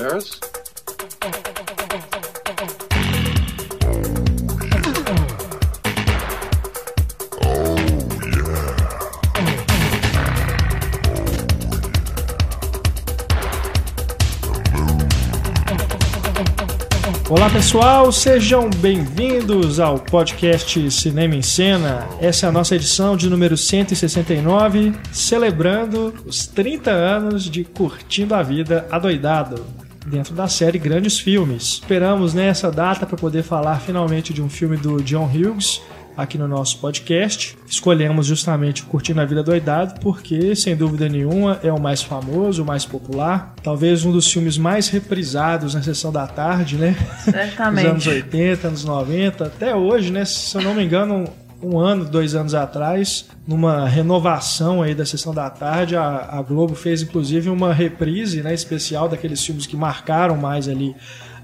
Ferris? Olá pessoal, sejam bem-vindos ao podcast Cinema em Cena. Essa é a nossa edição de número 169, celebrando os 30 anos de Curtindo a Vida Adoidado. Dentro da série Grandes Filmes. Esperamos nessa data para poder falar finalmente de um filme do John Hughes, aqui no nosso podcast. Escolhemos justamente Curtindo a Vida Doidado porque, sem dúvida nenhuma, é o mais famoso, o mais popular. Talvez um dos filmes mais reprisados na sessão da tarde, né? Certamente. Nos anos 80, anos 90, até hoje, né? Se eu não me engano, um ano, dois anos atrás, numa renovação aí da sessão da tarde, a, a Globo fez inclusive uma reprise né, especial daqueles filmes que marcaram mais ali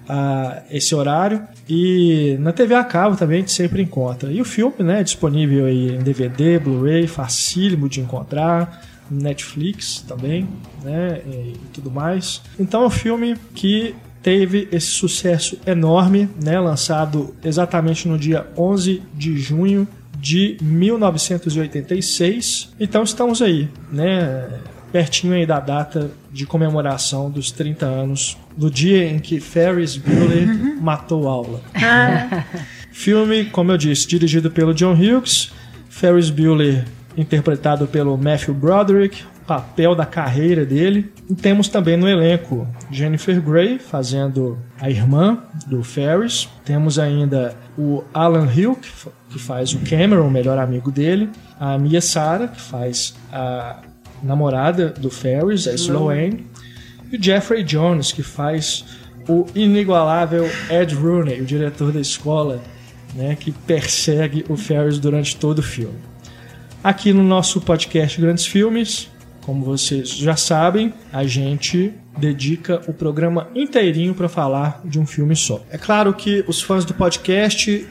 a esse horário. E na TV a cabo também a gente sempre encontra. E o filme né, é disponível aí em DVD, Blu-ray, facílimo de encontrar. Netflix também, né, e tudo mais. Então é um filme que teve esse sucesso enorme, né, lançado exatamente no dia 11 de junho de 1986. Então estamos aí, né, pertinho aí da data de comemoração dos 30 anos do dia em que Ferris Bueller matou aula. Filme, como eu disse, dirigido pelo John Hughes, Ferris Bueller interpretado pelo Matthew Broderick, papel da carreira dele. E temos também no elenco Jennifer Grey fazendo a irmã do Ferris. Temos ainda o Alan Hill, que fa- que faz o Cameron, o melhor amigo dele. A Mia Sara, que faz a namorada do Ferris, a Sloane. E o Jeffrey Jones, que faz o inigualável Ed Rooney, o diretor da escola, né, que persegue o Ferris durante todo o filme. Aqui no nosso podcast Grandes Filmes, como vocês já sabem, a gente dedica o programa inteirinho para falar de um filme só. É claro que os fãs do podcast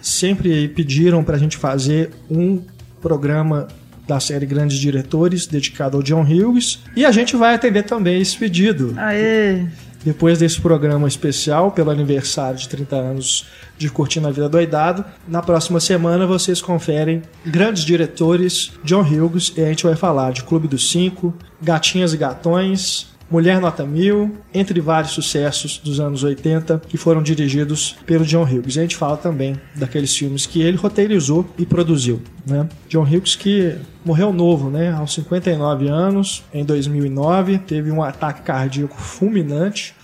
sempre pediram para a gente fazer um programa da série Grandes Diretores dedicado ao John Hughes e a gente vai atender também esse pedido. Aê! Depois desse programa especial pelo aniversário de 30 anos de Curtindo a Vida Doidado, na próxima semana vocês conferem grandes diretores John Hughes e a gente vai falar de Clube dos Cinco, Gatinhas e Gatões, Mulher Nota Mil, entre vários sucessos dos anos 80 que foram dirigidos pelo John Hughes. E a gente fala também daqueles filmes que ele roteirizou e produziu. Né? John Hughes que morreu novo, né? aos 59 anos, em 2009, teve um ataque cardíaco fulminante,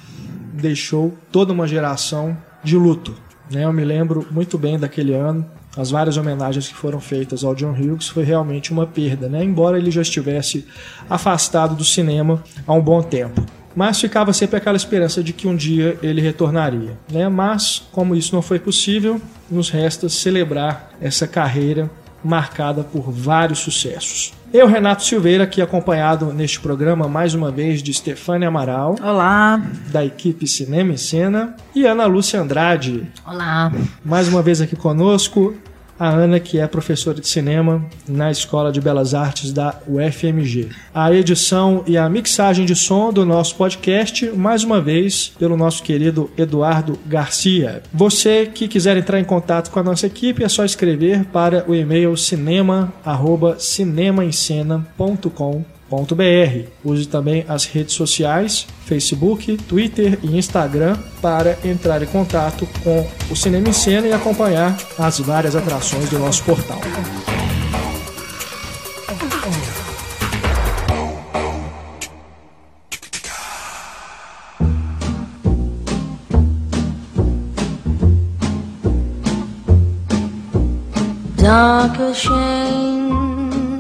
deixou toda uma geração de luto. Né? Eu me lembro muito bem daquele ano, as várias homenagens que foram feitas ao John Hughes foi realmente uma perda, né? embora ele já estivesse afastado do cinema há um bom tempo. Mas ficava sempre aquela esperança de que um dia ele retornaria. Né? Mas, como isso não foi possível, nos resta celebrar essa carreira marcada por vários sucessos. Eu, Renato Silveira, aqui acompanhado neste programa mais uma vez de Stefânia Amaral, Olá! da equipe Cinema em Cena, e Ana Lúcia Andrade, Olá. mais uma vez aqui conosco, a Ana, que é professora de cinema na Escola de Belas Artes da UFMG. A edição e a mixagem de som do nosso podcast, mais uma vez, pelo nosso querido Eduardo Garcia. Você que quiser entrar em contato com a nossa equipe, é só escrever para o e-mail cinema@cinemaencena.com www.cinemaemcena.com.br. Use também as redes sociais, Facebook, Twitter e Instagram para entrar em contato com o Cinema em Cena e acompanhar as várias atrações do nosso portal.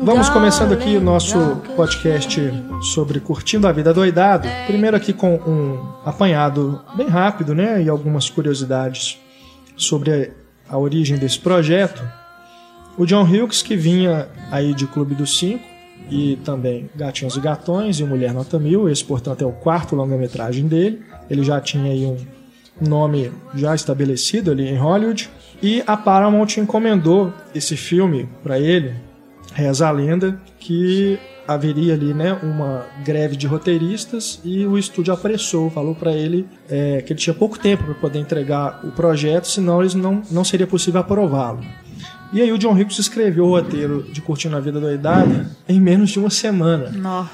Vamos começando aqui o nosso podcast sobre Curtindo a Vida Doidado. Primeiro aqui com um apanhado bem rápido, né? E algumas curiosidades sobre a origem desse projeto. O John Hughes, que vinha aí de Clube dos Cinco e também Gatinhos e Gatões e Mulher Nota Mil, esse portanto é o quarto longa-metragem dele. Ele já tinha aí um nome já estabelecido ali em Hollywood. E a Paramount encomendou esse filme para ele, reza a lenda, que haveria ali, né, uma greve de roteiristas e o estúdio apressou, falou para ele é, que ele tinha pouco tempo para poder entregar o projeto, senão eles não, não seria possível aprová-lo. E aí o John Hughes escreveu o roteiro de Curtindo a Vida Doidada em menos de uma semana. Nó.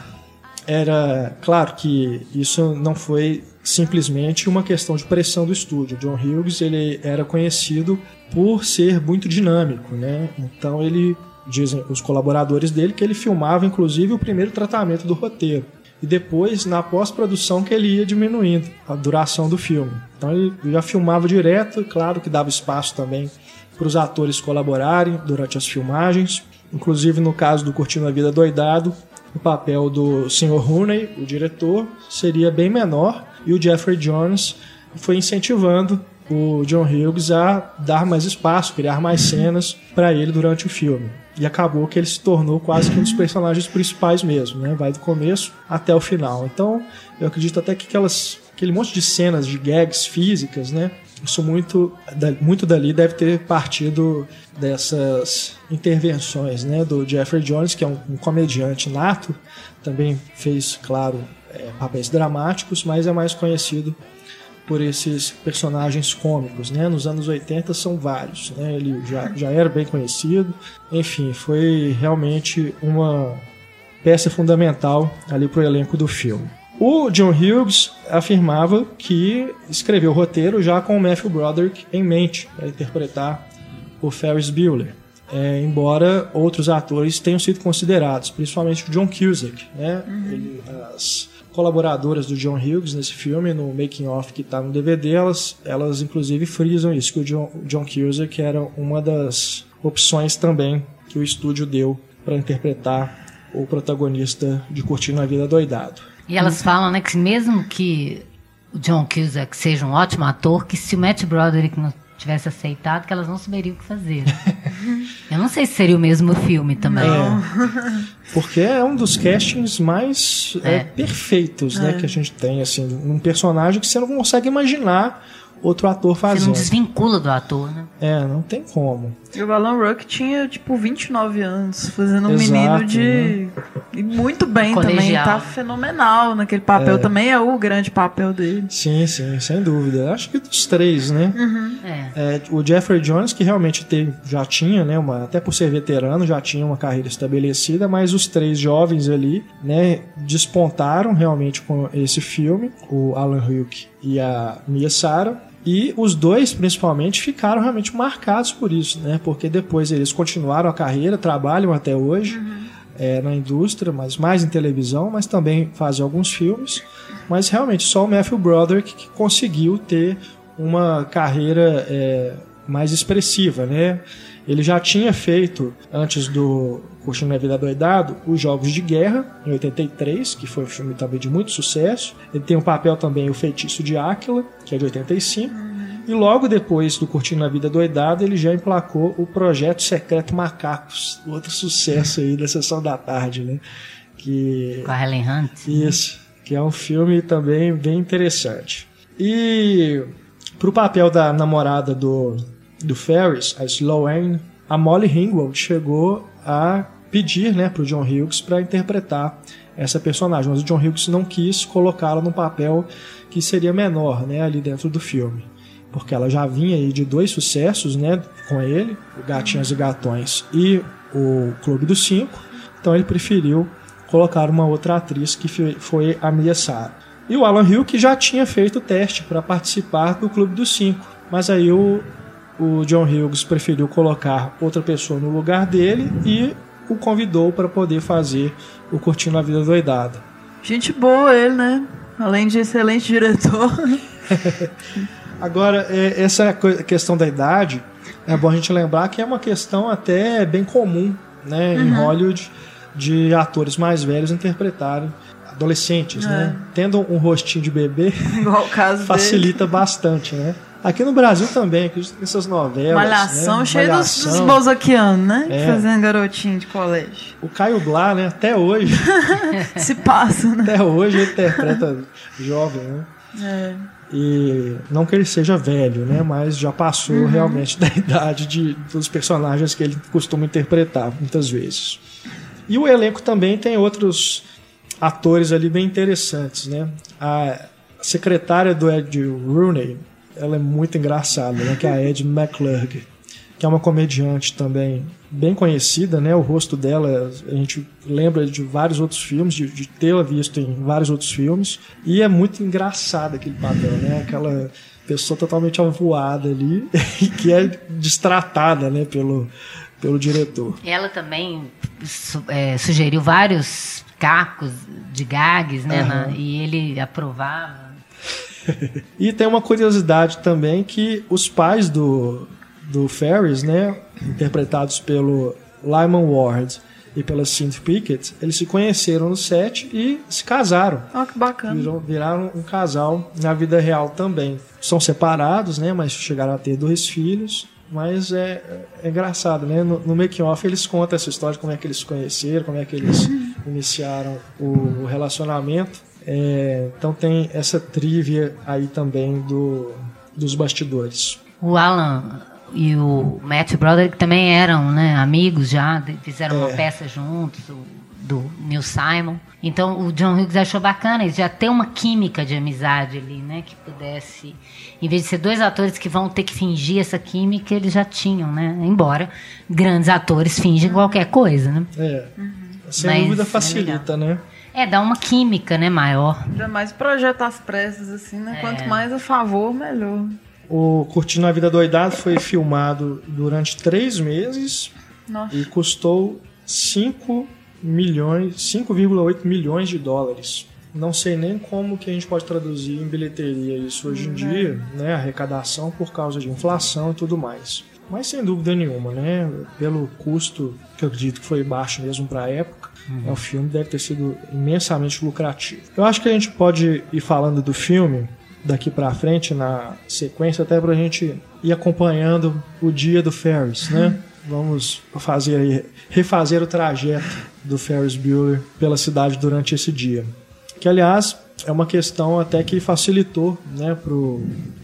Era claro que isso não foi simplesmente uma questão de pressão do estúdio. John Hughes ele era conhecido por ser muito dinâmico, né? Então ele dizem os colaboradores dele que ele filmava inclusive o primeiro tratamento do roteiro e depois na pós-produção que ele ia diminuindo a duração do filme. Então ele já filmava direto, claro que dava espaço também para os atores colaborarem durante as filmagens. Inclusive no caso do Curtindo a Vida Doidado, o papel do Sr. Rooney, o diretor, seria bem menor e o Jeffrey Jones foi incentivando o John Hughes a dar mais espaço, criar mais cenas para ele durante o filme. E acabou que ele se tornou quase que um dos personagens principais mesmo, né? Vai do começo até o final. Então, eu acredito até que aquelas, aquele monte de cenas de gags físicas, né? Isso muito, muito dali deve ter partido dessas intervenções né, do Jeffrey Jones, que é um, um comediante nato, também fez, claro, é, papéis dramáticos, mas é mais conhecido por esses personagens cômicos, né? Nos anos 80 são vários, né? Ele já, já era bem conhecido, enfim, foi realmente uma peça fundamental ali para o elenco do filme. O John Hughes afirmava que escreveu o roteiro já com o Matthew Broderick em mente para interpretar o Ferris Bueller. É, embora outros atores tenham sido considerados, principalmente o John Cusack, né? Uhum. Ele, as colaboradoras do John Hughes nesse filme, no making off que está no DVD, elas, elas inclusive frisam isso, que o John, John Cusack era uma das opções também que o estúdio deu para interpretar o protagonista de Curtindo a Vida Doidado. E elas falam, né, que mesmo que o John Cusack seja um ótimo ator, que se o Matt Broderick tivesse aceitado, que elas não saberiam o que fazer. Eu não sei se seria o mesmo filme também. É, porque é um dos castings mais é. É, perfeitos né, é. que a gente tem. Assim, um personagem que você não consegue imaginar outro ator fazendo. Você não desvincula do ator, né? É, não tem como. E o Alan Ruck tinha, tipo, 29 anos, fazendo um Exato, menino de... Né? E muito bem Colegial. também, tá fenomenal naquele papel. É. Também é o grande papel dele. Sim, sim, sem dúvida. Acho que dos três, né? Uhum. É. É, o Jeffrey Jones, que realmente teve, já tinha, né, uma, até por ser veterano, já tinha uma carreira estabelecida, mas os três jovens ali, né, despontaram realmente com esse filme, o Alan Ruck e a Mia Sara. E os dois, principalmente, ficaram realmente marcados por isso, né? Porque depois eles continuaram a carreira, trabalham até hoje uhum. é, na indústria, mas mais em televisão, mas também fazem alguns filmes. Mas realmente só o Matthew Broderick que conseguiu ter uma carreira é, mais expressiva, né? Ele já tinha feito, antes do Curtindo a Vida Doidado, os Jogos de Guerra, em 83, que foi um filme também de muito sucesso. Ele tem um papel também, O Feitiço de Áquila, que é de 85. E logo depois do Curtindo a Vida Doidado, ele já emplacou o Projeto Secreto Macacos, outro sucesso aí da Sessão da Tarde, né? Que... Com a Helen Hunt. Isso, que é um filme também bem interessante. E pro papel da namorada do do Ferris, a Sloane, a Molly Ringwald chegou a pedir né, para o John Hughes para interpretar essa personagem, mas o John Hughes não quis colocá-la num papel que seria menor né, ali dentro do filme. Porque ela já vinha aí de dois sucessos né, com ele, o Gatinhas e Gatões e o Clube dos Cinco, então ele preferiu colocar uma outra atriz que foi a Mia Sara. E o Alan que já tinha feito o teste para participar do Clube dos Cinco, mas aí o o John Hughes preferiu colocar outra pessoa no lugar dele e o convidou para poder fazer o Curtindo a Vida Doidada. Gente boa ele, né? Além de excelente diretor. Agora, é, essa questão da idade, é bom a gente lembrar que é uma questão até bem comum né, uhum. em Hollywood de atores mais velhos interpretarem adolescentes, é. né? Tendo um rostinho de bebê facilita dele. bastante, né? Aqui no Brasil também, essas novelas. Malhação, né? cheio Malhação. dos, dos bolzaquianos, né? É. Fazendo garotinho de colégio. O Caio Blá, né? Até hoje. Se passa, né? Até hoje ele interpreta jovem, né? É. E não que ele seja velho, né? Mas já passou uhum. realmente da idade de, dos personagens que ele costuma interpretar muitas vezes. E o elenco também tem outros atores ali bem interessantes, né? A secretária do Ed Rooney, ela é muito engraçada, né? Que é a Ed McClurg, que é uma comediante também bem conhecida, né? O rosto dela a gente lembra de vários outros filmes, de, de tê-la visto em vários outros filmes, e é muito engraçada aquele papel, né? Aquela pessoa totalmente avoada ali e que é destratada, né? Pelo pelo diretor. Ela também é, sugeriu vários cacos de gags, né? Uhum. Na, e ele aprovava. e tem uma curiosidade também que os pais do, do Ferris, né? Interpretados pelo Lyman Ward e pela Cynthia Pickett, eles se conheceram no set e se casaram. Ah, oh, que bacana. Viraram, viraram, um casal na vida real também. São separados, né? Mas chegaram a ter dois filhos. Mas é, é engraçado, né? No, no making-off eles contam essa história como é que eles se conheceram, como é que eles iniciaram o, o relacionamento. É, então tem essa trivia aí também do, dos bastidores. O Alan e o Matt Broderick também eram né, amigos já, fizeram é. uma peça juntos, do Neil Simon. Então o John Hughes achou bacana já ter uma química de amizade ali, né? Que pudesse, em vez de ser dois atores que vão ter que fingir essa química, eles já tinham, né? Embora grandes atores fingem qualquer coisa, né? É. Uhum. Sem Mas dúvida é facilita, é né? É, dá uma química, né, maior. Ainda mais projeto às pressas, assim, né? É. Quanto mais a favor, melhor. O Curtindo a Vida Doidado foi filmado durante três meses Nossa. e custou 5 milhões, 5,8 milhões de dólares. Não sei nem como que a gente pode traduzir em bilheteria isso hoje em uhum. dia, né? Arrecadação por causa de inflação e tudo mais. Mas sem dúvida nenhuma, né? Pelo custo que eu acredito que foi baixo mesmo para a época, uhum. o filme deve ter sido imensamente lucrativo. Eu acho que a gente pode ir falando do filme daqui para frente na sequência até para a gente ir acompanhando o dia do Ferris, né? Uhum. Vamos fazer aí, refazer o trajeto do Ferris Bueller pela cidade durante esse dia. Que, aliás, é uma questão até que facilitou né,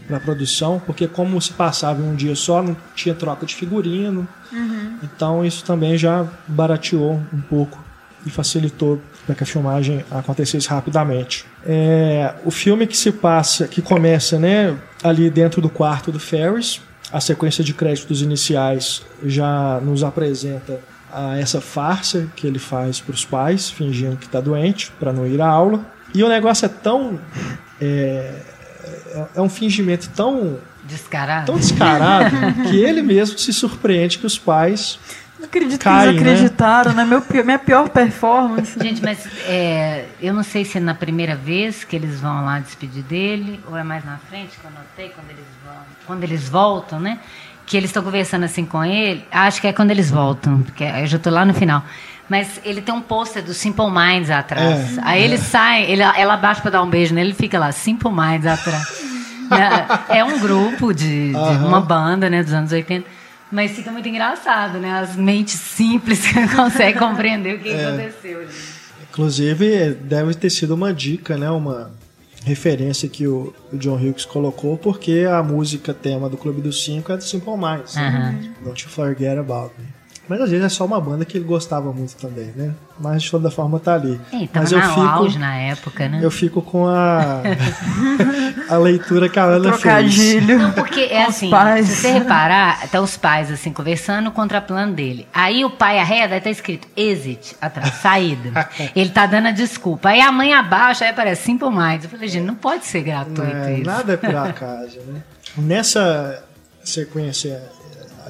para a produção, porque como se passava em um dia só, não tinha troca de figurino. Uhum. Então isso também já barateou um pouco e facilitou para que a filmagem acontecesse rapidamente. É, o filme que se passa, que começa né, ali dentro do quarto do Ferris, a sequência de créditos iniciais já nos apresenta a essa farsa que ele faz para os pais, fingindo que está doente para não ir à aula. E o negócio é tão é, é, é um fingimento tão descarado, tão descarado que ele mesmo se surpreende que os pais não acredito caem, que eles né? acreditaram, né? Meu, minha pior performance. Gente, mas é, eu não sei se é na primeira vez que eles vão lá despedir dele, ou é mais na frente, que eu notei, quando eles vão. Quando eles voltam, né? Que eles estão conversando assim com ele. Acho que é quando eles voltam, porque eu já estou lá no final. Mas ele tem um pôster do Simple Minds atrás. É, Aí é. ele sai, ele, ela abaixa para dar um beijo nele, ele fica lá, Simple Minds atrás. é um grupo de, de uma banda, né, dos anos 80. Mas fica muito engraçado, né? As mentes simples que conseguem compreender o que é. aconteceu. Inclusive, deve ter sido uma dica, né? Uma referência que o, John Hughes colocou, porque a música tema do Clube dos Cinco é do Simple Minds. Né? Don't You Forget About Me. Mas às vezes é só uma banda que ele gostava muito também, né? Mas de toda forma tá ali. É, Mas eu fico, auge na época, né? Eu fico com a, a leitura que a Ana Trocadilho. fez. Não, porque é assim, pais. se você reparar, tá os pais assim, conversando contra plano dele. Aí o pai arreda, aí tá escrito exit atrás, saída. ele tá dando a desculpa. Aí a mãe abaixa, aí aparece Simple Minds. Eu falei, gente, não pode ser gratuito é, isso. Nada é por acaso, né? Nessa sequência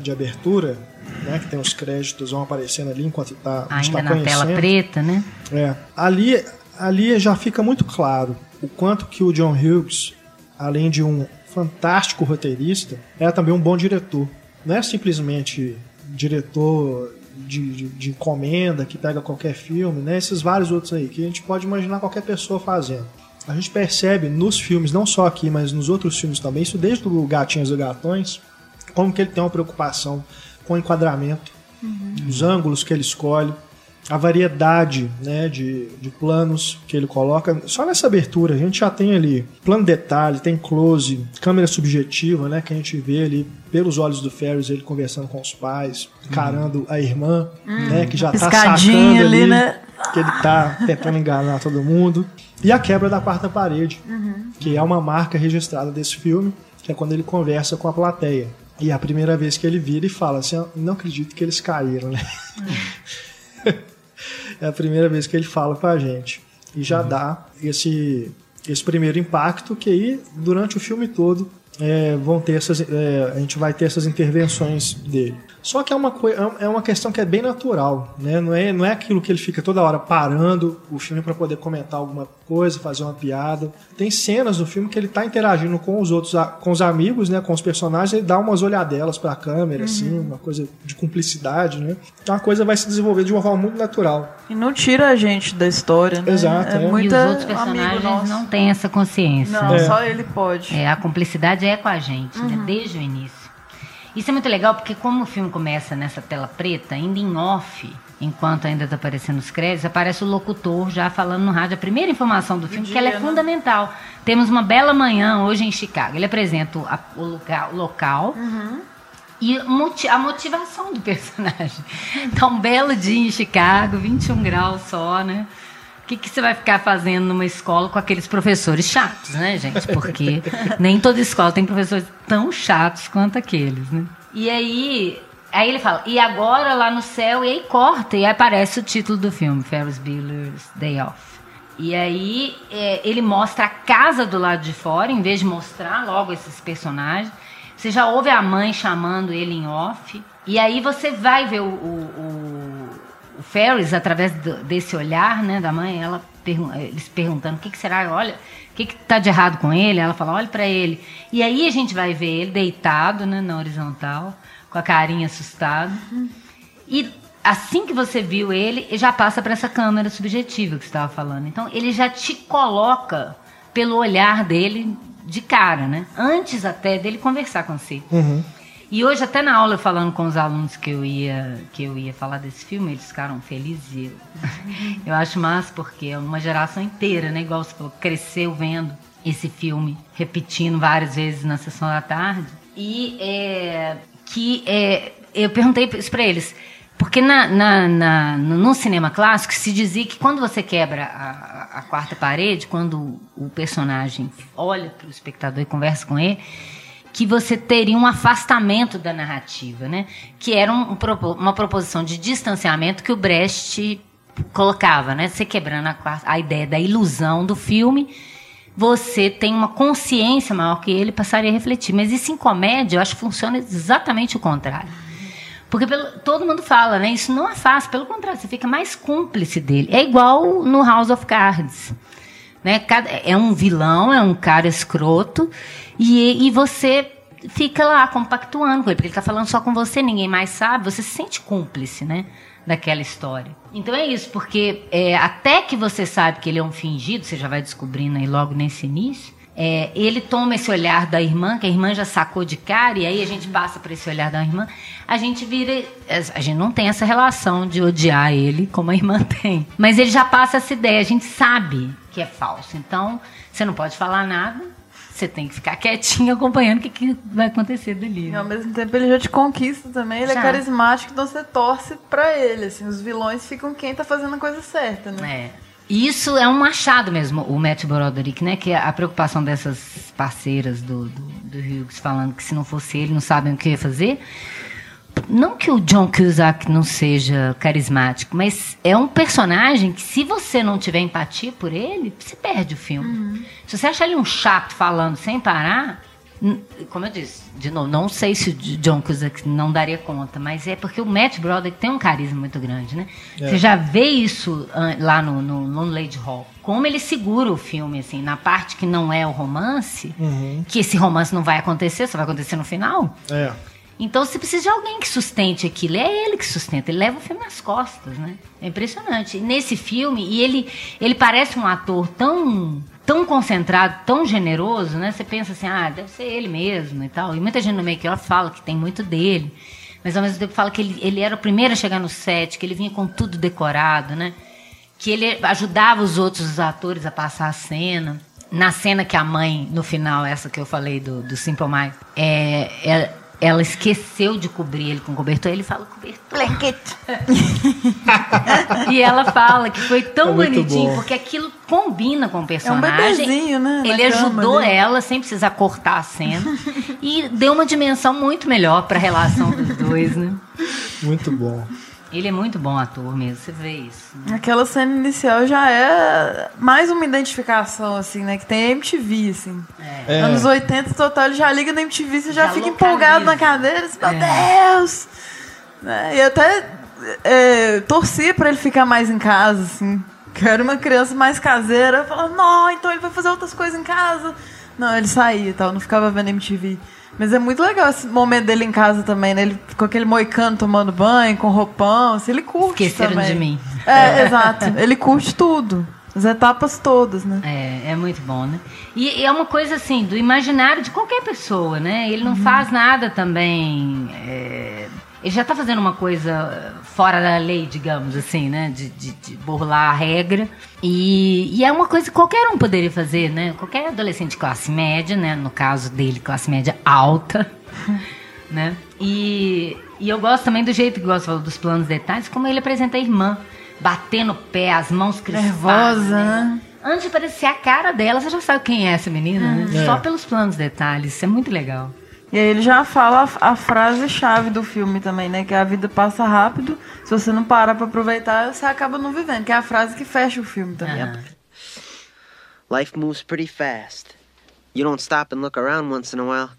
de abertura, né, que tem os créditos vão aparecendo ali enquanto tá, Ainda está na tela preta, né? É. Ali, ali já fica muito claro o quanto que o John Hughes, além de um fantástico roteirista, é também um bom diretor. Não é simplesmente diretor de, de, de, encomenda que pega qualquer filme, né? Esses vários outros aí que a gente pode imaginar qualquer pessoa fazendo. A gente percebe nos filmes, não só aqui, mas nos outros filmes também, isso desde o Gatinhos e Gatões, como que ele tem uma preocupação com o enquadramento, uhum. os ângulos que ele escolhe, a variedade né, de, de planos que ele coloca. Só nessa abertura, a gente já tem ali plano detalhe, tem close, câmera subjetiva, né, que a gente vê ali pelos olhos do Ferris, ele conversando com os pais, encarando uhum. a irmã, hum, né, que já tá sacando ali, né? que ele tá tentando enganar todo mundo. E a quebra da quarta parede, uhum. que é uma marca registrada desse filme, que é quando ele conversa com a plateia. E é a primeira vez que ele vira e fala assim: não acredito que eles caíram, né? Uhum. é a primeira vez que ele fala com a gente. E já uhum. dá esse, esse primeiro impacto que aí, durante o filme todo, é, vão ter essas, é, a gente vai ter essas intervenções dele. Só que é uma, é, é uma questão que é bem natural, né? Não é, não é aquilo que ele fica toda hora parando o filme para poder comentar alguma coisa, fazer uma piada. Tem cenas no filme que ele está interagindo com os outros, com os amigos, né? Com os personagens, ele dá umas olhadelas para a câmera, assim, uhum. assim, uma coisa de cumplicidade, né? Então a coisa vai se desenvolver de uma forma muito natural. E não tira a gente da história, né? Exato. É, é. Muita e os outros personagens não têm essa consciência. Não, é. só ele pode. É, a cumplicidade é com a gente, né? uhum. né? Desde o início. Isso é muito legal porque como o filme começa nessa tela preta, ainda em off, enquanto ainda está aparecendo os créditos, aparece o locutor já falando no rádio a primeira informação do filme, dia, que ela é né? fundamental. Temos uma bela manhã hoje em Chicago. Ele apresenta a, o local, local uhum. e a motivação do personagem. Então, um belo dia em Chicago, 21 graus só, né? O que, que você vai ficar fazendo numa escola com aqueles professores chatos, né, gente? Porque nem toda escola tem professores tão chatos quanto aqueles, né? E aí, aí ele fala, e agora lá no céu, e aí corta, e aí aparece o título do filme, Ferris Bueller's Day Off. E aí é, ele mostra a casa do lado de fora, em vez de mostrar logo esses personagens. Você já ouve a mãe chamando ele em off. E aí você vai ver o, o, o Ferris, através do, desse olhar né, da mãe, ela eles perguntando o que, que será, olha, o que está de errado com ele? Ela fala, olha para ele. E aí a gente vai ver ele deitado né, na horizontal, com a carinha assustado. E assim que você viu ele, já passa para essa câmera subjetiva que você estava falando. Então ele já te coloca pelo olhar dele de cara, né? Antes até dele conversar com você. Uhum. E hoje, até na aula, falando com os alunos que eu ia, que eu ia falar desse filme, eles ficaram felizes. Eu, eu acho massa, porque é uma geração inteira, né? Igual você falou, cresceu vendo esse filme, repetindo várias vezes na sessão da tarde. E é, que é, eu perguntei isso para eles. Porque na, na, na, no cinema clássico se dizia que quando você quebra a, a quarta parede, quando o personagem olha para o espectador e conversa com ele, que você teria um afastamento da narrativa, né? Que era um, uma proposição de distanciamento que o Brecht colocava, né? Você quebrando a, a ideia da ilusão do filme, você tem uma consciência maior que ele passaria a refletir. Mas isso em comédia, eu acho que funciona exatamente o contrário. Porque pelo, todo mundo fala, né? Isso não é fácil, pelo contrário, você fica mais cúmplice dele. É igual no House of Cards. Né? É um vilão, é um cara escroto, e, e você fica lá compactuando com ele, porque ele está falando só com você, ninguém mais sabe, você se sente cúmplice, né? Daquela história. Então é isso, porque é, até que você sabe que ele é um fingido, você já vai descobrindo aí logo nesse início, é, ele toma esse olhar da irmã, que a irmã já sacou de cara, e aí a gente passa para esse olhar da irmã, a gente vira. A gente não tem essa relação de odiar ele como a irmã tem. Mas ele já passa essa ideia, a gente sabe que é falso. Então, você não pode falar nada, você tem que ficar quietinho acompanhando o que, que vai acontecer dali. E ao mesmo tempo ele já te conquista também, ele é já. é carismático, então você torce pra ele. Assim, os vilões ficam quem tá fazendo a coisa certa, né? É. Isso é um achado mesmo, o Matt Broderick, né? Que é a preocupação dessas parceiras do, do, do Hughes falando que se não fosse ele, não sabem o que ia fazer. Não que o John Cusack não seja carismático, mas é um personagem que, se você não tiver empatia por ele, você perde o filme. Uhum. Se você achar ele um chato falando sem parar, como eu disse, de novo, não sei se o John Cusack não daria conta, mas é porque o Matt Broderick tem um carisma muito grande, né? É. Você já vê isso lá no, no, Lady Hall. Como ele segura o filme, assim, na parte que não é o romance, uhum. que esse romance não vai acontecer, só vai acontecer no final. É. Então você precisa de alguém que sustente aquilo. É ele que sustenta, ele leva o filme nas costas, né? É impressionante. nesse filme, e ele, ele parece um ator tão tão concentrado, tão generoso, né? Você pensa assim, ah, deve ser ele mesmo e tal. E muita gente no make-off fala que tem muito dele. mas ao mesmo tempo fala que ele, ele era o primeiro a chegar no set, que ele vinha com tudo decorado, né? Que ele ajudava os outros atores a passar a cena. Na cena que a mãe, no final, essa que eu falei do, do Simple Minds, é, é, ela esqueceu de cobrir ele com cobertor, ele fala cobertor. Blanket. e ela fala que foi tão é bonitinho, bom. porque aquilo combina com o personagem. É um bebezinho, né? Ele ajudou ela sem precisar cortar a cena e deu uma dimensão muito melhor para a relação dos dois, né? Muito bom. Ele é muito bom ator mesmo, você vê isso. Né? Aquela cena inicial já é mais uma identificação, assim, né? Que tem MTV, assim. É. Anos 80 total, ele já liga na MTV, você já, já fica empolgado na cadeira, assim, meu é. Deus! É, e até é, torcia pra ele ficar mais em casa, assim. Que era uma criança mais caseira. Falava, não, então ele vai fazer outras coisas em casa. Não, ele saía e tal, não ficava vendo MTV. Mas é muito legal esse momento dele em casa também, né? Ele com aquele moicano tomando banho, com roupão, assim, ele curte Esqueceram também. de mim. É, exato. Ele curte tudo. As etapas todas, né? É, é muito bom, né? E, e é uma coisa assim, do imaginário de qualquer pessoa, né? Ele não uhum. faz nada também. É ele já está fazendo uma coisa fora da lei, digamos assim, né? De, de, de burlar a regra. E, e, é uma coisa que qualquer um poderia fazer, né? Qualquer adolescente de classe média, né? No caso dele, classe média alta, né? E, e eu gosto também do jeito que gosto falou dos planos detalhes, como ele apresenta a irmã, batendo o pé, as mãos crispadas. Nervosa, né? Antes de aparecer a cara dela, você já sabe quem é essa menina, né? É. Só pelos planos detalhes. Isso é muito legal. E aí ele já fala a, a frase-chave do filme também, né? Que a vida passa rápido. Se você não parar pra aproveitar, você acaba não vivendo. Que é a frase que fecha o filme também. Uhum. Life moves pretty fast. You don't stop and look around once in a while,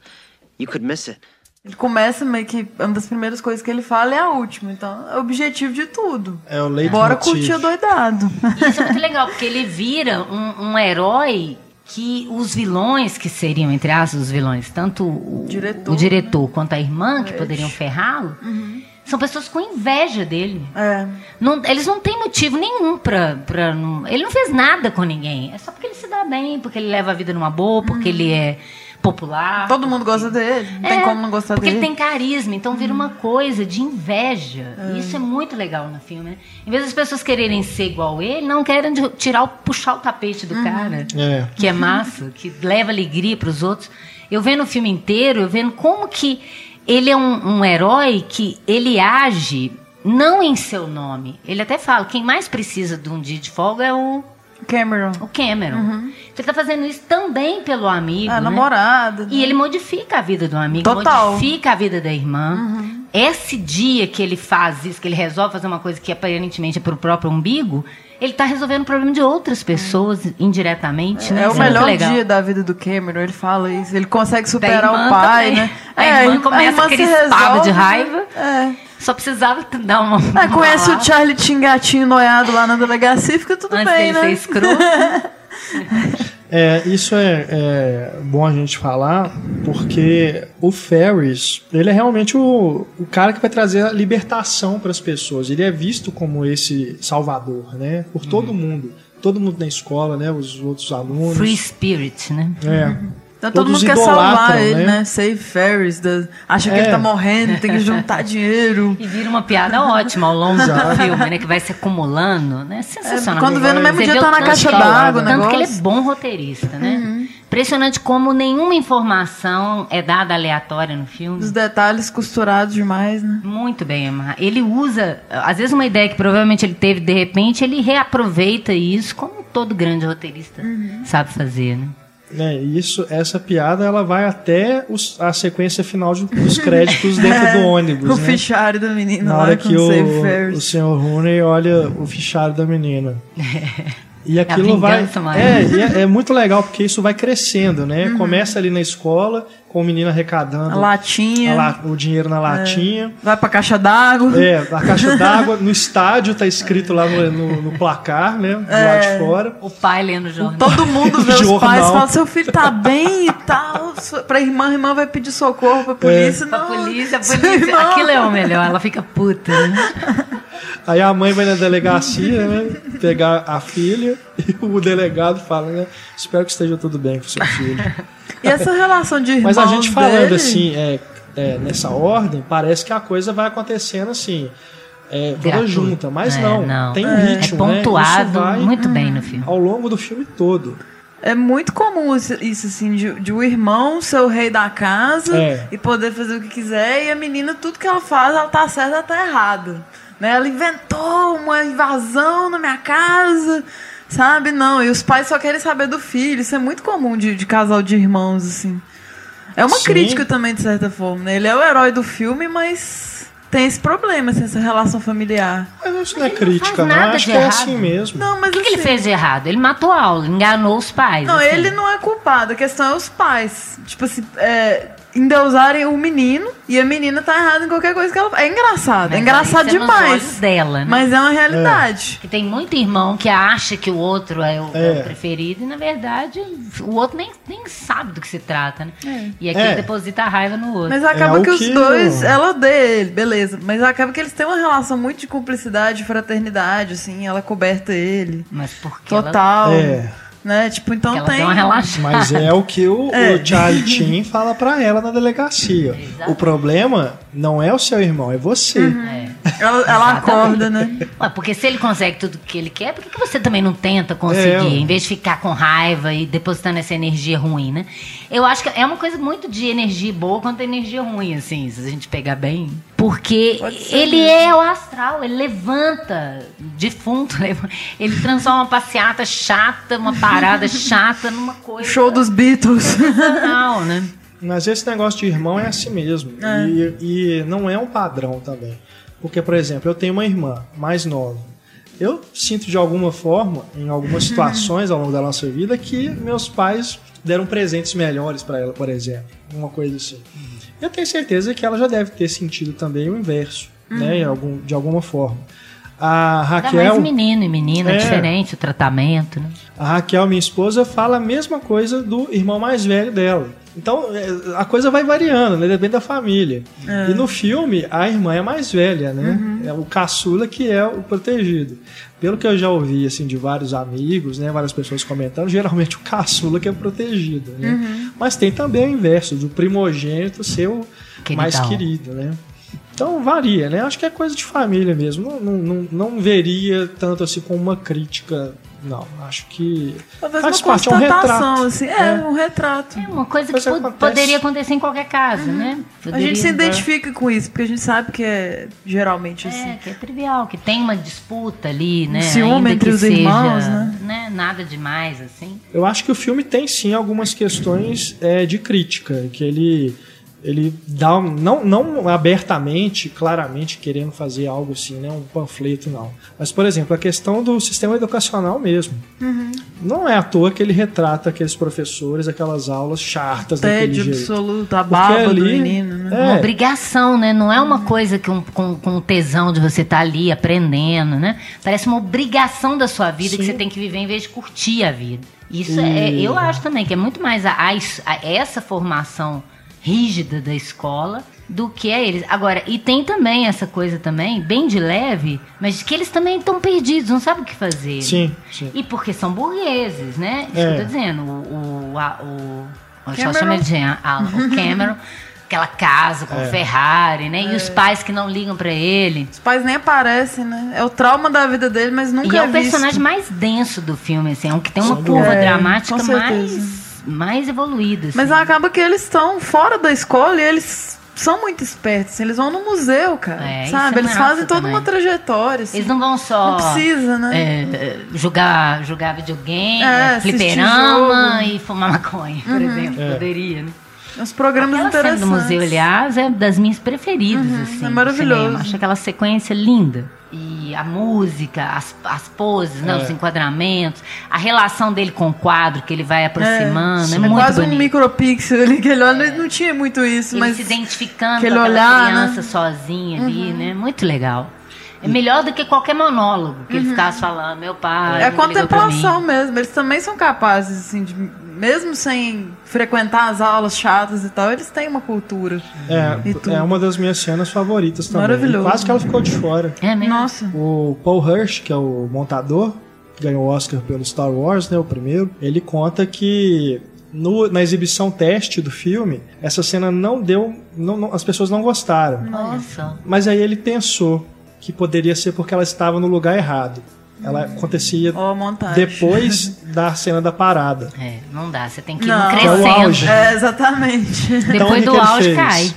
you could miss it. Ele começa meio que. Uma das primeiras coisas que ele fala é a última. Então, é o objetivo de tudo. É o leite Bora curtir o doidado. Isso é muito legal, porque ele vira um, um herói que os vilões, que seriam, entre aspas, os vilões, tanto o diretor, o diretor né? quanto a irmã, que poderiam ferrá-lo, uhum. são pessoas com inveja dele. É. Não, eles não têm motivo nenhum pra. pra não, ele não fez nada com ninguém. É só porque ele se dá bem, porque ele leva a vida numa boa, porque uhum. ele é popular. Todo mundo gosta dele, não é, tem como não gostar porque dele. Porque ele tem carisma, então vira uma coisa de inveja. É. Isso é muito legal no filme, né? Em vez das pessoas quererem ser igual ele, não querem tirar o, puxar o tapete do uhum. cara, é. que é massa, que leva alegria para os outros. Eu vendo o filme inteiro, eu vendo como que ele é um, um herói que ele age não em seu nome. Ele até fala, quem mais precisa de um dia de folga é o Cameron. O Cameron. Uhum. Ele está fazendo isso também pelo amigo. A né? namorada. Né? E ele modifica a vida do amigo, Total. modifica a vida da irmã. Uhum. Esse dia que ele faz isso, que ele resolve fazer uma coisa que aparentemente é para o próprio umbigo, ele está resolvendo o problema de outras pessoas indiretamente. É, né? é o melhor dia da vida do Cameron, ele fala isso. Ele consegue superar o pai, também. né? A é, irmã começa a aquele estado de raiva. É. Só precisava dar uma. Ah, conhece o Charlie Tingatinho noiado lá na delegacia, fica tudo Antes bem, né? Ser escroto. É, isso é, é, bom a gente falar, porque o Ferris, ele é realmente o, o cara que vai trazer a libertação para as pessoas. Ele é visto como esse salvador, né? Por todo uhum. mundo. Todo mundo na escola, né? Os outros alunos. Free spirit, né? É. Então todo mundo quer salvar ele, né? né? Save Ferris. Acha que é. ele tá morrendo, tem que juntar dinheiro. E vira uma piada ótima ao longo do filme, né? Que vai se acumulando, né? Sensacional. É, quando vê no mesmo Você dia tá na caixa d'água, né? Tanto que ele é bom roteirista, né? Uhum. Impressionante como nenhuma informação é dada aleatória no filme. Os detalhes costurados demais, né? Muito bem, Emma. Ele usa, às vezes, uma ideia que provavelmente ele teve de repente, ele reaproveita isso, como todo grande roteirista uhum. sabe fazer, né? É, isso, essa piada ela vai até os, a sequência final de, dos créditos dentro do ônibus. o né? fichário da menina. Na hora que o, o senhor Rooney olha o fichário da menina. E aquilo vai. É, é, é, muito legal, porque isso vai crescendo, né? Uhum. Começa ali na escola, com o menino arrecadando a latinha, a la, o dinheiro na latinha. É. Vai pra caixa d'água. É, a caixa d'água. No estádio tá escrito lá no, no, no placar, né? Do é. lado de fora. O pai lendo o jornal. Todo mundo vê os pais e fala: seu filho tá bem e tal. Pra irmã, a irmã vai pedir socorro pra polícia. É. Não, pra polícia, a polícia. Aquilo é o melhor, ela fica puta, né? Aí a mãe vai na delegacia, né? Pegar a filha e o delegado fala, né? Espero que esteja tudo bem com seu filho. E essa relação de irmãos Mas a gente falando dele... assim, é, é, nessa ordem, parece que a coisa vai acontecendo assim. É, toda junta, mas É, não, não. tem É. ritmo, É né? pontuado vai muito bem no filme. Ao longo do filme todo. É muito comum isso, isso, assim, de, de o irmão ser o rei da casa É. e poder fazer o que quiser, e a menina, tudo que ela faz, ela tá certa, ela tá errada. Né? Ela inventou uma invasão na minha casa, sabe? Não, e os pais só querem saber do filho. Isso é muito comum de, de casal de irmãos, assim. É uma Sim. crítica também, de certa forma, né? Ele é o herói do filme, mas tem esse problema, assim, essa relação familiar. Mas isso não é não crítica, faz não. nada Acho de que é errado. assim mesmo. Não, mas O que, que ele assim, fez de errado? Ele matou a aula, enganou os pais. Não, assim. ele não é culpado, a questão é os pais. Tipo assim, é, endeusarem o menino e a menina tá errada em qualquer coisa que ela. É engraçado, Mas é engraçado isso é demais. dela, né? Mas é uma realidade. Que tem muito irmão que acha que o outro é o, é o É. preferido e, na verdade, o outro nem, nem sabe do que se trata, né? E aqui É. ele deposita a raiva no outro. Mas acaba É o que os que dois, ela odeia ele, beleza. Mas acaba que eles têm uma relação muito de cumplicidade, de fraternidade, assim, ela coberta ele. Mas porque ela, Total. É. Né? Tipo, então ela tem. deu uma relaxada. Mas é o que o, É. o Charlie Chin fala pra ela na delegacia. Exatamente. O problema não é o seu irmão, é você. É. Ela, ela acorda, né? Ué, porque se ele consegue tudo que ele quer, por que, que você também não tenta conseguir? É, ué. em vez de ficar com raiva e depositando essa energia ruim, né? Eu acho que é uma coisa muito de energia boa quanto energia ruim, assim, se a gente pegar bem. Porque ele mesmo. é o astral, ele levanta defunto, ele transforma uma passeata chata, uma parada chata numa coisa Show dos Beatles. sensacional, né? Mas esse negócio de irmão é assim mesmo. É. E, e não é um padrão também. Porque, por exemplo, eu tenho uma irmã mais nova. Eu sinto de alguma forma, em algumas situações ao longo da nossa vida, que meus pais deram presentes melhores pra ela, por exemplo. Uma coisa assim. Eu tenho certeza que ela já deve ter sentido também o inverso, né? em algum- de alguma forma. A Ainda mais Raquel. menino e menina, É. diferente o tratamento, né? A Raquel, minha esposa, fala a mesma coisa do irmão mais velho dela. Então, é, a coisa vai variando, né? Depende da família. É. E no filme, a irmã é mais velha, né? Uhum. É o caçula que é o protegido. Pelo que eu já ouvi, assim, de vários amigos, né? Várias pessoas comentando, geralmente o caçula que é protegido, né? Uhum. Mas tem também o inverso, do primogênito ser o mais Queridão. querido, né? Então varia, né? Acho que é coisa de família mesmo. Não, não, não, não veria tanto assim como uma crítica. Não, acho que Talvez faz uma parte, é um constatação, retrato. assim. É, É. um retrato. É uma coisa que acontece. poderia acontecer em qualquer casa, né? A Poderia- gente se identifica com isso, porque a gente sabe que é geralmente assim. É, que é trivial, que tem uma disputa ali, né? Um ciúme Ainda entre que os seja, irmãos, né? Nada demais, assim. Eu acho que o filme tem sim algumas questões é, de crítica, que ele ele dá um- não, não abertamente, claramente querendo fazer algo assim, né, um panfleto não. Mas por exemplo, a questão do sistema educacional mesmo. Uhum. Não é à toa que ele retrata aqueles professores, aquelas aulas chatas daquele Tédio jeito. absoluto, a Porque baba do ali- menino, né? É. Uma obrigação, né? Não é uma coisa que um, com, com tesão de você estar ali aprendendo, né? Parece uma obrigação da sua vida que Sim. você tem que viver em vez de curtir a vida. Isso é, E- eu acho também que é muito mais a, a- a- essa formação rígida da escola do que é eles. Agora, e tem também essa coisa também, bem de leve, mas que eles também estão perdidos, não sabem o que fazer. Sim, sim. E porque são burgueses, né? Isso É. que eu tô dizendo. O, o, a- o, só Cameron. chamo ele de Alan, o Cameron, aquela casa com É. Ferrari, né? E os pais que não ligam pra ele. Os pais nem aparecem, né? É o trauma da vida dele, mas nunca E é é o personagem visto. mais denso do filme, assim. É um que tem uma curva. É, dramática com certeza. mais, mais evoluída. Mas assim. acaba que eles estão fora da escola e eles são muito espertos. Eles vão no museu, cara. É, sabe? é Eles fazem toda também. uma trajetória. Assim. Eles não vão só. Não precisa, né? é, jogar, jogar videogame, É, assistir fliperama e fumar maconha, por exemplo. É. Poderia, né? Os programas Aquela cena interessantes. do museu, aliás, é das minhas preferidas, assim. é maravilhoso. Acho aquela sequência linda. E a música, as, as poses, né, É. os enquadramentos, a relação dele com o quadro que ele vai aproximando, é, É muito quase um bonito. micropixel ali que ele olha. Não tinha muito isso, Ele mas. se identificando com aquela olhar, criança né? sozinha ali, né? Muito legal. É melhor do que qualquer monólogo que ele ficasse falando, meu pai. É contemplação mesmo. Eles também são capazes, assim, de, mesmo sem frequentar as aulas chatas e tal, eles têm uma cultura. É, é uma das minhas cenas favoritas também. Maravilhoso. E quase que ela ficou de fora. É mesmo? Nossa. O Paul Hirsch, que é o montador, que ganhou o Oscar pelo Star Wars, né, o primeiro, ele conta que no, na exibição teste do filme, essa cena não deu. Não, não, as pessoas não gostaram. Nossa. Mas aí ele pensou que poderia ser porque ela estava no lugar errado. Ela acontecia depois da cena da parada. É, não dá, você tem que ir Não. Que é o crescendo. auge. É, exatamente. Então, Depois do auge fez? cai.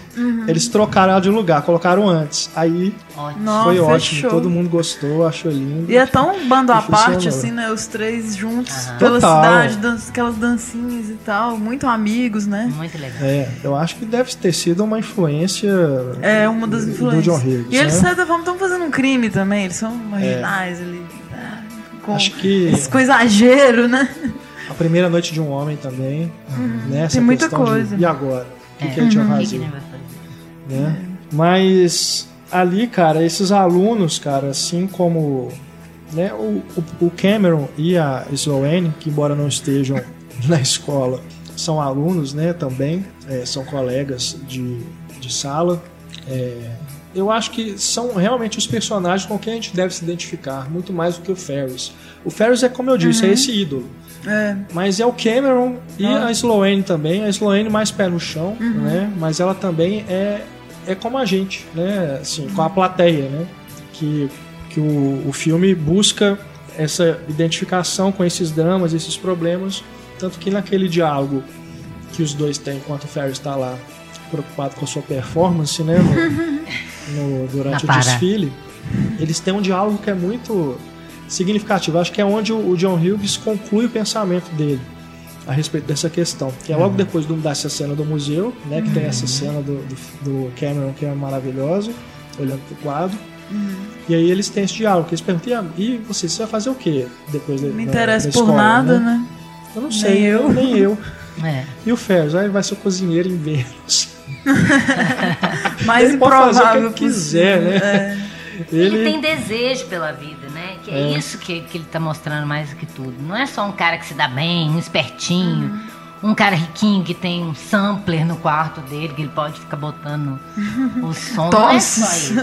Eles trocaram ela de lugar, colocaram antes. Aí Ótimo. Nossa, foi ótimo, fechou. todo mundo gostou, achou lindo. E é tão bando à parte, assim, né? Os três juntos pela Total. cidade, dan aquelas dancinhas e tal. Muito amigos, né? Muito legal. É, eu acho que deve ter sido uma influência É uma das do influências. John Hughes. E eles, de né? certa forma, estão fazendo um crime também. Eles são marginais ali. né? Com, Acho que com exagero, né? a primeira noite de um homem também, né? Essa Tem muita questão de, coisa. e agora? O que, É. que a gente O vai que que fazer? ele vai fazer? né? Mas ali, cara, esses alunos, cara, assim como né, o, o- Cameron e a Sloane, que embora não estejam na escola, são alunos, né, também, é, são colegas de, de sala. É, eu acho que são realmente os personagens com quem a gente deve se identificar, muito mais do que o Ferris. O Ferris é, como eu disse, é esse ídolo. É. Mas é o Cameron e a Sloane também. A Sloane mais pé no chão, né? Mas ela também é, é como a gente, né? Assim, com a plateia, né? Que, que o, o filme busca essa identificação com esses dramas, esses problemas. Tanto que naquele diálogo que os dois têm enquanto o Ferris está lá preocupado com a sua performance, né? No, no- durante o desfile, eles têm um diálogo que é muito significativo. Acho que é onde o, o John Hughes conclui o pensamento dele a respeito dessa questão. Que é logo depois do, dessa cena do museu, né? Que tem essa cena do, do, do Cameron que é maravilhosa, olhando pro quadro. E aí eles têm esse diálogo, que eles perguntam, "E e você, você vai fazer o quê depois da, Me interessa por escola, nada, né? Eu não sei, eu. nem eu. É. E o Ferris, aí ele vai ser o cozinheiro em Vênus. Mais Ele pode fazer o que improvável ele quiser, possível. né? É. Ele... tem desejo pela vida, né? Que é, É. isso que, que ele tá mostrando mais do que tudo. Não é só um cara que se dá bem, um espertinho, um cara riquinho que tem um sampler no quarto dele, que ele pode ficar botando o som. Não é só isso.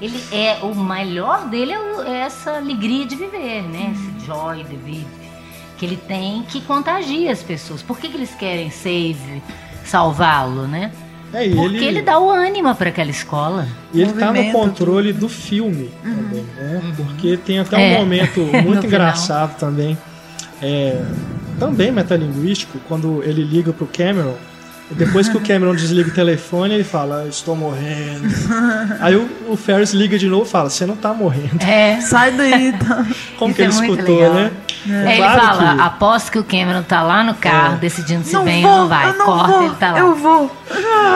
Ele é o melhor dele é, o- é essa alegria de viver, né? Esse joy de viver que ele tem que contagia as pessoas. Por que, que eles querem save, salvá-lo, né? É, e Porque ele, dá o ânimo para aquela escola. E ele tá no Movimento, controle do filme também, né? Porque tem até um É. momento muito final. engraçado também. É, também metalinguístico, quando ele liga pro Cameron. E Depois que o Cameron desliga o telefone, ele fala, "Eu estou morrendo. Aí o, o Ferris liga de novo e fala, você não tá morrendo. É. Sai daí, tá? Como Isso que ele é escutou, legal. né? É, ele Claro fala, que- aposto que o Cameron tá lá no carro, É. decidindo se não vem vou, ou não vai. eu não Corta, vou, ele tá lá. Eu vou.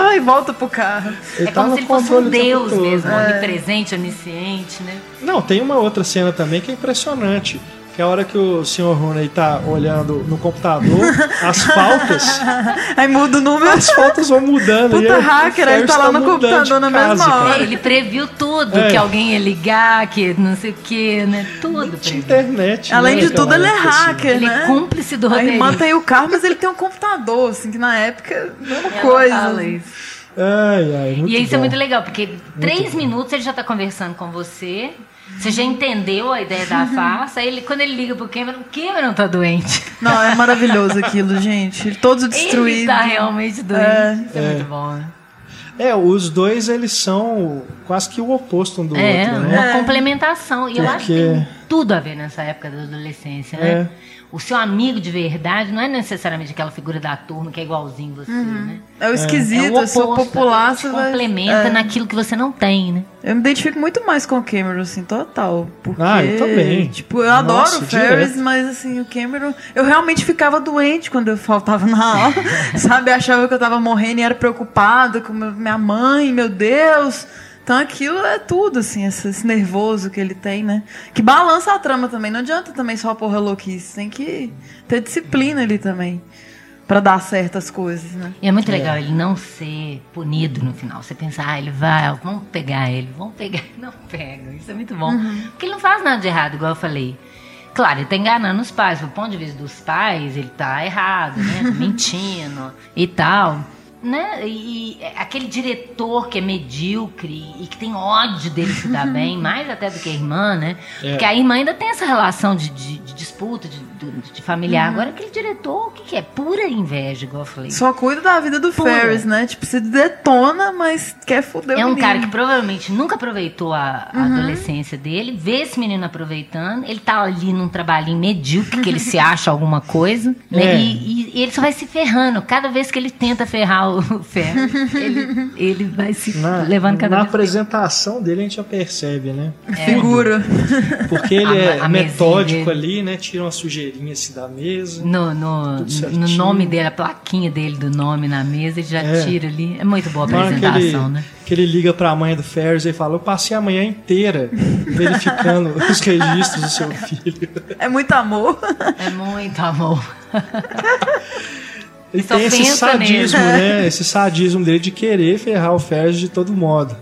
Ai, volta pro carro. Ele É tá como se ele fosse um deus mesmo, É. onipresente, onisciente, né? Não, tem uma outra cena também que é impressionante. Que é a hora que o Sr. Rooney tá olhando no computador, as faltas, Aí muda o número. as faltas vão mudando. e Puta aí hacker, aí tá lá no mudando computador de na mesma casa, hora. cara. É, ele previu tudo, É. que alguém ia ligar, que não sei o que, né? Tudo De previu. internet. Além né, de tudo, aquela ele é época, assim. hacker, Ele né? é cúmplice do Aí roteirista. mantém o carro, mas ele tem um computador, assim, que na época, mesma Ela coisa. fala isso. Ai, ai, muito e isso bom. é muito legal, porque três minutos ele já tá conversando com você. Você já entendeu a ideia da farsa. Ele, quando ele liga pro Cameron, o Cameron tá doente. Não, é maravilhoso aquilo, gente. Todo destruído. Ele tá realmente doente. É. Isso é, muito bom. né? É, os dois, eles são quase que o oposto um do É, outro, uma né? complementação. E eu acho que Porque- tem tudo a ver nessa época da adolescência, né? É. O seu amigo de verdade não é necessariamente aquela figura da turma que é igualzinho você, né? É o É esquisito, o eu sou oposto, popular, você vai... complementa É. naquilo que você não tem, né? Eu me identifico muito mais com o Cameron, assim, total. Porque, Ah, eu também. Tipo, eu Nossa, adoro o Ferris, direto. mas assim, o Cameron. Eu realmente ficava doente quando eu faltava na aula. sabe? Achava que eu tava morrendo e era preocupada com minha mãe, meu Deus. Então aquilo é tudo, assim, esse, esse nervoso que ele tem, né? Que balança a trama também. Não adianta também só porra louquice. Tem que ter disciplina ali também. Pra dar certas coisas, né? E é muito legal ele não ser punido no final. Você pensa, ah, ele vai, vamos pegar ele, vamos pegar. Não pega. Isso é muito bom. Porque ele não faz nada de errado, igual eu falei. Claro, ele tá enganando os pais. Do ponto de vista dos pais, ele tá errado, né? Tá mentindo e tal. Né? E, e aquele diretor que é medíocre e que tem ódio dele se dar bem, mais até do que a irmã, né? É. Porque a irmã ainda tem essa relação de, de- de disputa, de, de- familiar. Agora, aquele diretor, o que, que é? Pura inveja, igual eu falei. Só cuida da vida do Pura. Ferris, né? Tipo, se detona, mas quer foder É o um menino. cara que provavelmente nunca aproveitou a, a Uhum. adolescência dele, vê esse menino aproveitando, ele tá ali num trabalhinho medíocre, que ele se acha alguma coisa, né? É. E, e- e ele só vai se ferrando. Cada vez que ele tenta ferrar o ferro, ele, ele vai se Na, levando cada na vez apresentação dele a gente já percebe, né? Figura. Porque ele A- é a metódico ali, né? Tira uma sujeirinha assim da mesa. No, no, no nome dele, a plaquinha dele do nome na mesa, ele já É. tira ali. É muito boa a Na hora que ele, apresentação, né? que ele liga pra mãe do Ferris e fala: Eu passei a manhã inteira verificando os registros do seu filho. É muito amor. É muito amor. Ele Só tem esse sadismo, nele. né? Esse sadismo dele de querer ferrar o Ferris de todo modo.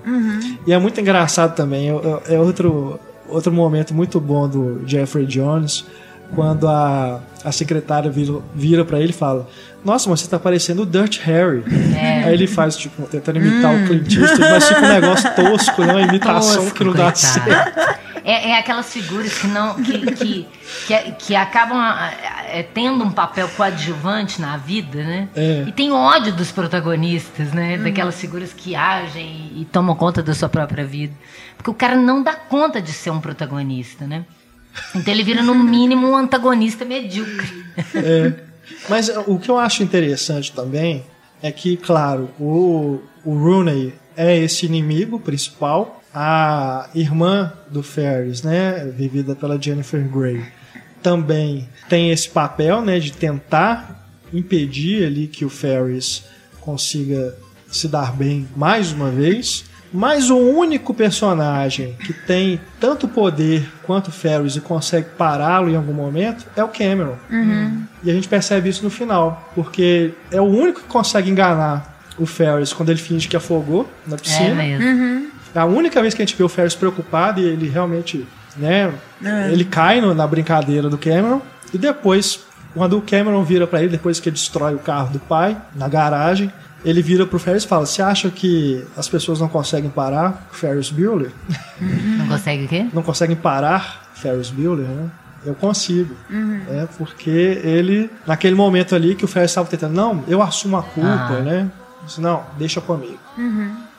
E é muito engraçado também. É, é outro, outro momento muito bom do Jeffrey Jones, quando a, a secretária vira, vira para ele e fala: Nossa, mas você tá parecendo o Dirt Harry. É. Aí ele faz, tipo, tentando imitar o Clint Eastwood, mas fica um negócio tosco, né? Uma imitação Tosco, que não dá coitado. certo. É, é aquelas figuras que não que, que, que, que acabam ah, é, tendo um papel coadjuvante na vida, né? É. E tem ódio dos protagonistas, né? Daquelas figuras que agem e tomam conta da sua própria vida. Porque o cara não dá conta de ser um protagonista, né? Então ele vira, no mínimo, um antagonista medíocre. É. Mas o que eu acho interessante também é que, claro, o, o Rooney é esse inimigo principal. A irmã do Ferris, né, vivida pela Jennifer Grey, também tem esse papel, né, de tentar impedir ali que o Ferris consiga se dar bem mais uma vez. Mas o único personagem que tem tanto poder quanto o Ferris e consegue pará-lo em algum momento é o Cameron. E a gente percebe isso no final, porque é o único que consegue enganar o Ferris quando ele finge que afogou na É piscina. mesmo. É a única vez que a gente vê o Ferris preocupado e ele realmente, né, É. ele cai no- na brincadeira do Cameron e depois, quando o Cameron vira pra ele depois que destrói o carro do pai na garagem, ele vira pro Ferris e fala: "Você acha que as pessoas não conseguem parar o Ferris Bueller? Não consegue o quê? Não conseguem parar Ferris Bueller, né?" Eu consigo. É porque ele, naquele momento ali que o Ferris estava tentando, não, eu assumo a culpa, Ah. né? Disse, não, deixa comigo.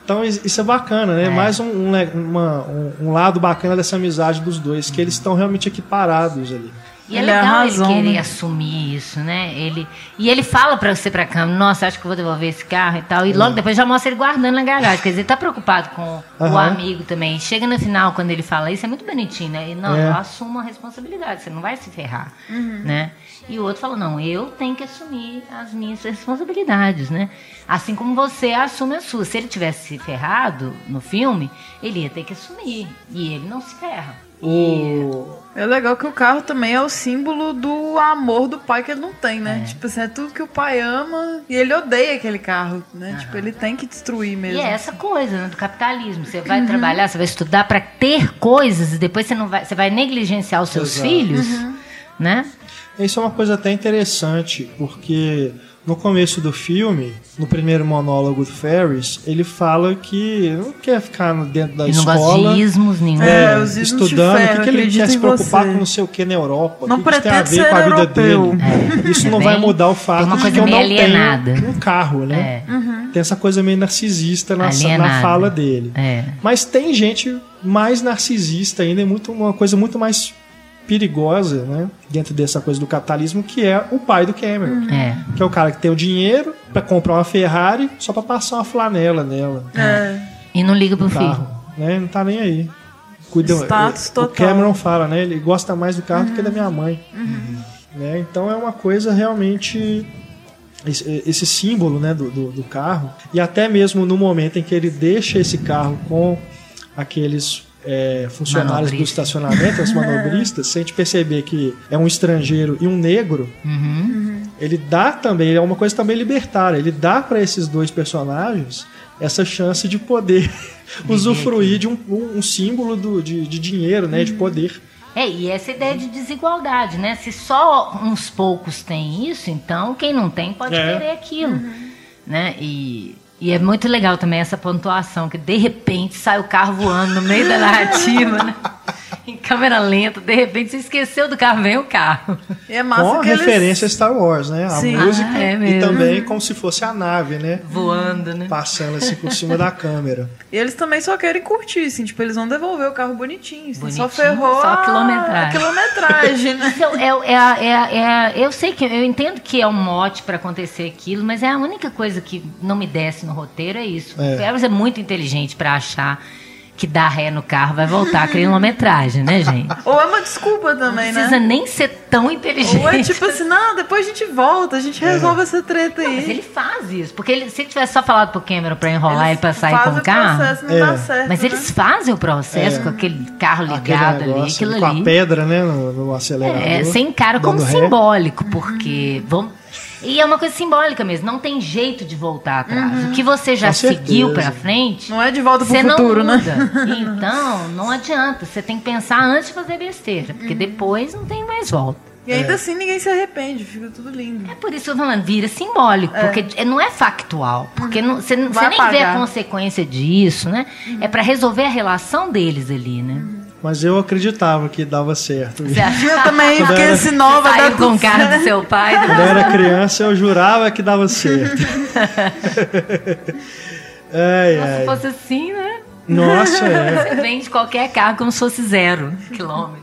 Então is- isso é bacana, né? É. Mais um, um uma- um- um lado bacana dessa amizade dos dois, que eles estão realmente equiparados ali. E é Ele é legal razão, ele querer né? assumir isso, né? Ele, e ele fala pra você pra câmera, nossa, acho que eu vou devolver esse carro e tal. E logo depois já mostra ele guardando na garagem. Quer dizer, ele tá preocupado com o Aham. amigo também. Chega no final, quando ele fala isso, é muito bonitinho, né? E, não, É. eu assumo a responsabilidade, você não vai se ferrar, né? E o outro fala, não, eu tenho que assumir as minhas responsabilidades, né? Assim como você assume a sua. Se ele tivesse se ferrado no filme, ele ia ter que assumir. E ele não se ferra. O... É legal que o carro também é o símbolo do amor do pai que ele não tem, né? Tipo assim, é tudo que o pai ama e ele odeia aquele carro, né? Tipo, ele tem que destruir mesmo. E é essa coisa né, do capitalismo. Você vai trabalhar, você vai estudar para ter coisas e depois você não vai, você vai negligenciar os seus Exato. filhos, né? Isso é uma coisa até interessante, porque no começo do filme, no primeiro monólogo do Ferris, ele fala que não quer ficar dentro da escola. gosta de ismos nenhum. É, É, os estudando, ferro, o que, que ele quer se preocupar você. com não sei o que na Europa? Não o que, tem a ver com a vida europeu. dele? Isso É não bem- vai mudar o fato de que eu não alienada. tenho um carro, né? É. Tem essa coisa meio narcisista na, na fala dele. É. Mas tem gente mais narcisista ainda, é muito, uma coisa muito mais perigosa, né? Dentro dessa coisa do capitalismo, que é o pai do Cameron. É. Que é o cara que tem o dinheiro pra comprar uma Ferrari só pra passar uma flanela nela. É. E não liga pro no filho. carro, né? Não tá nem aí. Cuida, Status o total. Cameron fala, né? Ele gosta mais do carro do que da minha mãe. Né? Então é uma coisa realmente esse, esse símbolo né, do, do, do carro e até mesmo no momento em que ele deixa esse carro com aqueles é, funcionários do estacionamento, os manobristas, se a gente perceber que é um estrangeiro e um negro, Uhum. ele dá também, é uma coisa também libertária, ele dá para esses dois personagens essa chance de poder usufruir de um, um, um símbolo do, de, de dinheiro, né, de poder. É, e essa ideia de desigualdade, né? Se só uns poucos têm isso, então quem não tem pode É. querer aquilo. né? E e é muito legal também essa pontuação, que de repente sai o carro voando no meio da narrativa, né? em câmera lenta, de repente você esqueceu do carro, vem o carro. E é massa Com a referência eles... Star Wars, né? A Sim. música ah, é e também como se fosse a nave, né? Voando, né? Passando assim por cima da câmera. E eles também só querem curtir, assim, tipo, eles vão devolver o carro bonitinho, assim, bonitinho só ferrou só a quilometragem. A quilometragem né? Então, é, é, é, é, eu sei que, eu entendo que é um mote para acontecer aquilo, mas é a única coisa que não me desce no roteiro, é isso. É. O Ferris é muito inteligente para achar que dá ré no carro vai voltar a quilometragem, né, gente? Ou é uma desculpa também, não precisa né? nem ser tão inteligente. Ou é tipo assim, não, depois a gente volta, a gente é. resolve é. essa treta aí. Não, mas ele faz isso, porque ele, se ele tivesse só falado pro Cameron pra enrolar ele pra sair com o carro. Processo, não é. dá certo, mas né? eles fazem o processo é. com aquele carro ligado aquele ali, aquilo com ali. Com a pedra, né, no, no acelerador. É, você encara como ré. simbólico, porque vamos e é uma coisa simbólica mesmo, não tem jeito de voltar atrás. Uhum. O que você já seguiu para frente. Não é de volta pro futuro, né? Então, não adianta. Você tem que pensar antes de fazer besteira, porque uhum. depois não tem mais volta. E ainda é. assim ninguém se arrepende, fica tudo lindo. É por isso que eu tô falando, vira simbólico, é. porque não é factual. Porque não, você, você nem vê a consequência disso, né? Uhum. É para resolver a relação deles ali, né? Uhum. Mas eu acreditava que dava certo. Você Eu também, porque era, esse nova da com o cara do seu pai. Quando eu era criança, eu jurava que dava certo. ai, ai. Se fosse assim, né? Nossa, é. Você vende qualquer carro como se fosse zero quilômetro.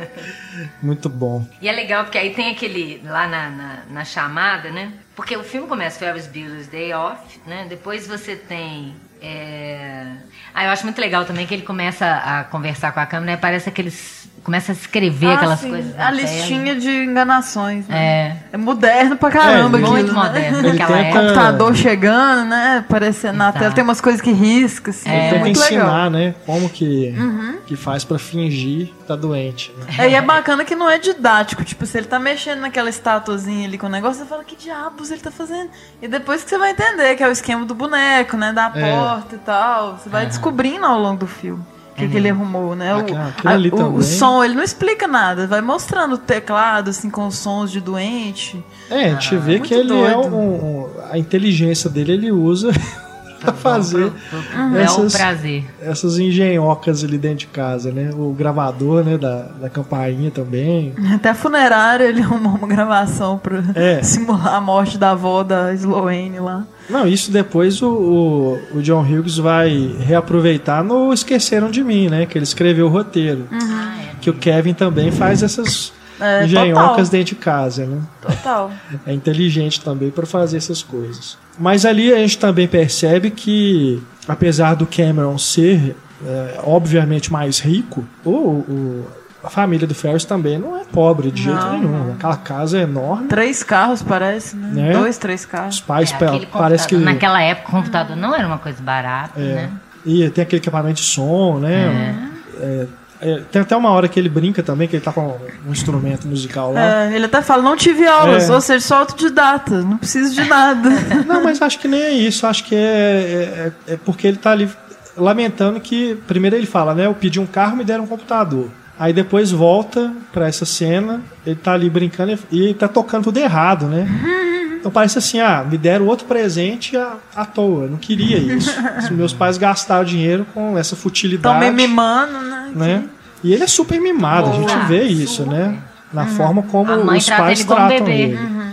Muito bom. E é legal porque aí tem aquele, lá na, na, na chamada, né? Porque o filme começa Ferris Bueller's Day Off, né? Depois você tem... É... Ah, eu acho muito legal também que ele começa a conversar com a câmera, né? Parece aqueles começa a escrever ah, aquelas sim. coisas. A listinha de enganações. Né? É. É moderno pra caramba. É, muito né? moderno. Naquela tenta... computador chegando, né? Aparecendo na tela. Tem umas coisas que risca, assim. É. Ele tenta ensinar, legal. né? Como que, uhum. que faz pra fingir que tá doente. Né? É, e é bacana que não é didático. Tipo, se ele tá mexendo naquela estatuazinha ali com o negócio, você fala, que diabos ele tá fazendo? E depois que você vai entender que é o esquema do boneco, né? Da é. porta e tal. Você vai uhum. descobrindo ao longo do filme que, que ele uhum. arrumou, né? O, a, o, o, som, ele não explica nada, vai mostrando o teclado, assim, com sons de doente. É, a gente ah, vê que ele doido. é um, um, A inteligência dele ele usa pra fazer uhum. essas, é um prazer. essas engenhocas ali dentro de casa, né? O gravador, né, da, da campainha também. Até a funerária ele arrumou uma gravação pra é. simular a morte da avó da Sloane lá. Não, isso depois o, o, o, John Hughes vai reaproveitar no Esqueceram de Mim, né? Que ele escreveu o roteiro. Uhum. Que o Kevin também faz essas é, engenhocas dentro de casa, né? Total. É inteligente também para fazer essas coisas. Mas ali a gente também percebe que, apesar do Cameron ser é, obviamente mais rico, o, o a família do Ferris também não é pobre de jeito não, nenhum. Não. Aquela casa é enorme. Três carros, parece, né? né? Dois, três carros. Os pais é, parece que. Naquela época, o computador não era uma coisa barata, é. né? E tem aquele equipamento de som, né? É. É, tem até uma hora que ele brinca também, que ele tá com um instrumento musical lá. É, ele até fala, não tive aulas, é. ou seja, sou autodidata, não preciso de nada. não, mas acho que nem é isso, acho que é, é, é, porque ele tá ali lamentando que, primeiro ele fala, né, eu pedi um carro, me deram um computador. Aí depois volta para essa cena, ele tá ali brincando e ele tá tocando tudo errado, né? Então parece assim, ah, me deram outro presente à, à toa, eu não queria isso. Os meus pais gastaram dinheiro com essa futilidade. Estão me mimando, né? né? E ele é super mimado, Boa. a gente vê isso, né? Na uhum. forma como os pais tratam ele. Uhum.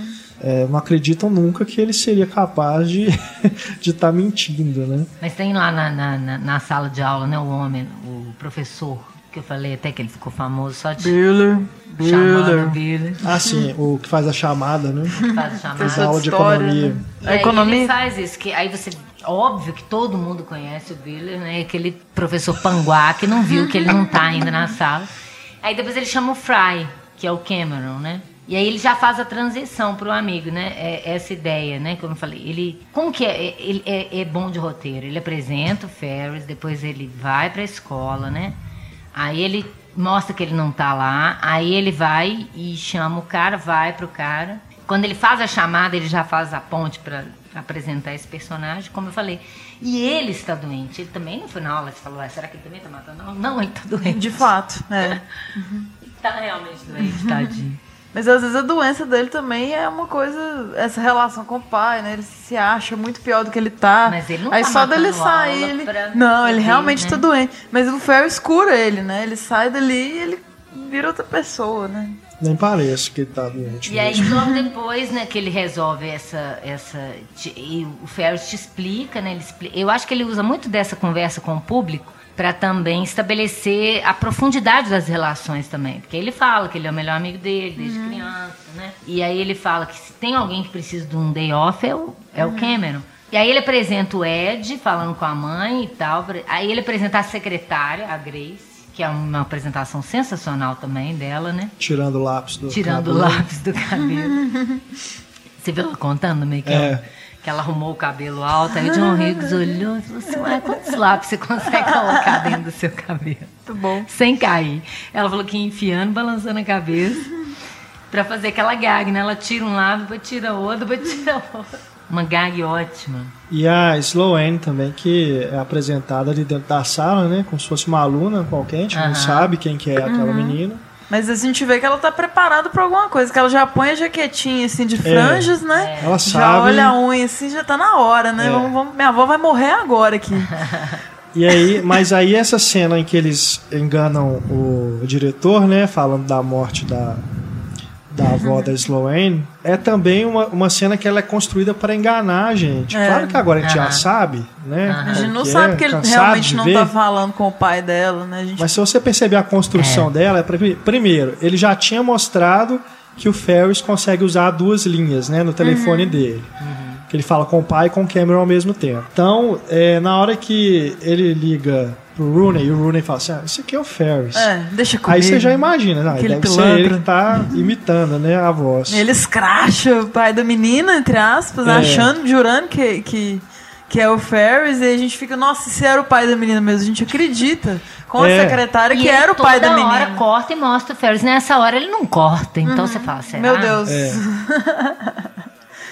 É, não acreditam nunca que ele seria capaz de estar de tá mentindo, né? Mas tem lá na, na, na, sala de aula, né, o homem, o professor, que eu falei até que ele ficou famoso só de Biller, Biller. Biller. Ah, sim, o que faz a chamada, né? Que faz a chamada. Faz aula de economia. Né? A economia? ele faz isso, que aí você óbvio que todo mundo conhece o Biller, né? Aquele professor panguá que não viu que ele não tá ainda na sala. Aí depois ele chama o Fry, que é o Cameron, né? E aí ele já faz a transição para o amigo, né? É, essa ideia, né? Como eu falei, ele como que é? Ele é, é bom de roteiro. Ele apresenta o Ferris, depois ele vai para a escola, né? Aí ele mostra que ele não tá lá, aí ele vai e chama o cara, vai pro cara. Quando ele faz a chamada, ele já faz a ponte para apresentar esse personagem, como eu falei. E ele está doente. Ele também não foi na aula, você falou, ah, será que ele também está matando? Não, não, ele está doente. De fato, é. Está realmente doente, tadinho. Mas às vezes a doença dele também é uma coisa, essa relação com o pai, né? Ele se acha muito pior do que ele tá. Mas ele não Aí tá só dele sair, ele. Não, ele realmente tá né? tá doente. Mas o Ferris cura ele, né? Ele sai dali e ele vira outra pessoa, né? Nem parece que ele tá doente. E aí, logo depois, né, que ele resolve essa. essa e o Ferris te explica, né? Ele explica, eu acho que ele usa muito dessa conversa com o público para também estabelecer a profundidade das relações também. Porque ele fala que ele é o melhor amigo dele desde uhum. criança, né? E aí ele fala que se tem alguém que precisa de um day off é o, é uhum. o Cameron. E aí ele apresenta o Ed falando com a mãe e tal. Aí ele apresenta a secretária, a Grace que é uma apresentação sensacional também dela, né? Tirando o lápis do Tirando cabelo. o lápis do cabelo. Você viu ela contando, meio que, é. Que ela arrumou o cabelo alto, aí o John Higgs olhou e falou assim, ué, quantos lápis você consegue colocar dentro do seu cabelo? Muito bom. Sem cair. Ela falou que ia enfiando, balançando a cabeça, pra fazer aquela gag, né? Ela tira um lápis, depois tira outro, depois tira outro. Uma gag ótima. E a Sloane também, que é apresentada ali dentro da sala, né? Como se fosse uma aluna qualquer, a gente não sabe quem que é aquela uhum. menina. Mas a gente vê que ela tá preparada pra alguma coisa, que ela já põe a jaquetinha assim de é. franjas, é. né? Ela já sabe. Já olha a unha assim, já tá na hora, né? É. Vamos, vamos, minha avó vai morrer agora aqui. E aí, mas aí essa cena em que eles enganam o diretor, né, falando da morte da, da avó da Sloane, é também uma, uma cena que ela é construída para enganar a gente. É. Claro que agora a gente já sabe, né? A gente não sabe é, que ele realmente não está falando com o pai dela, né? Gente... Mas se você perceber a construção é. dela, é primeiro, ele já tinha mostrado que o Ferris consegue usar duas linhas, né, no telefone uhum. dele. Uhum. Que ele fala com o pai e com o Cameron ao mesmo tempo. Então, é, na hora que ele liga pro Rooney, e o Rooney fala assim: ah, isso aqui é o Ferris. É, deixa comigo. Aí você já imagina, né? deve pilantra. ser ele que tá imitando, né, a voz. Ele escracha o pai da menina, entre aspas, é. achando, jurando que, que, que é o Ferris, e a gente fica, nossa, se era o pai da menina mesmo, a gente acredita. Com é. a secretária que era o pai da menina. hora corta e mostra o Ferris. Nessa hora ele não corta, então uhum. você fala, será? Meu Deus. É.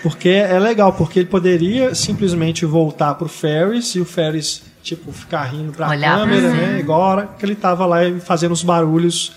Porque é legal, porque ele poderia simplesmente voltar pro Ferris e o Ferris tipo, ficar rindo pra Olhar câmera, né? Igual a hora que ele tava lá fazendo os barulhos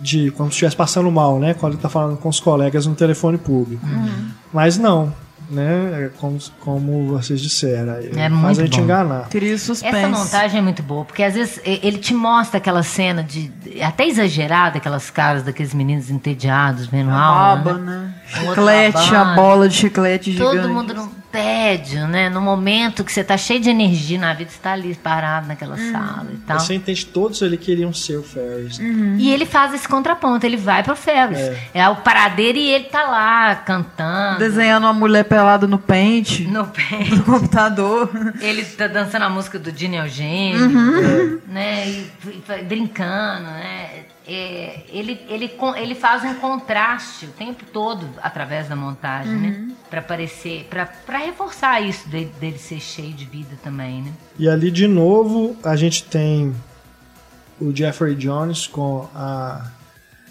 de como se estivesse passando mal, né? Quando ele tá falando com os colegas no telefone público. Uhum. Mas não, né? É como, como vocês disseram. É faz a gente bom. enganar. Cria suspense. Essa montagem é muito boa, porque às vezes ele te mostra aquela cena de. até exagerada, aquelas caras daqueles meninos entediados vendo a aula. Baba, né? né? Chiclete, a bola de chiclete Todo gigante. mundo não tédio, né? No momento que você tá cheio de energia na vida, você tá ali parado naquela uhum. sala e tal. Você entende, todos eles queriam ser o Ferris. Uhum. E ele faz esse contraponto, ele vai pro Ferris. É. é o paradeiro e ele tá lá cantando. Desenhando uma mulher pelada no pente. No pente. No computador. Ele tá dançando a música do Dini Eugênio, uhum. né? E, e, brincando, né? É, ele, ele, ele faz um contraste o tempo todo através da montagem, né? uhum. né? Para parecer, para reforçar isso dele, dele, ser cheio de vida também, né? E ali de novo a gente tem o Jeffrey Jones com a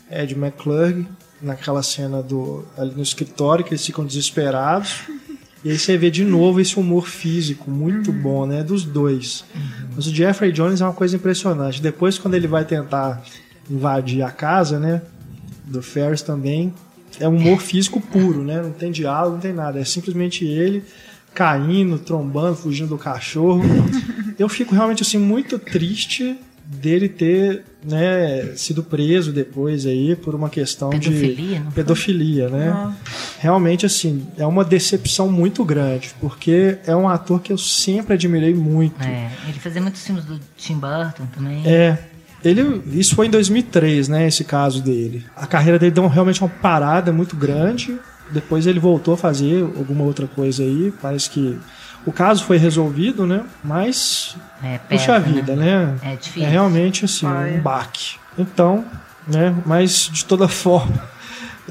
Ed McClurg naquela cena do ali no escritório que eles ficam desesperados. E aí você vê de novo esse humor físico muito uhum. bom, né? Dos dois. Uhum. Mas o Jeffrey Jones é uma coisa impressionante. Depois, quando ele vai tentar invadir a casa, né? Do Ferris também. É um humor físico puro, né? Não tem diálogo, não tem nada. É simplesmente ele caindo, trombando, fugindo do cachorro. Eu fico realmente assim muito triste dele ter né, sido preso depois aí por uma questão pedofilia, de pedofilia, né? Não. Realmente assim é uma decepção muito grande porque é um ator que eu sempre admirei muito. É, ele fazia muitos filmes do Tim Burton também. É, ele, isso foi em 2003, né? Esse caso dele. A carreira dele deu realmente uma parada muito grande. Depois ele voltou a fazer alguma outra coisa aí. Parece que o caso foi resolvido, né? Mas é, puxa vida, né? né? É difícil. É realmente assim um baque. Então, né? Mas de toda forma,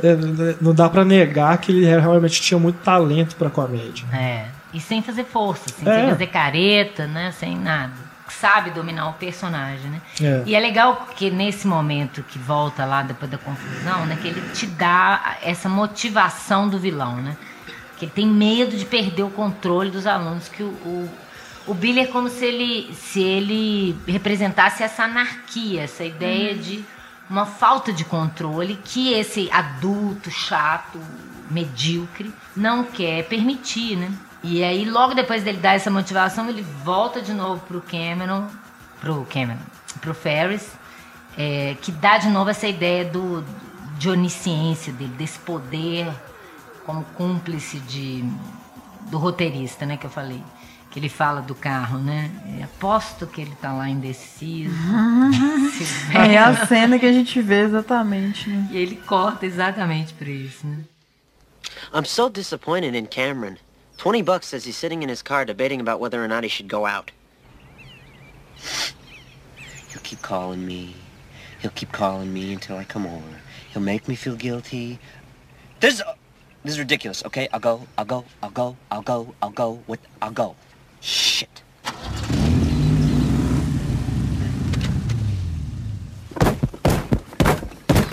é, não dá para negar que ele realmente tinha muito talento para comédia. É. E sem fazer força, assim, é. sem fazer careta, né? Sem nada sabe dominar o personagem, né? É. E é legal que nesse momento que volta lá depois da confusão, né, que ele te dá essa motivação do vilão, né? Que ele tem medo de perder o controle dos alunos, que o, o, o Billy é como se ele, se ele representasse essa anarquia, essa ideia uhum. de uma falta de controle que esse adulto chato, medíocre, não quer permitir, né? E aí, logo depois dele dar essa motivação, ele volta de novo pro Cameron, pro Cameron, pro Ferris, é, que dá de novo essa ideia do, de onisciência dele, desse poder como cúmplice de, do roteirista, né, que eu falei. Que ele fala do carro, né? É, aposto que ele tá lá indeciso. é a cena que a gente vê exatamente, né? E ele corta exatamente por isso, né? I'm so disappointed in Cameron. 20 bucks says he's sitting in his car debating about whether or not he should go out. He'll keep calling me. He'll keep calling me until I come over. He'll make me feel guilty. This, uh, this is ridiculous, okay? I'll go, I'll go, I'll go, I'll go, I'll go, with, I'll go. Shit.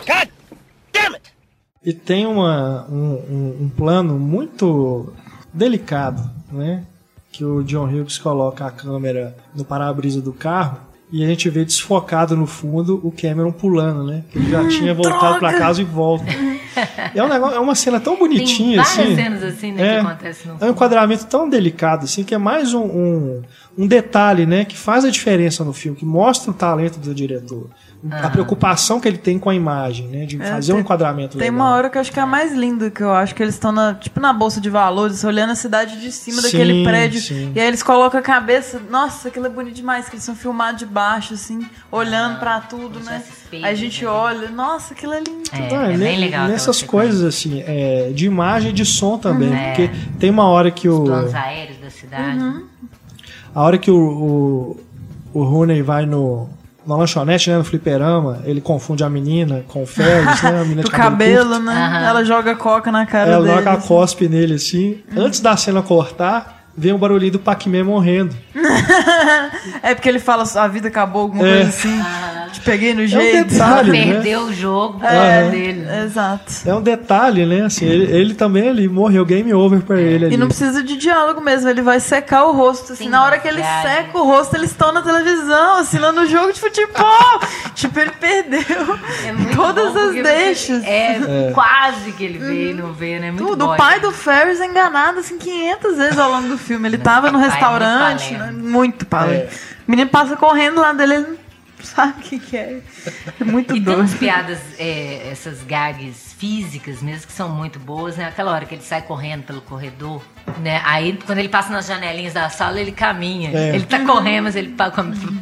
God damn it! E tem uma, um, um, um plano muito delicado, né? Que o John Hughes coloca a câmera no para-brisa do carro e a gente vê desfocado no fundo o Cameron pulando, né? Que ele já hum, tinha voltado para casa e volta. É, um negócio, é uma cena tão bonitinha Tem assim. cenas assim, né, é, que acontece no É um enquadramento tão delicado assim que é mais um, um, um, detalhe, né, que faz a diferença no filme, que mostra o talento do diretor. A preocupação que ele tem com a imagem, né? De é, fazer tem, um enquadramento Tem legal. uma hora que eu acho que é a mais linda, que eu acho que eles estão na, tipo na bolsa de valores, olhando a cidade de cima sim, daquele prédio. Sim. E aí eles colocam a cabeça. Nossa, aquilo é bonito demais, que eles são filmados de baixo, assim, olhando ah, para tudo, né? Aí a gente né? olha, nossa, aquilo é lindo. É, então, é, é bem legal. Nessas coisas, assim, é, de imagem e de som também. Uhum. Porque tem uma hora que o. Os planos aéreos da cidade. Uhum. A hora que o, o, o Rooney vai no, na lanchonete, né, no fliperama, ele confunde a menina com o Félix, né? A menina do cabelo, cabelo né? Uhum. Ela joga coca na cara Ela dele. Ela joga a assim. cospe nele, assim. Uhum. Antes da cena cortar, vem o barulhinho do Pac-Man morrendo. é porque ele fala a vida acabou, alguma é. coisa assim. Te peguei no jeito. É um detalhe, né? Perdeu o jogo é, dele. Exato. É um detalhe, né? Assim, ele, ele também ele morreu game over pra ele. Ali. E não precisa de diálogo mesmo, ele vai secar o rosto. Assim, Sim, na hora que ele seca o rosto, eles estão na televisão, assinando o jogo de futebol. tipo, ele perdeu é todas as deixas. É, é, quase que ele vê e não vê, né? Muito Tudo. O pai do Ferris é enganado assim 500 vezes ao longo do filme. Ele tava no restaurante, é muito palento. Né? O menino passa correndo lá dele, ele não sabe o que, que é. É muito e doido. tem umas piadas, é, essas gags físicas mesmo, que são muito boas, né? Aquela hora que ele sai correndo pelo corredor, né? Aí, quando ele passa nas janelinhas da sala, ele caminha. É. Ele tá correndo, mas ele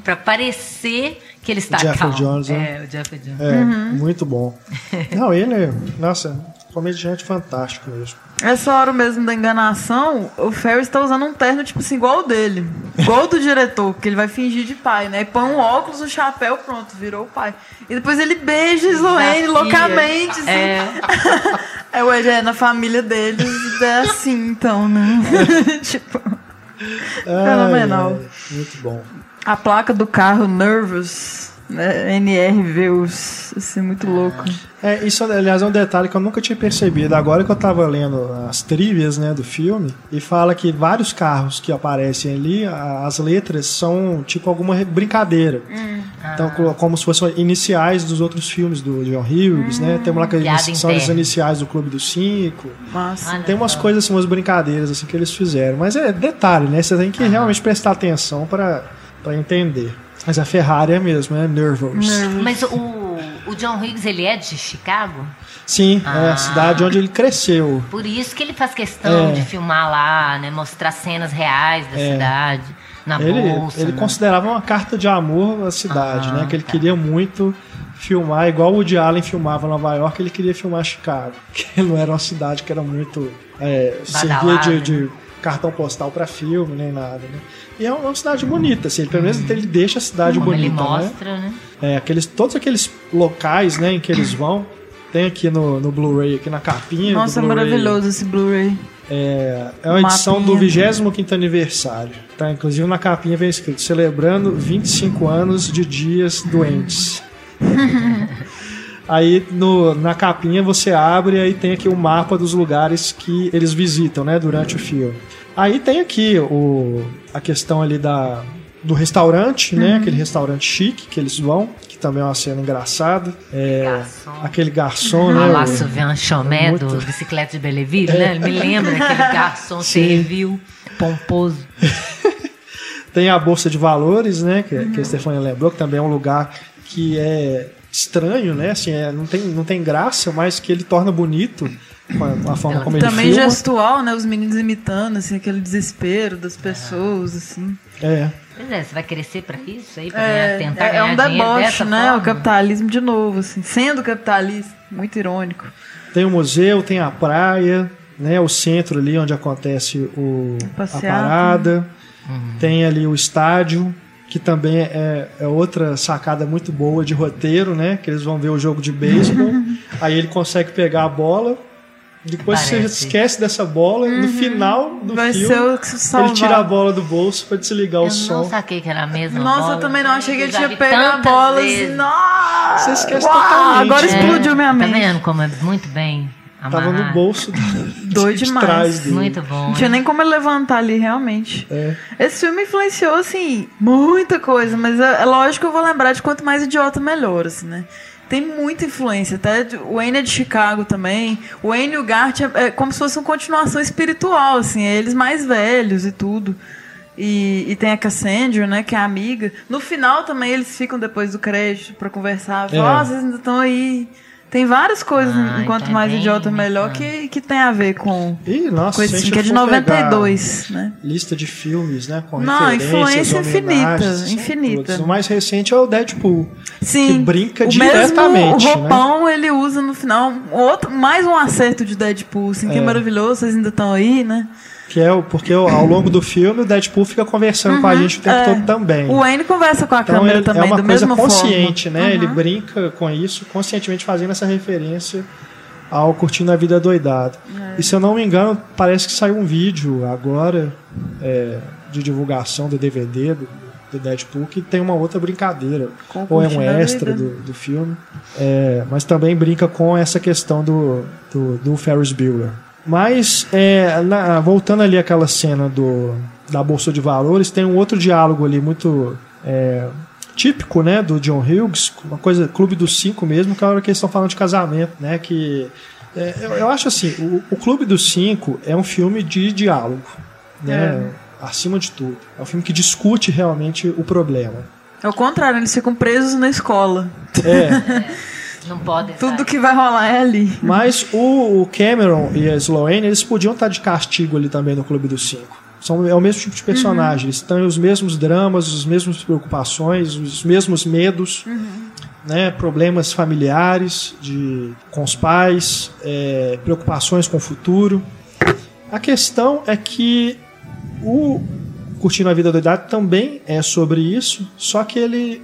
para parecer que ele está Jeff calmo. Jones, né? É, o Jeff Jones. É, uhum. muito bom. Não, ele, nossa, comediante fantástico mesmo. Essa hora mesmo da enganação, o Ferris tá usando um terno, tipo assim, igual o dele. Igual o do diretor, porque ele vai fingir de pai, né? E põe um óculos, um chapéu, pronto, virou o pai. E depois ele beija Sloane loucamente, assim. É. é, ué, é, na família deles é assim, então, né? tipo. fenomenal. muito bom. A placa do carro Nervous né? NRVs, assim, muito louco. É, isso, aliás, é um detalhe que eu nunca tinha percebido. Agora que eu tava lendo as trivias, né, do filme, e fala que vários carros que aparecem ali, as letras são tipo alguma brincadeira. Hum. Então, como se fossem iniciais dos outros filmes do John Hughes, hum. né? Tem uma lá que são as iniciais do Clube dos Cinco. Nossa. Tem umas coisas assim, umas brincadeiras assim que eles fizeram. Mas é detalhe, né? Você tem que realmente prestar atenção para entender. Mas a Ferrari é mesmo, é Nervous. Mas o, o John Higgs, ele é de Chicago? Sim, ah, é a ah. cidade onde ele cresceu. Por isso que ele faz questão é. de filmar lá, né? Mostrar cenas reais da é. cidade, na ele, bolsa. Ele né? considerava uma carta de amor à cidade, ah, né? Que ele tá. queria muito filmar, igual o Woody Allen filmava Nova York, ele queria filmar Chicago. Que não era uma cidade que era muito... É, servia de, de cartão postal para filme, nem nada, né? E é uma cidade bonita, assim, pelo menos ele deixa a cidade Como bonita, ele mostra, né? né? É, aqueles, todos aqueles locais, né, em que eles vão, tem aqui no, no Blu-ray, aqui na capinha Nossa, é maravilhoso esse Blu-ray. É, é uma edição do 25º aniversário. Tá? Inclusive na capinha vem escrito celebrando 25 anos de dias doentes. aí no, na capinha você abre e aí tem aqui o mapa dos lugares que eles visitam, né, durante o filme. Aí tem aqui o, a questão ali da, do restaurante, né? uhum. né? Aquele restaurante chique que eles vão, que também é uma cena engraçada. É, Garçom. aquele garçom, né? Lá o- se vê um chomé muito- do Bicicleta de Belleville, né? Ele me lembra aquele garçom servil, pomposo. Tem a Bolsa de Valores, né? Que, que a Stefania lembrou, que também é um lugar que é estranho, né? Assim, é, não, tem, não tem graça, mas que ele torna bonito a, forma como ele Também filma. gestual, né? Os meninos imitando, assim, aquele desespero das pessoas, assim. É. Pois é, você vai crescer pra isso aí? Pra É, ganhar, tentar é, é um deboche, né? forma? O capitalismo de novo, assim. Sendo capitalista, muito irônico. Tem o museu, tem a praia, né? O centro ali onde acontece o, a parada. Tem ali o estádio, que também é, é outra sacada muito boa de roteiro, né? Que eles vão ver o jogo de beisebol. aí ele consegue pegar a bola. Depois você Parece. esquece dessa bola. No final do Uhum. Vai filme, o ele tira a bola do bolso para desligar o Eu som. não saquei que era a mesma Nossa, bola. eu também não. Achei que ele tinha pego a bola assim. Nossa! Você esquece Uau, totalmente, Agora né? explodiu minha Tá mente. vendo como é muito bem Tava amarrado? no bolso Doido de demais. trás dele. Muito bom. Não tinha nem como ele levantar ali, realmente. É. Esse filme influenciou, assim, muita coisa, mas é, é lógico que eu vou lembrar de quanto mais idiota, melhor, assim, né? Tem muita influência, até de- o Wayne é de Chicago também. O Wayne e o Gart é, é como se fosse uma continuação espiritual, assim, é eles mais velhos e tudo. E, e tem a Cassandra, né, que é amiga. No final também eles ficam depois do crédito pra conversar. É. Falam, "Ó, vocês ainda estão aí. Tem várias coisas, Ah, enquanto é mais bem idiota, melhor, que, que tem a ver com, E, nossa, com esse se a filme, gente que é de for pegar 92, né? Lista de filmes, né? Com Não, influência infinita, infinita. O mais recente é o Deadpool. Sim. que brinca o diretamente, mesmo roupão ele usa no final. Outro, mais um acerto de Deadpool, assim, que é É. maravilhoso, vocês ainda estão aí, né? Que é o, porque ao longo do filme o Deadpool fica conversando com a gente o tempo é. todo também. O Wayne conversa com a Então câmera ele- também, é uma da coisa mesma consciente, forma. né? Uhum. Ele brinca com isso, conscientemente fazendo essa referência ao Curtindo a Vida Doidado. É. E se eu não me engano, parece que saiu um vídeo agora é, de divulgação do DVD do, do Deadpool que tem uma outra brincadeira. Com Ou é um extra do, do filme. É, mas também brinca com essa questão do, do, do Ferris Bueller. Mas, é, na- voltando ali àquela cena do, da Bolsa de Valores, tem um outro diálogo ali muito é, típico né, do John Hughes, uma coisa, Clube dos Cinco mesmo, que é a hora que eles estão falando de casamento, né? Que, é, eu, eu acho assim, o, o Clube dos Cinco é um filme de diálogo, né? Acima de tudo. É um filme que discute realmente o problema. É o contrário, eles ficam presos na escola. É, Não pode Tudo sair. que vai rolar é ali. mas o, o Cameron e a Sloane, eles podiam estar de castigo ali também no Clube dos Cinco. São, é o mesmo tipo de personagem. Eles têm os mesmos dramas, as mesmas preocupações, os mesmos medos, né? problemas familiares de, com os pais, é, preocupações com o futuro. A questão é que o Curtindo a Vida Doidado também é sobre isso, só que ele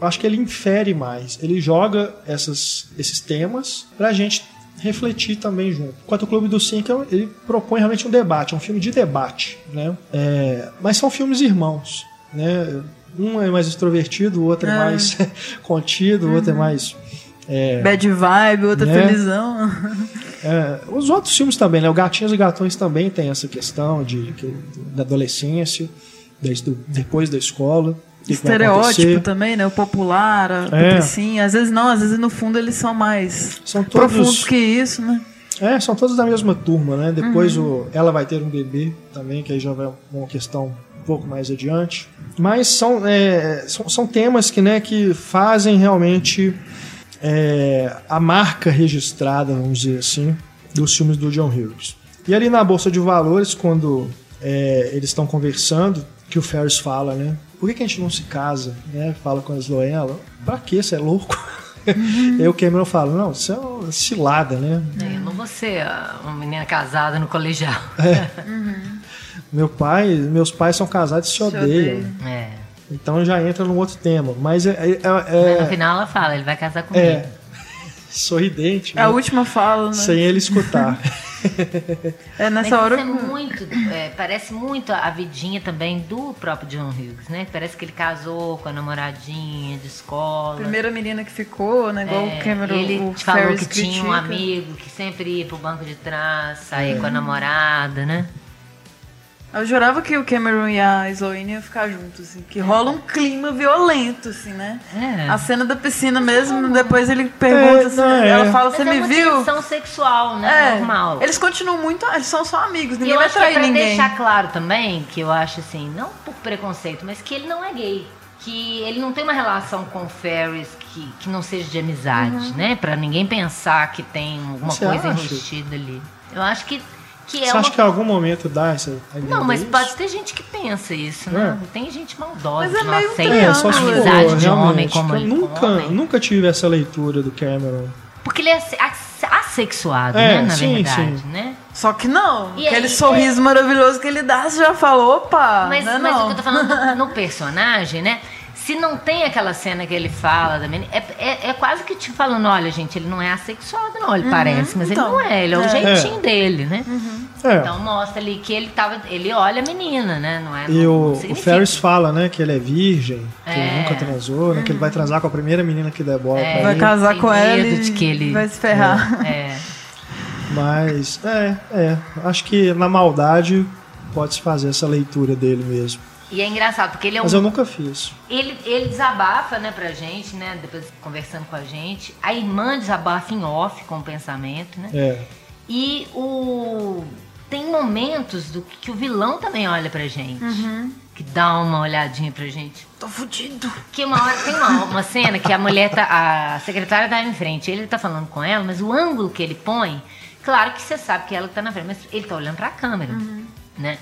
acho que ele infere mais. Ele joga essas, esses temas pra gente refletir também junto. Enquanto o Clube dos Cinco, ele propõe realmente um debate, é um filme de debate, né? É, mas são filmes irmãos, né? Um é mais extrovertido, o outro é, É. mais contido, o outro é mais... é, Bad vibe, outra Né? felizão. é, os outros filmes também, né? O Gatinhos e Gatões também tem essa questão de, que- da adolescência, desde depois da escola. Estereótipo também, né? O popular, a É. patricinha. Às vezes não, às vezes no fundo eles são mais São todos profundos que isso, né? É, são todos da mesma turma, né? Depois o, ela vai ter um bebê também, que aí já vai uma questão um pouco mais adiante. Mas são, é, são, são temas que, né, que fazem realmente é, a marca registrada, vamos dizer assim, dos filmes do John Hughes. E ali na Bolsa de Valores, quando é, eles estão conversando, que o Ferris fala, né? Por que, que a gente não se casa? Né? Fala com a Sloane, ela, pra quê? Você é louco? e aí o Cameron fala, não, isso é uma cilada, né? Eu não vou ser ah, uma menina casada no colegial. Meu pai, meus pais são casados e se, odeiam. odeiam. É. Então já entra num outro tema. Mas é, é- Mas é- no final ela fala, ele vai casar comigo. é sorridente, É a né? última fala, né? sem ele escutar. É Mas nessa hora. isso é muito, é, parece muito a vidinha também do próprio John Hughes, né? Parece que ele casou com a namoradinha de escola. Primeira menina que ficou, né? Igual É, o Cameron. ele o falou Ferris que tinha um critica. amigo que sempre ia pro banco de trás, sair É. com a namorada, né? Eu jurava que o Cameron e a Sloane iam ficar juntos, assim. Que rola um clima violento, assim, né? É. A cena da piscina mesmo, depois ele pergunta É, assim, não, é. ela fala, você é me uma viu? sexual, né? É, Normal. eles continuam muito, eles são só amigos, E ninguém eu vai acho que é trair pra ninguém. deixar claro também, que eu acho assim, não por preconceito, mas que ele não é gay. Que ele não tem uma relação com o Ferris que, que não seja de amizade, Uhum. né? Pra ninguém pensar que tem alguma Você coisa acha? enrustida ali. Eu acho que, que é Você uma... acha que em algum momento dá essa Não, mas disso? pode ter gente que pensa isso, né? É. Tem gente maldosa Mas é que não meio um aceita É, só se for, amizade de homem como eu ele nunca, homem. nunca tive essa leitura do Cameron. Porque ele é asse- asse- assexuado, É, né? Na sim, verdade, sim. né? Só que não, E aquele aí, sorriso maravilhoso que ele dá, você já falou, opa, Mas, não é mas não. o que eu tô falando no, no personagem, né? Se não tem aquela cena que ele fala da menina, é, é, é quase que te falando, olha, gente, ele não é assexuado, não, ele parece, mas então, ele não é, ele é o é. jeitinho É. dele, né? É. Então mostra ali que ele tava. Ele olha a menina, né? Não é? E não- o, não o. Ferris fala, né, que ele é virgem, que ele É. nunca transou, né, que ele vai transar com a primeira menina que der bola É. pra Vai ele. casar com ela medo e de que ele- vai se ferrar. É. Mas, é, é. Acho que na maldade pode-se fazer essa leitura dele mesmo. E é engraçado, porque ele é um. Mas eu nunca fiz. Ele, ele desabafa, né, pra gente, né? Depois conversando com a gente. A irmã desabafa em off com o pensamento, né? É. E o. Tem momentos do que, que o vilão também olha pra gente. Que dá uma olhadinha pra gente. Tô fudido. Que uma hora tem uma, uma cena que a mulher tá. A secretária tá em frente. Ele tá falando com ela, mas o ângulo que ele põe, claro que você sabe que ela tá na frente, mas ele tá olhando pra câmera. Né?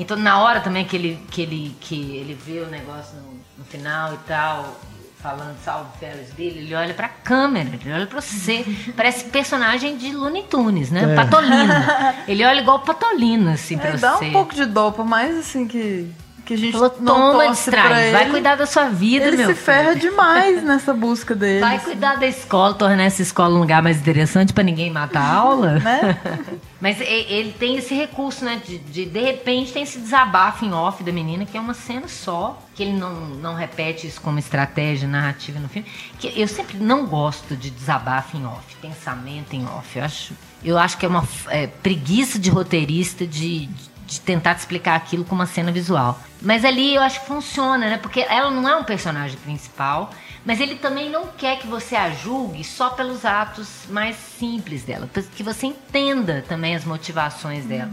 Então na hora também que ele, que ele, que ele vê o negócio no, no final e tal, falando salve Ferris dele, ele olha pra câmera, ele olha pra você. Parece personagem de Looney Tunes, né? É. Patolino. Ele olha igual Patolino, assim, pra É, dá você. um pouco de dó, por mais assim que, que a gente Falou, não toma, distrai, ele. vai cuidar da sua vida, Ele meu se filho. ferra demais nessa busca dele. Vai cuidar da escola, tornar essa escola um lugar mais interessante pra ninguém matar a aula. Né? Mas ele tem esse recurso, né? De, de de repente tem esse desabafo em off da menina, que é uma cena só, que ele não, não repete isso como estratégia narrativa no filme. Que eu sempre não gosto de desabafo em off, pensamento em off. Eu acho, eu acho que é uma é, preguiça de roteirista de, de tentar te explicar aquilo com uma cena visual. Mas ali eu acho que funciona, né? Porque ela não é um personagem principal, mas ele também não quer que você a julgue só pelos atos mais simples dela, que você entenda também as motivações dela.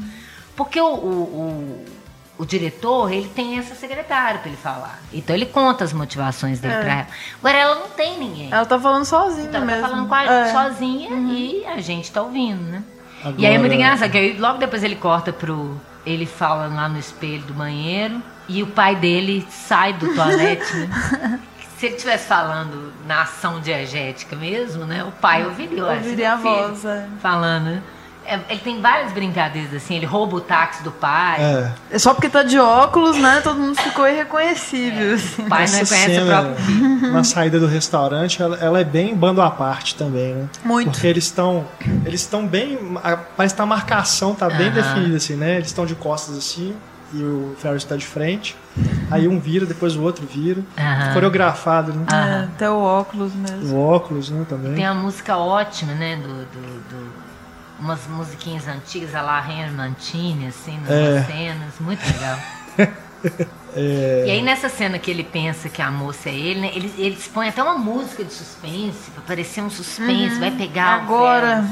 Porque o, o, o, o diretor, ele tem essa secretária pra ele falar. Então ele conta as motivações dele É. pra ela. Agora ela não tem ninguém. Ela tá falando sozinha Então ela mesmo. tá falando com a, É. sozinha e a gente tá ouvindo, né? E aí é muito Agora- engraçado, que aí logo depois ele corta pro. Ele fala lá no espelho do banheiro e o pai dele sai do toalete, né? Se ele estivesse falando na ação diegética mesmo, né? O pai ouviria, Ouviria a voz, é. falando. né? É, ele tem várias brincadeiras assim, ele rouba o táxi do pai. É. É Só porque tá de óculos, né? Todo mundo ficou irreconhecível. assim. O pai não Essa reconhece o cena próprio filho. na saída do restaurante, ela, ela é bem bando à parte também, né? Muito. Porque eles estão eles estão bem, a- parece que a marcação tá bem Aham. definida assim, né? Eles estão de costas assim e o Ferris está de frente. Aí um vira, depois o outro vira. Aham. Coreografado, né? É, até o óculos mesmo. O óculos, né, também. Tem uma música ótima, né? Do, do, do- umas musiquinhas antigas, a la Henry Mantini, assim, nas É. cenas. Muito legal. É, E aí nessa cena que ele pensa que a moça é ele, né? Eles, eles põem até uma música de suspense, pra parecer um suspense, vai pegar o Agora.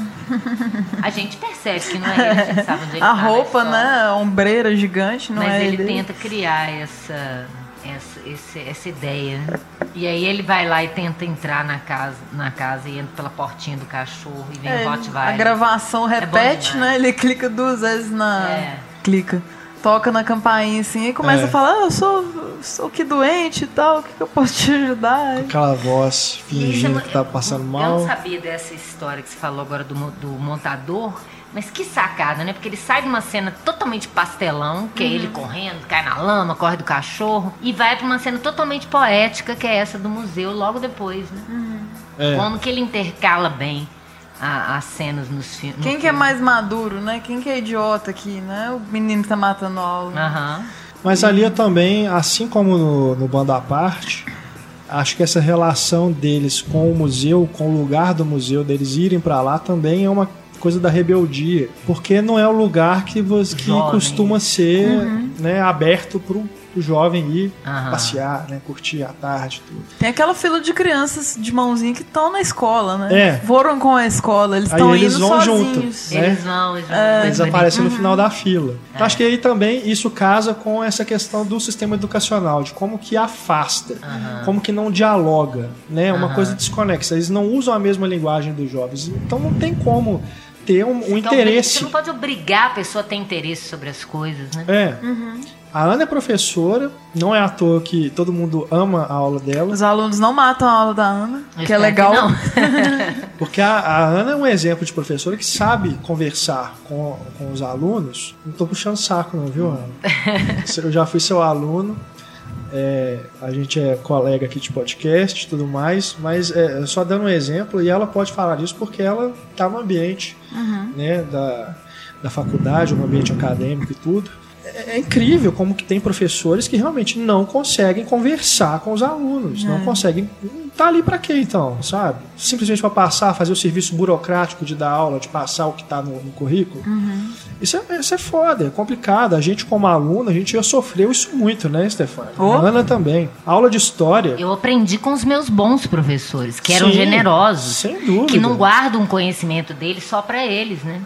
A gente percebe que não é ele, a gente sabe onde ele a tá, mas roupa, né? A ombreira gigante, não Mas é ele dele. tenta criar essa, essa, esse- essa ideia. né? E aí ele vai lá e tenta entrar na casa, na casa e entra pela portinha do cachorro e vem É, o a Rottweiler. gravação bom repete, demais. né? Ele clica duas vezes na. É. Clica. Toca na campainha assim e começa É. a falar: ah, eu sou, sou que doente e tal, o que, que eu posso te ajudar? aquela voz isso fingindo é que tá passando Eu mal. não sabia dessa história que você falou agora do, do montador, mas que sacada, né? Porque ele sai de uma cena totalmente pastelão, que é ele correndo, cai na lama, corre do cachorro, e vai pra uma cena totalmente poética, que é essa do museu, logo depois, né? É. Como que ele intercala bem a- as cenas nos fi no Quem que é filme. mais maduro, né? Quem que é idiota aqui, né? O menino que tá matando aula. Aham. Mas ali eu também, assim como no, no Bando à Parte, acho que essa relação deles com o museu, com o lugar do museu, deles irem pra lá, também é uma coisa da rebeldia, porque não é o lugar que, você, que costuma ser uhum. né, aberto para o jovem ir Aham. passear, né? Curtir a tarde tudo. Tem aquela fila de crianças de mãozinha que estão na escola, né? É. Foram com a escola, eles estão indo vão sozinhos. Junto, né? Eles vão, eles, vão, é. eles aparecem uhum. no final da fila. Então, acho que aí também isso casa com essa questão do sistema educacional, de como que afasta, uhum. como que não dialoga, né? Uma coisa desconexa. Eles não usam a mesma linguagem dos jovens. Então não tem como ter um, um interesse. Você não pode obrigar a pessoa a ter interesse sobre as coisas, né? É. Uhum. A Ana é professora, não é à toa que todo mundo ama a aula dela. Os alunos não matam a aula da Ana, Eu que é legal. Que Porque a, a, Ana é um exemplo de professora que sabe conversar com, com os alunos. Não estou puxando saco, não, viu, Ana? Eu já fui seu aluno. É, a gente é colega aqui de podcast e tudo mais, mas é, só dando um exemplo, e ela pode falar disso porque ela está no ambiente uhum. né, da, da faculdade, no ambiente acadêmico e tudo. É, é, incrível como que tem professores que realmente não conseguem conversar com os alunos, é. não conseguem. Tá ali para quê então, sabe? Simplesmente para passar, fazer o serviço burocrático de dar aula, de passar o que tá no, no currículo. Uhum. Isso, é, isso é foda, é complicado. A gente, como aluno, a gente já sofreu isso muito, né, Stefania? Oh. Ana também. Aula de história. Eu aprendi com os meus bons professores, que eram Sim, generosos. Sem dúvida. Que não guardam o conhecimento deles só para eles, né?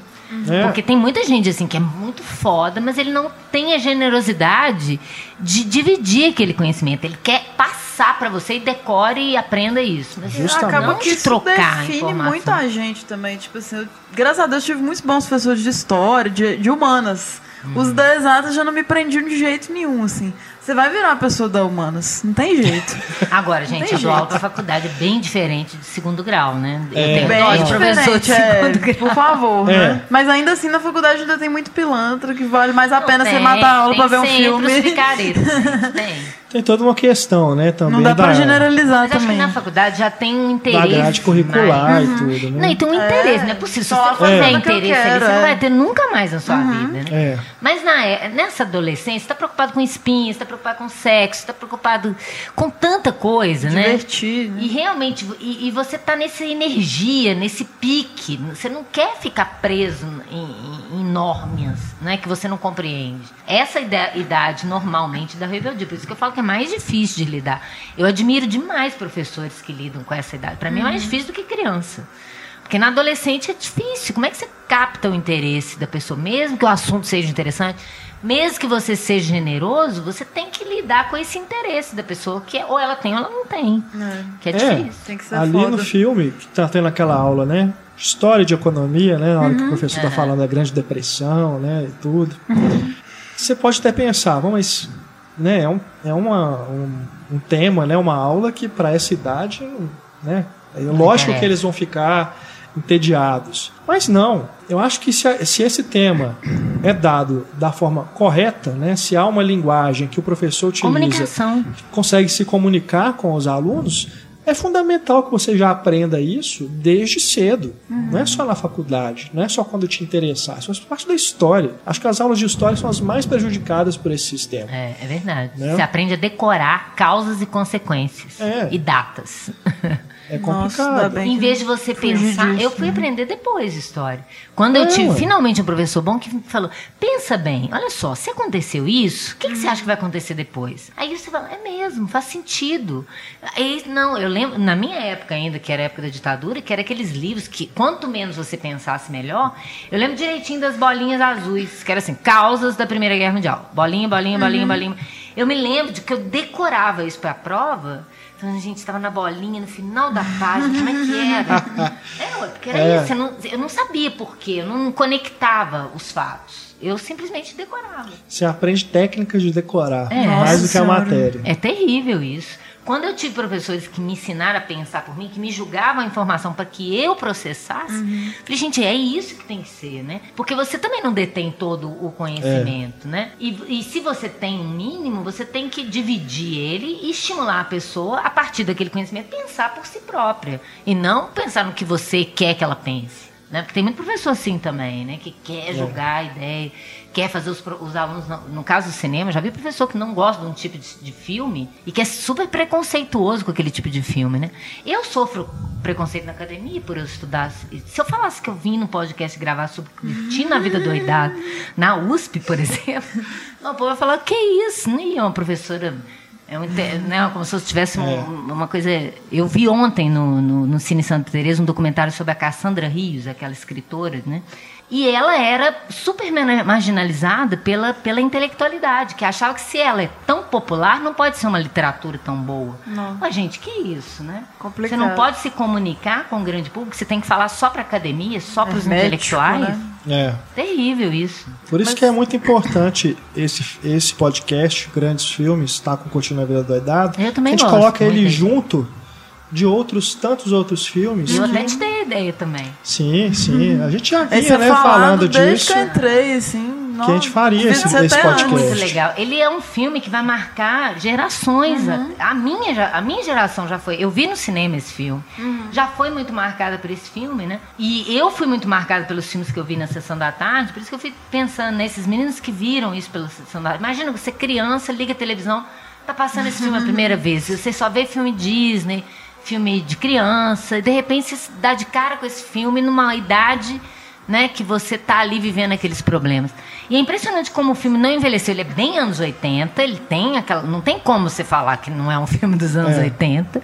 É. Porque tem muita gente assim que é muito foda, mas ele não tem a generosidade de dividir aquele conhecimento. Ele quer passar para você e decore e aprenda isso. Mas Justamente. acaba não que isso trocar define muito a gente também. Tipo assim, eu, graças a Deus tive muitos bons professores de história, de, de humanas. Hum. Os da exatas já não me prendiam de jeito nenhum, assim. Você vai virar uma pessoa da humanas. Não tem jeito. Agora, gente, a do alta faculdade é bem diferente de segundo grau, né? Eu é. tenho bem de professor de é, segundo grau. Por favor, é. né? Mas ainda assim, na faculdade ainda tem muito pilantra que vale mais a pena tem, você matar a aula pra ver um filme. Os picaretas, tem. Tem toda uma questão, né? Também não dá da, pra generalizar Mas também. acho que na faculdade já tem um interesse. Da grade curricular mas... e tudo, né? Não, e tem um interesse, é. não é possível. Se você é. interesse quero, ali, você não vai ter nunca mais na sua uhum. vida, né? É. Mas na, é, nessa adolescência, você tá preocupado com espinhas, você tá preocupado com sexo, você tá preocupado com tanta coisa, Divertir, né? né? E realmente, e, e, você tá nessa energia, nesse pique. Você não quer ficar preso em, em, em normas, né? Que você não compreende. Essa idade, normalmente, da rebeldia. Por isso que eu falo que é mais difícil de lidar. Eu admiro demais professores que lidam com essa idade. Para mim é mais uhum. difícil do que criança. Porque na adolescente é difícil. Como é que você capta o interesse da pessoa? Mesmo que o assunto seja interessante, mesmo que você seja generoso, você tem que lidar com esse interesse da pessoa, que é, ou ela tem ou ela não tem. É. Que é, é difícil. Tem que ser ali foda. no filme, que tá tendo aquela aula, né? História de economia, né? Na hora uhum. que o uhum. professor está falando da Grande Depressão, né? E tudo. Uhum. Você pode até pensar, mas né, é, um, é uma, um, um tema, né, uma aula que para essa idade, né, é lógico é. que eles vão ficar entediados. Mas não, eu acho que se, se esse tema é dado da forma correta, né, se há uma linguagem que o professor utiliza, consegue se comunicar com os alunos, é fundamental que você já aprenda isso desde cedo. Uhum. Não é só na faculdade, não é só quando te interessar. Isso faz parte da história. Acho que as aulas de história são as mais prejudicadas por esse sistema. É, é verdade. Né? Você aprende a decorar causas e consequências é. e datas. É complicado. Nossa, em vez de você pensar, disso, eu fui né? aprender depois história. Quando eu tive finalmente um professor bom que falou: pensa bem, olha só, se aconteceu isso, o que, que, você acha que vai acontecer depois? Aí você fala: é mesmo, faz sentido. Aí, não, eu lembro, na minha época ainda, que era a época da ditadura, que era aqueles livros que quanto menos você pensasse, melhor. Eu lembro direitinho das bolinhas azuis, que era assim: causas da Primeira Guerra Mundial. Bolinha, bolinha, bolinha, uhum. bolinha. Eu me lembro de que eu decorava isso para a prova então a gente estava na bolinha no final da página, como é que era? é, porque era é. isso, eu não, eu não sabia porquê, eu não conectava os fatos. Eu simplesmente decorava. Você aprende técnicas de decorar, é. mais do que a matéria. É terrível isso. Quando eu tive professores que me ensinaram a pensar por mim, que me julgavam a informação para que eu processasse, uhum. falei, gente, é isso que tem que ser, né? Porque você também não detém todo o conhecimento, é. né? E, e se você tem um mínimo, você tem que dividir ele e estimular a pessoa, a partir daquele conhecimento, pensar por si própria. E não pensar no que você quer que ela pense. Né? Porque tem muito professor assim também, né? Que quer jogar é. ideia, quer fazer os, os alunos. No, caso do cinema, já vi professor que não gosta de um tipo de, de, filme e que é super preconceituoso com aquele tipo de filme, né? Eu sofro preconceito na academia por eu estudar. Se eu falasse que eu vim no podcast gravar sobre curtindo a vida doidada na USP, por exemplo, o povo vai falar: que isso? Nem uma professora é um, né, como se eu tivesse é. uma coisa. Eu vi ontem no, no, no, Cine Santa Teresa um documentário sobre a Cassandra Rios, aquela escritora, né? E ela era super marginalizada pela, pela intelectualidade, que achava que se ela é tão popular, não pode ser uma literatura tão boa. Não. Mas, gente, que isso, né? Complicado. Você não pode se comunicar com o grande público, você tem que falar só para a academia, só para os é intelectuais. Né? É. Terrível isso. Por isso Mas... que é muito importante esse, esse podcast, Grandes Filmes, está com Continua a Vida Doidado. Eu também A gente gosto, coloca ele junto de outros, tantos outros filmes. Eu que... até te dei ideia também. Sim, sim. A gente já vinha, né, falando desde disso. que eu entrei, assim. Que a gente faria esse, esse podcast. Muito legal. Ele é um filme que vai marcar gerações. Uhum. A, minha, a minha geração já foi. Eu vi no cinema esse filme. Uhum. Já foi muito marcada por esse filme, né? E eu fui muito marcada pelos filmes que eu vi na sessão da tarde. Por isso que eu fui pensando nesses meninos que viram isso pela sessão da tarde. Imagina você criança, liga a televisão, tá passando esse filme a primeira vez. Você só vê filme Disney filme de criança, e de repente você se dá de cara com esse filme numa idade né, que você está ali vivendo aqueles problemas. E é impressionante como o filme não envelheceu. Ele é bem anos 80, ele tem aquela. Não tem como você falar que não é um filme dos anos é. 80.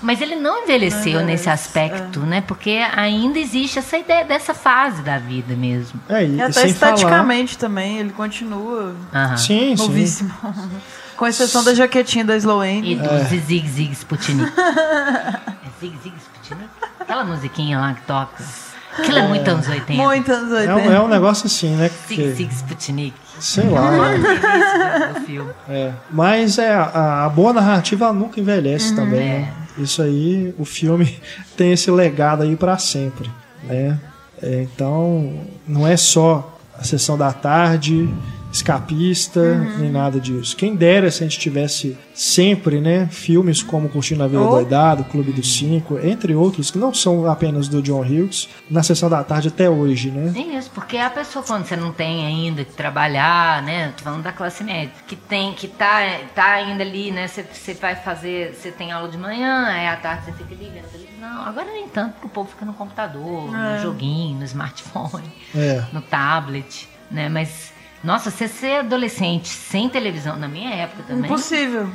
Mas ele não envelheceu nesse aspecto, é. né? Porque ainda existe essa ideia dessa fase da vida mesmo. É, e, e até esteticamente falar... também, ele continua sim, novíssimo. Sim. Com exceção da jaquetinha da Sloane. E do é. Zig Zig Sputnik. é Zig Zig Sputnik? Aquela musiquinha lá que toca. Aquilo é, é muito anos 80. Muito anos 80. É um, é um negócio assim, né? Zig Zig Sputnik. Sei lá. é. Mas é, a, a, boa narrativa nunca envelhece uhum, também, né? é. né? Isso aí, o filme tem esse legado aí para sempre, né? É, então, não é só a sessão da tarde escapista, uhum. nem nada disso. Quem dera se a gente tivesse sempre, né, filmes como Curtindo a Vida oh. Doidado, Clube dos Cinco, entre outros, que não são apenas do John Hughes, na sessão da tarde até hoje, né? Sim, isso, porque a pessoa quando você não tem ainda que trabalhar, né, tô falando da classe média, que tem, que tá, tá ainda ali, né, você, você vai fazer, você tem aula de manhã, aí à tarde você fica ali vendo televisão, agora nem tanto, porque o povo fica no computador, é. no joguinho, no smartphone, é. no tablet, né, mas nossa, você ser adolescente sem televisão, na minha época também. Impossível.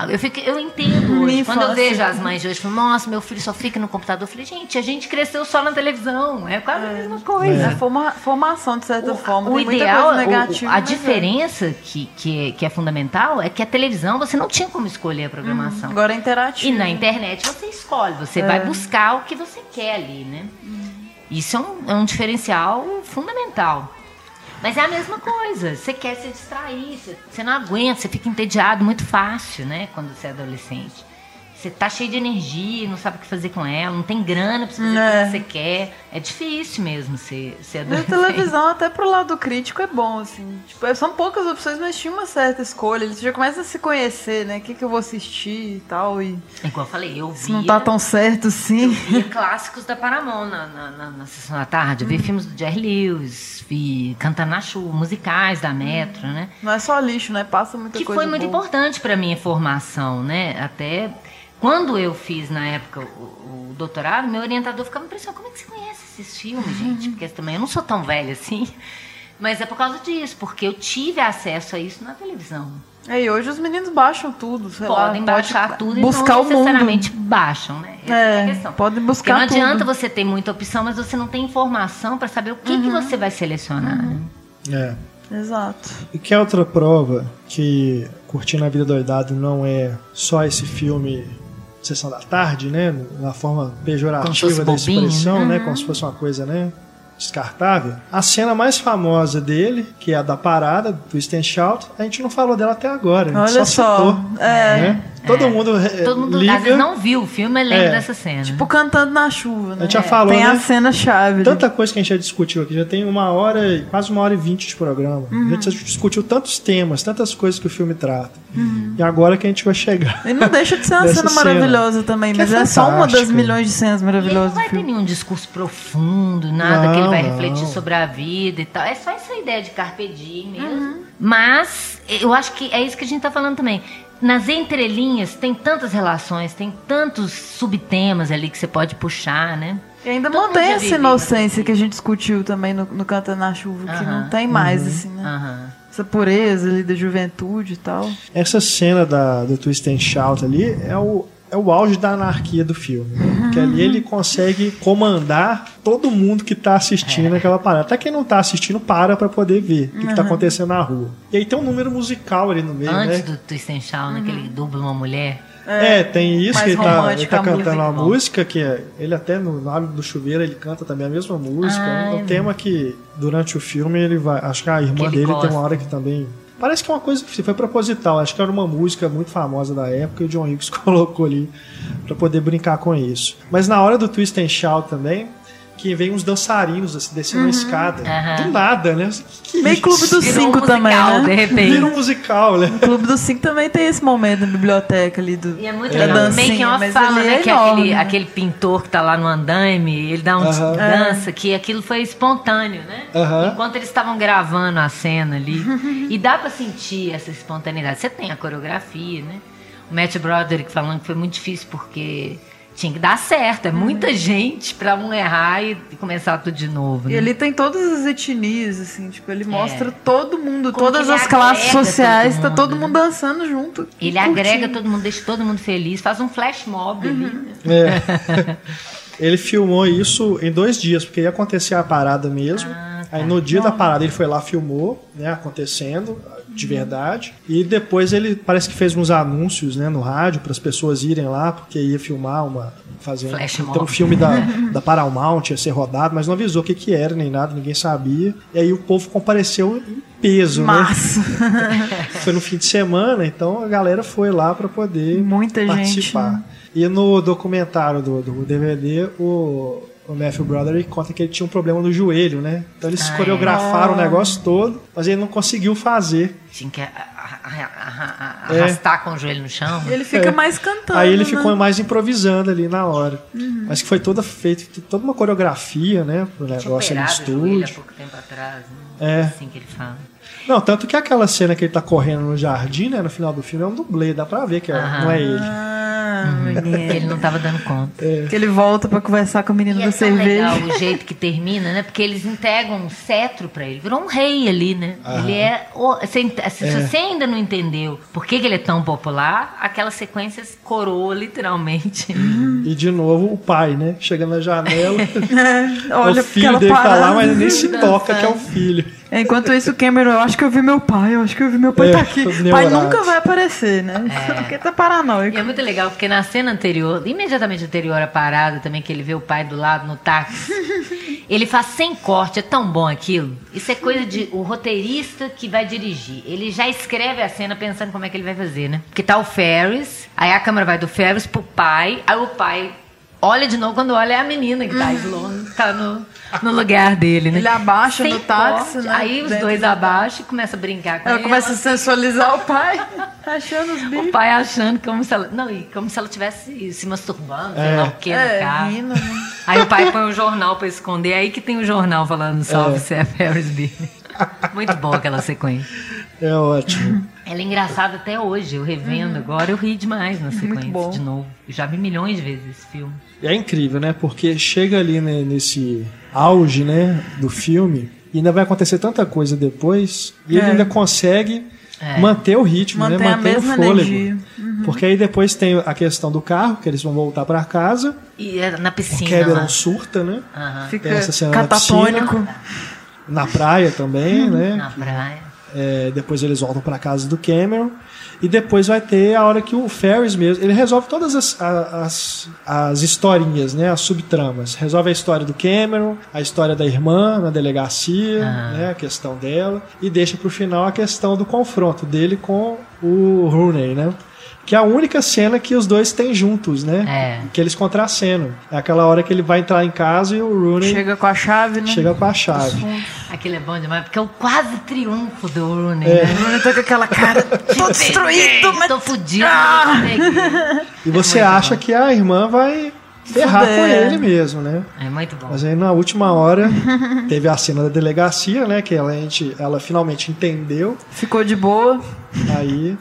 Ah, eu, fico, eu entendo hoje. Quando eu vejo as mães de hoje, falam, nossa, meu filho só fica no computador. Eu falei, gente, a gente cresceu só na televisão. É quase é. a mesma coisa. É. Forma, formação, de certa o, forma. O ideal, o, a diferença que, que, é, que é fundamental é que a televisão você não tinha como escolher a programação. Hum, agora é interativo. E na internet você escolhe, você é. vai buscar o que você quer ali, né? Hum. Isso é um, é um diferencial fundamental. Mas é a mesma coisa. Você quer se distrair, você não aguenta, você fica entediado muito fácil, né? Quando você é adolescente. Você tá cheio de energia, não sabe o que fazer com ela, não tem grana pra você fazer é. o que você quer. É difícil mesmo ser, ser adolescente. Na televisão, até pro lado crítico, é bom, assim. Tipo, é, são poucas opções, mas tinha uma certa escolha. Você já começa a se conhecer, né? O que, que eu vou assistir e tal. E... É igual eu falei, eu vi. Não tá tão certo, sim. Eu clássicos da Paramount na, na, na, na sessão da tarde. Eu vi hum. filmes do Jerry Lewis, vi Cantanacho, musicais da Metro, hum. né? Não é só lixo, né? Passa muita que coisa. Que foi muito boa. importante pra minha formação, né? Até quando eu fiz, na época, o, o doutorado, meu orientador ficava impressionado. Como é que você conhece esses filmes, gente? Porque também eu não sou tão velha assim. Mas é por causa disso, porque eu tive acesso a isso na televisão. É, e hoje os meninos baixam tudo, Podem lá, baixar pode tudo buscar e não necessariamente mundo. baixam, né? Essa é, é a questão. Pode buscar Porque não adianta tudo. você ter muita opção, mas você não tem informação para saber o que, uhum. que você vai selecionar. Uhum. Né? É. Exato. E que é outra prova que Curtindo a Vida Doidado não é só esse filme sessão da tarde, né? Na forma pejorativa da expressão, né? Como se fosse uma coisa, né? Descartável. A cena mais famosa dele, que é a da parada, do Stand Shout, a gente não falou dela até agora. Olha só. só. é. Né? Todo é. mundo eh, Todo mundo liga. às vezes não viu o filme, mas lembra é. dessa cena. Tipo cantando na chuva, né? A gente já falou, Tem né? a cena chave. Tanta coisa que a gente já discutiu aqui. Já tem uma hora, quase uma hora e vinte de programa. Uhum. A gente já discutiu tantos temas, tantas coisas que o filme trata. Uhum. E agora que a gente vai chegar. E não deixa de ser uma cena maravilhosa também, mas é, é, só uma das milhões de cenas maravilhosas. E não vai ter nenhum discurso profundo, nada não, que ele vai não. refletir sobre a vida e tal. É só essa ideia de carpe diem mesmo. Uhum. Mas eu acho que é isso que a gente tá falando também nas entrelinhas tem tantas relações, tem tantos subtemas ali que você pode puxar, né? E ainda Todo mantém essa inocência que a gente discutiu também no, no Canta na Chuva, uh -huh. que não tem mais, uhum. assim, né? Uh -huh. Essa pureza ali da juventude e tal. Essa cena da, do Twist and Shout ali é o, é o auge da anarquia do filme. Né? Porque ali ele consegue comandar todo mundo que está assistindo é. aquela parada. Até quem não está assistindo para para poder ver o que, está acontecendo na rua. E aí tem um número musical ali no meio, Antes né? do Twist and Shout, uhum. né, que ele dubla uma mulher. É, é tem isso, que ele tá, ele tá cantando a música, que é, ele até no, no do chuveiro ele canta também a mesma música. Ah, é um tema que durante o filme ele vai. Acho que a irmã que dele gosta. tem uma hora que também Parece que é uma coisa que foi proposital. Acho que era uma música muito famosa da época e o John Hughes colocou ali para poder brincar com isso. Mas na hora do Twist and Shout também, que vem uns dançarinos assim, descendo uhum. a escada. Uhum. Do nada, né? Que Meio Clube dos Cinco um também, né? De repente. Vira um musical, né? O Clube dos Cinco também tem esse momento na biblioteca ali do. E é muito legal. É. Making off fala, né? É que enorme, aquele, né? aquele pintor que tá lá no andaime, ele dá um uhum. dança, que aquilo foi espontâneo, né? Enquanto eles estavam gravando a cena ali. e dá pra sentir essa espontaneidade. Você tem a coreografia, né? O Matt Broderick falando que foi muito difícil porque tinha que dar certo. É muita uhum. gente para um errar e começar tudo de novo. Né? E ele tem todas as etnias, assim, tipo, ele é. mostra todo mundo, Como todas as classes sociais, todo mundo, tá todo mundo né? dançando junto. Ele agrega todo mundo, deixa todo mundo feliz, faz um flash mob uhum. ali. Né? É. ele filmou isso em dois dias, porque ia acontecer a parada mesmo. Ah, tá. Aí no dia Bom. da parada ele foi lá, filmou, né, acontecendo de verdade. E depois ele parece que fez uns anúncios né, no rádio para as pessoas irem lá, porque ia filmar uma. Fazer então, um filme da, da Paramount ia ser rodado, mas não avisou o que, que era nem nada, ninguém sabia. E aí o povo compareceu em peso, Massa. né? foi no fim de semana, então a galera foi lá para poder Muita participar. Gente, né? E no documentário do, do DVD, o, o Matthew Broderick conta que ele tinha um problema no joelho, né? Então eles ah, coreografaram é. o negócio todo, mas ele não conseguiu fazer. Tinha que arrastar é. com o joelho no chão. Ele fica é. mais cantando. Aí ele né? ficou mais improvisando ali na hora. Uhum. Mas que foi toda feita, toda uma coreografia, né? Pro negócio no estúdio. há pouco tempo atrás, né? É. Assim que ele fala. Não, tanto que aquela cena que ele tá correndo no jardim, né? No final do filme é um dublê, dá pra ver que é, não é ele. Ah, uhum. Ele não tava dando conta. É. Que ele volta pra conversar com o menino e da é cerveja. legal o jeito que termina, né? Porque eles entregam um cetro pra ele. Virou um rei ali, né? Aham. Ele é. Se, se é. você ainda não entendeu por que, que, ele é tão popular, aquelas sequências coroa, literalmente. E de novo o pai, né? Chega na janela. olha o filho dele tá lá, mas nem se toca que é o filho. Enquanto isso, o Cameron, eu acho que eu vi meu pai, eu acho que eu vi meu pai é, tá aqui. O pai nunca vai aparecer, né? É. Porque tá paranoico. E é muito legal, porque na cena anterior, imediatamente anterior à parada também, que ele vê o pai do lado no táxi, ele faz sem corte, é tão bom aquilo. Isso é coisa de o roteirista que vai dirigir. Ele já escreve a cena pensando como é que ele vai fazer, né? Porque tá o Ferris, aí a câmera vai do Ferris pro pai, aí o pai olha de novo, quando olha é a menina que tá, Sloan, tá no no lugar dele, né? Ele abaixa Sem no táxi, né? Aí os dois abaixam e começam a brincar com ela. Ela começa a sensualizar o pai, achando os bichos. O pai achando como se ela. Não, e como se ela estivesse se masturbando, sei lá o que no é, carro. Rindo, né? Aí o pai põe o um jornal pra esconder, aí que tem o um jornal falando salve é. Seth Harris Billy. Muito bom aquela sequência. É ótimo. Ela é engraçada até hoje, eu revendo uhum. agora, eu ri demais na sequência de novo. Eu já vi milhões de vezes esse filme. É incrível, né? Porque chega ali né, nesse auge, né, do filme, e ainda vai acontecer tanta coisa depois, e é. ele ainda consegue é. manter o ritmo, manter né? Manter o fôlego. Uhum. Porque aí depois tem a questão do carro, que eles vão voltar para casa. E é na piscina. O Cameron surta, né? Uhum. Fica catatônico. Na, praia também, uhum. né? Na praia. É, depois eles voltam para casa do Cameron. E depois vai ter a hora que o Ferris mesmo. Ele resolve todas as, as, as historinhas, né? As subtramas. Resolve a história do Cameron, a história da irmã na delegacia, ah. né? A questão dela. E deixa pro final a questão do confronto dele com o Rooney, né? Que é a única cena que os dois têm juntos, né? É. Que eles contracenam. É aquela hora que ele vai entrar em casa e o Rooney Chega com a chave, né? chega com a chave. Aquilo é bom demais, porque é o quase triunfo do Rooney, É. né? O Rooney tá com aquela cara tô destruído, mas Tô fudido, Ah! E você muito acha bom. que a irmã vai ferrar Fuder. com ele mesmo, né? É muito bom. Mas aí na última hora teve a cena da delegacia, né? Que ela, a gente, ela finalmente entendeu. ficou de boa. Aí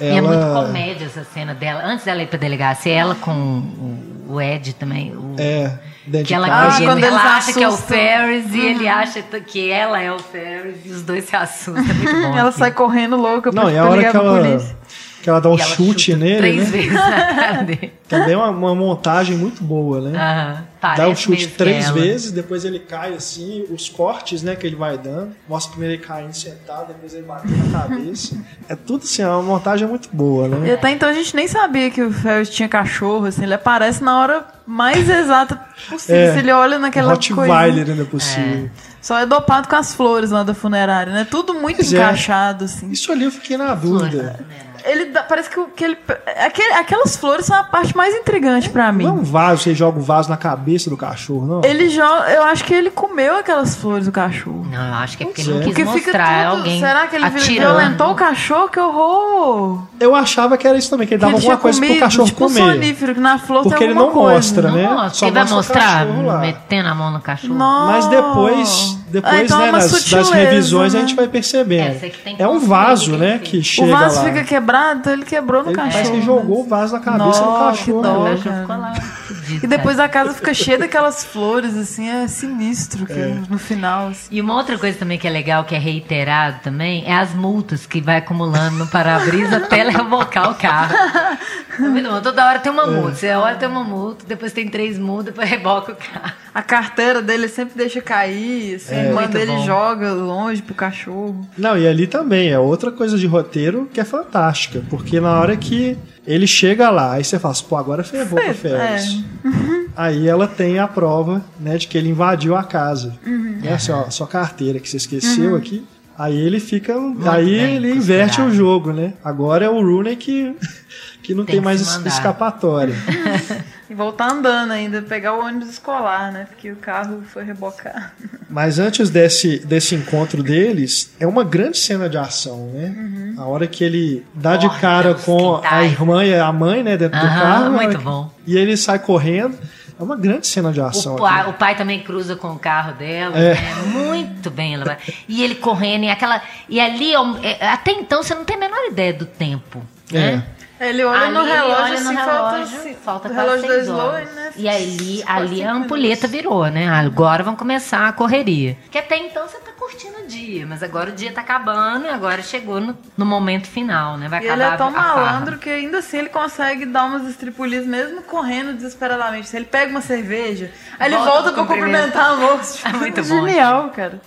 E é muito ela. comédia essa cena dela. Antes dela ir pra delegacia, ela com o, o Ed também. O, É, que ela, casa. Ah, quando ela acha que é o. Ferris e ele acha t- que ela é o Ferris e os dois se assustam. É muito bom. Ela sai correndo louca pra, Não, e a hora ligar que pra ela, polícia. Que ela dá um E ela chute chuta nele, Três né? vezes na cara dele. Também é uma, uma montagem muito boa, né? Aham, Dá um chute três ela. vezes, depois ele cai assim, os cortes né, que ele vai dando. Mostra primeiro ele caindo sentado, depois ele batendo na cabeça. É tudo assim, é uma montagem muito boa, E né? até então a gente nem sabia que o Ferris tinha cachorro, assim, ele aparece na hora mais exata possível. É, Se ele olha naquela coisa. ainda por cima. Só é dopado com as flores lá da funerária, né? Tudo muito Pois é. encaixado, assim. Isso ali eu fiquei na dúvida. Ele dá- parece que, o- que ele. aquele- aquelas flores são a parte mais intrigante pra mim. Não é um vaso, você joga o vaso na cabeça do cachorro, não? Ele joga. Eu acho que ele comeu aquelas flores do cachorro. Não, eu acho que é porque ele não é. quis Porque fica mostrar tudo. alguém Será que ele atirando. violentou o cachorro? Que horror! Eu achava que era isso também, que ele Que dava ele tinha alguma coisa pro comido, cachorro tipo um comer. sonífero, que na flor Porque tem ele não coisa. mostra, né? Só ele vai mostra o mostrar cachorro lá. metendo a mão no cachorro. Nossa. Mas depois, depois Ah, então é né, uma nas, das revisões né? a gente vai percebendo. É, É um vaso, né, que chega O vaso lá. fica quebrado, então ele quebrou no Ele cachorro. parece que jogou o vaso na cabeça Nossa, do cachorro. dó. O né? cachorro ficou lá fudido, E depois a casa fica cheia daquelas flores, assim, é sinistro que no final. assim. E uma outra coisa também que é legal, que é reiterado também, é as multas que vai acumulando no para-brisa até rebocar o carro. É muito bom. Toda hora tem uma multa. Você hora tem uma multa, depois tem três multas, depois reboca o carro. A carteira dele sempre deixa cair, assim, a irmã dele bom. joga longe pro cachorro. Não, e ali também é outra coisa de roteiro que é fantástica. Porque na hora que ele chega lá, aí você fala assim, pô, agora ferrou pro Fe- é. Ferris. Aí ela tem a prova, né, de que ele invadiu a casa. Uhum. Né, assim, ó, sua carteira que você esqueceu aqui. Aí ele fica. aí bem ele inverte o jogo, né? Agora é o Rooney que, que não tem, Tem que mais escapatória. E voltar andando ainda, pegar o ônibus escolar, né? Porque o carro foi rebocar. Mas antes desse, desse encontro deles, é uma grande cena de ação, né? Uhum. A hora que ele dá de cara com a irmã e a mãe, né, dentro do Aham, carro. muito bom. E ele sai correndo. É uma grande cena de ação. O pai, o pai também cruza com o carro dela, É. né? muito bem. Ela vai. E ele correndo, e aquela. E ali, é é, até então, você não tem a menor ideia do tempo. Né? Ele olha Ali no relógio, olha assim, no falta, relógio, assim, falta quase relógio da seis horas. né? E ali, ali a ampulheta virou, né? Agora vão começar a correria. Que até então você tá curtindo o dia, mas agora o dia tá acabando e agora chegou no, no momento final, né? Vai E ele acabar é tão malandro que ainda assim ele consegue dar umas estripulias mesmo correndo desesperadamente. Se ele pega uma cerveja, aí ele Volta pra cumprimentar a moça. É muito bom, Genial, cara.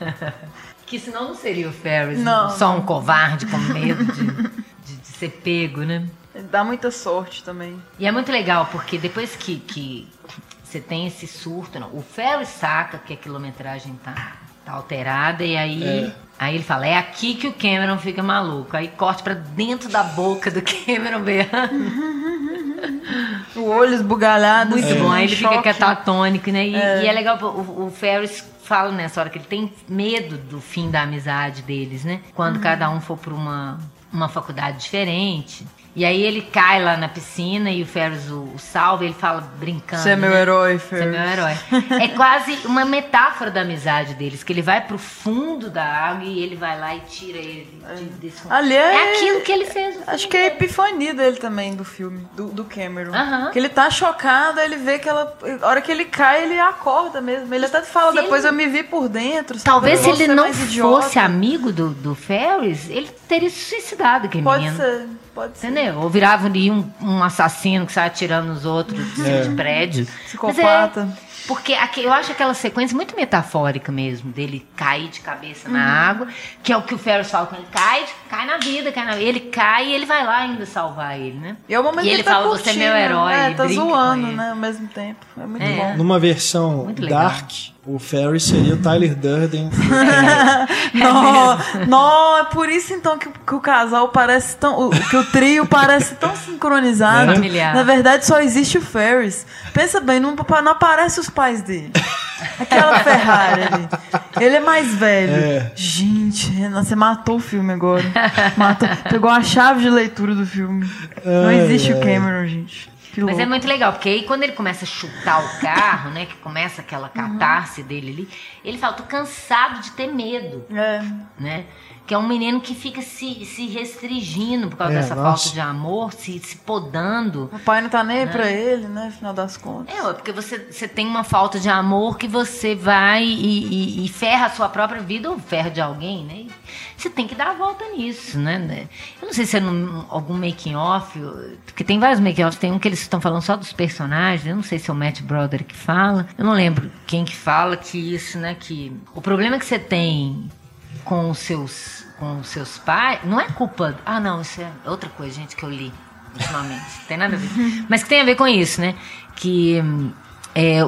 Que senão não seria o Ferris, Não, só um covarde com medo de, de- de ser pego, né? Ele dá muita sorte também. E é muito legal, porque depois que, que você tem esse surto, não, o Ferris saca que a quilometragem tá, tá alterada, e aí, É. aí ele fala, é aqui que o Cameron fica maluco. Aí corte pra dentro da boca do Cameron berrando. O olho esbugalhado. Muito assim, bom, aí ele fica choque. catatônico, né? E é, e é legal, o, o Ferris fala nessa hora que ele tem medo do fim da amizade deles, né? Quando Uhum. cada um for pra uma, uma faculdade diferente. E aí ele cai lá na piscina e o Ferris o, o salva, e ele fala brincando. Você é meu né? herói, Você é Ferris. meu herói. É quase uma metáfora da amizade deles, que ele vai pro fundo da água e ele vai lá e tira ele de- desse fundo. Ali é- é aquilo que ele fez. Acho que é a dele. epifania dele também do filme, do, do Cameron. Aham. Que ele tá chocado, aí ele vê que ela. A hora que ele cai, ele acorda mesmo. Ele até fala, Se depois eu me vi por dentro. Talvez se ele não idiota. fosse amigo do, do Ferris, ele teria se suicidado, aquele Pode menino. ser, pode ser. Entendeu? Ou virava ali um, um assassino que sai atirando nos outros de cima de prédio. Psicopata. Mas Porque aqui, eu acho aquela sequência muito metafórica mesmo, dele cair de cabeça na Uhum. água, que é o que o Ferris fala quando ele cai, cai na vida, cai na Ele cai e ele vai lá ainda salvar ele, né? E é o momento E que ele tá fala, você é meu curtindo, herói, É, tá zoando, ele. né? Ao mesmo tempo. É muito É. bom. Numa versão Muito legal. dark, o Ferris seria o Tyler Durden. Não, não, é por isso então que, que o casal parece tão. o- Que o trio parece tão sincronizado. É. Familiar. Na verdade, só existe o Ferris. Pensa bem, não, não aparece os pais dele. Aquela Ferrari ali. Ele é mais velho. É. Gente, Renan, você matou o filme agora. Matou. Pegou a chave de leitura do filme. Não Ai, existe o. Cameron, gente. Mas é muito legal, porque aí quando ele começa a chutar o carro, né? Que começa aquela catarse dele ali, ele fala, tô cansado de ter medo, É. né? Que é um menino que fica se, se restringindo por causa É, dessa nossa. falta de amor, se, se podando. O pai não tá nem aí pra ele, né? Afinal das contas. É, porque você, você tem uma falta de amor que você vai e, e- e ferra a sua própria vida ou ferra de alguém, né? E você tem que dar a volta nisso, né? Eu não sei se é num, algum making off, porque tem vários making offs, tem um que eles estão falando só dos personagens, eu não sei se é o Matt Brother que fala, eu não lembro quem que fala que isso, né? Que o problema que você tem com os seus, com seus pais, não é culpa. Ah, não, isso é outra coisa, gente, que eu li ultimamente. tem nada a ver. Mas que tem a ver com isso, né? Que hum, é,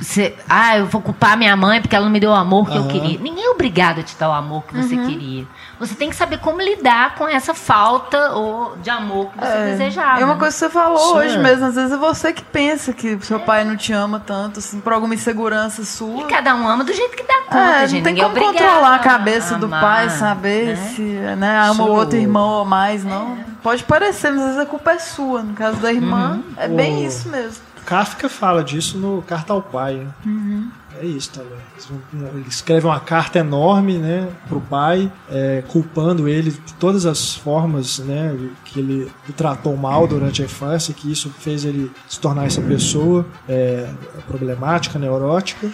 você, ah, eu vou culpar minha mãe porque ela não me deu o amor que eu Aham. queria. Ninguém é obrigado a te dar o amor que você queria. Você tem que saber como lidar com essa falta ou de amor que você desejava. É uma né? coisa que você falou Isso hoje é. mesmo. Às vezes é você que pensa que seu pai não te ama tanto, assim, por alguma insegurança E sua. cada um ama do jeito que dá conta, É, gente. não tem Ninguém é como obrigado controlar a cabeça do amar, pai, saber né? se né, ama o outro irmão ou mais, não. Pode parecer, mas às vezes a culpa é sua. No caso da irmã, Uhum. é bem O- isso mesmo. Kafka fala disso no Carta ao Pai. né? Uhum. É isso também. Ele escreve uma carta enorme né, pro pai, é, culpando ele de todas as formas né, que ele o tratou mal durante a infância, que isso fez ele se tornar essa pessoa é, problemática, neurótica.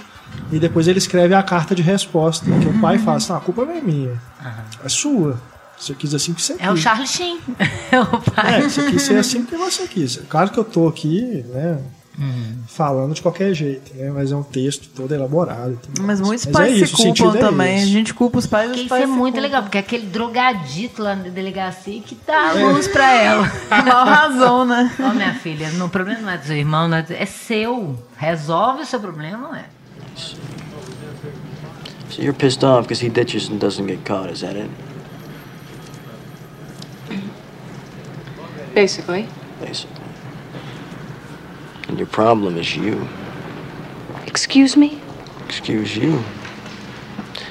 E depois ele escreve a carta de resposta, que o pai fala assim, "Não, a culpa não é minha, é sua. Você quis assim porque você É o quis. Charlie Sheen. É o pai. É, você quis ser assim porque você quis. Claro que eu tô aqui, né, falando de qualquer jeito, né, mas é um texto todo elaborado. tudo Mas mais. muitos Mas pais é se isso, culpam é também. esse. A gente culpa os pais os isso pais é se muito culpam. legal, porque é aquele drogadito lá na delegacia que dá a luz pra ela. Mal razão, né? Ó, minha filha, o problema não é do seu irmão, não é, do- é seu. Resolve o seu problema, não é? So you're pissed off because he ditches and doesn't get caught, is that it? Basically. Basically. And your problem is you. Excuse me? Excuse you.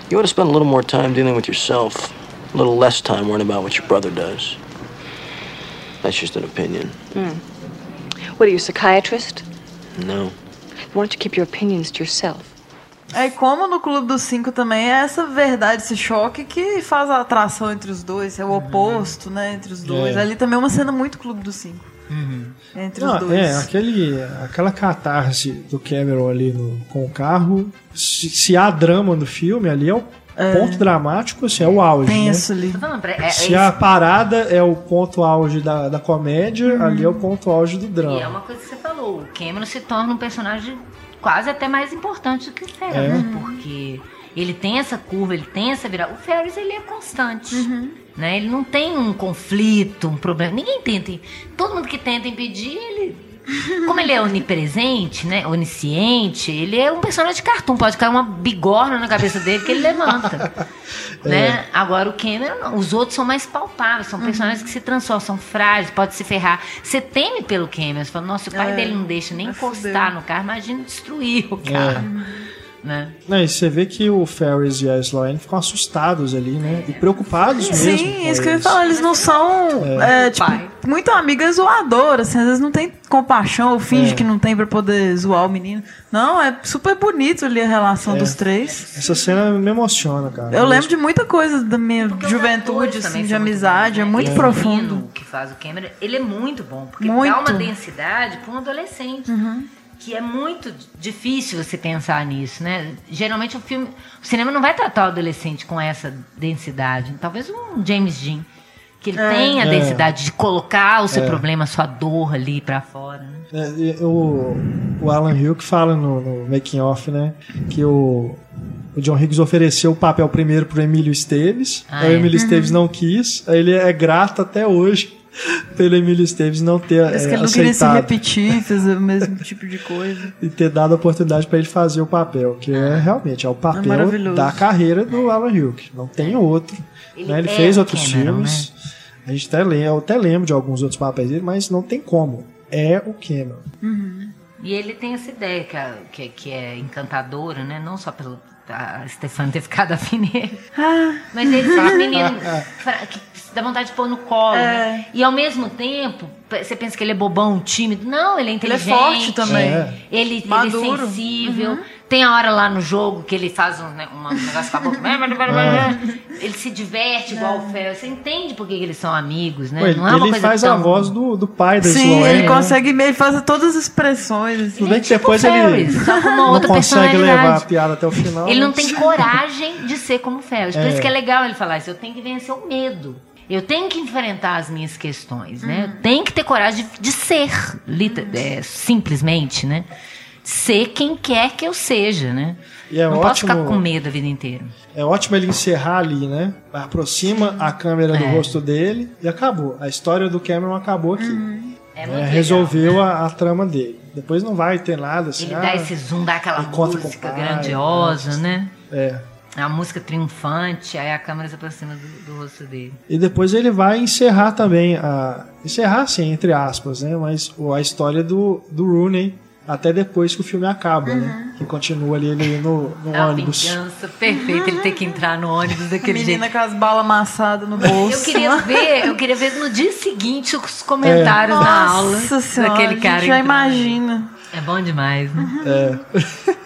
You ought to spend a little more time dealing with yourself, a little less time worrying about what your brother does. That's just an opinion. What are you, a psychiatrist? No. Why don't you keep your opinions to yourself? É como no Clube dos Cinco também é essa verdade, esse choque que faz a atração entre os dois, é o oposto, né, entre os dois. É. Ali também é uma cena muito Clube dos Cinco. Entre Não, os dois. é, aquele, aquela catarse do Cameron ali no- com o carro, se, se há drama no filme, ali é o ponto dramático, assim, é o auge, né? Tenso ali. É, é Se isso- a parada é o ponto auge da, da comédia, ali é o ponto auge do E é drama. uma coisa que você falou, o Cameron se torna um personagem quase até mais importante do que o Ferris, É. né? porque ele tem essa curva, ele tem essa virada. O Ferris, ele é constante, né? Ele não tem um conflito, um problema. Ninguém tenta, todo mundo que tenta impedir, ele... Como ele é onipresente, né? Onisciente, ele é um personagem de cartoon. Pode cair uma bigorna na cabeça dele que ele levanta. né? Agora o não. os outros são mais palpáveis, são personagens que se transformam, são frágeis, pode se ferrar. Você teme pelo Cameron, você fala, nossa, o pai É, dele não deixa nem encostar no carro, imagina destruir o carro. Né? Não, e você vê que o Ferris e a Sloane ficam assustados ali, né? E preocupados mesmo. Sim, isso que eu ia eles. falar, eles não são, é, tipo, Pai. muito amiga zoadora, assim, às vezes não tem compaixão ou finge É. que não tem pra poder zoar o menino. Não, é super bonito ali a relação dos três. Essa cena me emociona, cara. Eu lembro de muita coisa da minha Porque juventude, assim, de muito amizade, é né? muito Esse profundo. menino que faz o Cameron, ele é muito bom, porque Muito. dá uma densidade para um adolescente. Que é muito difícil você pensar nisso, né? Geralmente o filme, o cinema não vai tratar o adolescente com essa densidade. Talvez um James Dean, Que ele tem a densidade de colocar o seu problema, a sua dor ali pra fora. Né? É, o, o Alan Hill que fala no, no making off, né? Que o, o John Higgs ofereceu o papel primeiro pro Emílio Esteves. Ah, aí o é? Emílio Esteves não quis. Aí ele é grato até hoje pelo Emílio Esteves não ter Parece é, que ele não queria se aceitado repetir, fazer o mesmo tipo de coisa. e ter dado a oportunidade para ele fazer o papel, que é realmente é o papel maravilhoso. da carreira do Alan Hilke. Não tem outro. Ele né? Ele é fez outros Cameron, filmes. A gente até lembra, eu até lembro de alguns outros papéis dele, mas não tem como. É o Cameron. E ele tem essa ideia que, é- que, que é encantadora, né? Não só pelo a Stefania ter ficado afim nele. Mas ele é um menino fra- que dá vontade de pôr no colo. né? E ao mesmo tempo, você pensa que ele é bobão, tímido. Não, ele é Ele é inteligente. forte também. É. Ele, ele é sensível. Tem a hora lá no jogo que ele faz um, né, um negócio com a boca. Ele se diverte igual o Fel. Você entende por que eles são amigos, né? Pô, ele não é uma ele coisa faz tão... a voz do, do pai da Sim, Sloane. ele né? consegue, ele faz todas as expressões. Assim. Tudo bem que tipo depois Ferris, ele só com uma não outra consegue levar a piada até o final. Ele não mas- tem coragem de ser como Ferris. Por É. isso que é legal ele falar isso. Eu tenho que vencer o medo. Eu tenho que enfrentar as minhas questões, né? Eu tenho que ter coragem de, de ser, lita- é, simplesmente, né? Ser quem quer que eu seja, né? E é não posso ótimo- ficar com medo a vida inteira. É ótimo ele encerrar ali, né? Aproxima a câmera do É. rosto dele e acabou. A história do Cameron acabou aqui. É É, muito resolveu a, a trama dele. Depois não vai ter nada assim. Ele ah, dá esse zoom, dá aquela música pai, grandiosa, né? É. A música triunfante, aí a câmera se aproxima do, do rosto dele. E depois ele vai encerrar também a encerrar sim, entre aspas, né? Mas a história do, do Rooney até depois que o filme acaba, né? Que continua ali ele no, no A ônibus. vingança perfeita, ele ter que entrar no ônibus A daquele jeito. menina com as balas amassadas no bolso. Eu queria ver, eu queria ver no dia seguinte os comentários na aula Nossa senhora, daquele a cara. gente já entrando. imagina. É bom demais, né? É.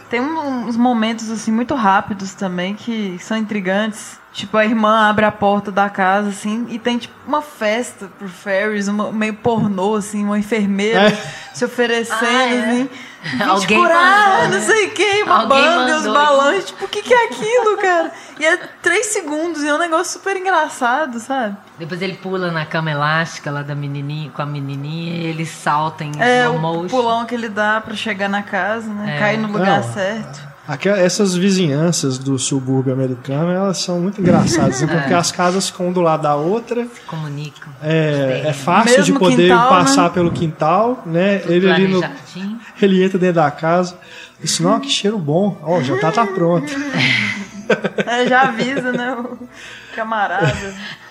Tem um- uns momentos assim muito rápidos também que são intrigantes. Tipo, a irmã abre a porta da casa, assim, e tem, tipo, uma festa pro Ferris, uma, meio pornô, assim, uma enfermeira É. se oferecendo, Ah, é. assim. Alguém curar, mandou, não né? sei o que, uma Alguém banda, os balões. Tipo, o que, que é aquilo, cara? E é três segundos, e é um negócio super engraçado, sabe? Depois ele pula na cama elástica lá da menininha, com a menininha, e ele salta em É slow o motion. pulão que ele dá pra chegar na casa, né? É. Cair no lugar Não. certo. Essas vizinhanças do subúrbio americano, elas são muito engraçadas, né? porque as casas ficam um do lado da outra. Comunicam. É, é fácil de Mesmo poder quintal, passar né? pelo quintal, né? Ele ali no, ele entra dentro da casa. Disse, não, que cheiro bom. Ó, já tá, tá pronto. É, já avisa, né? O camarada.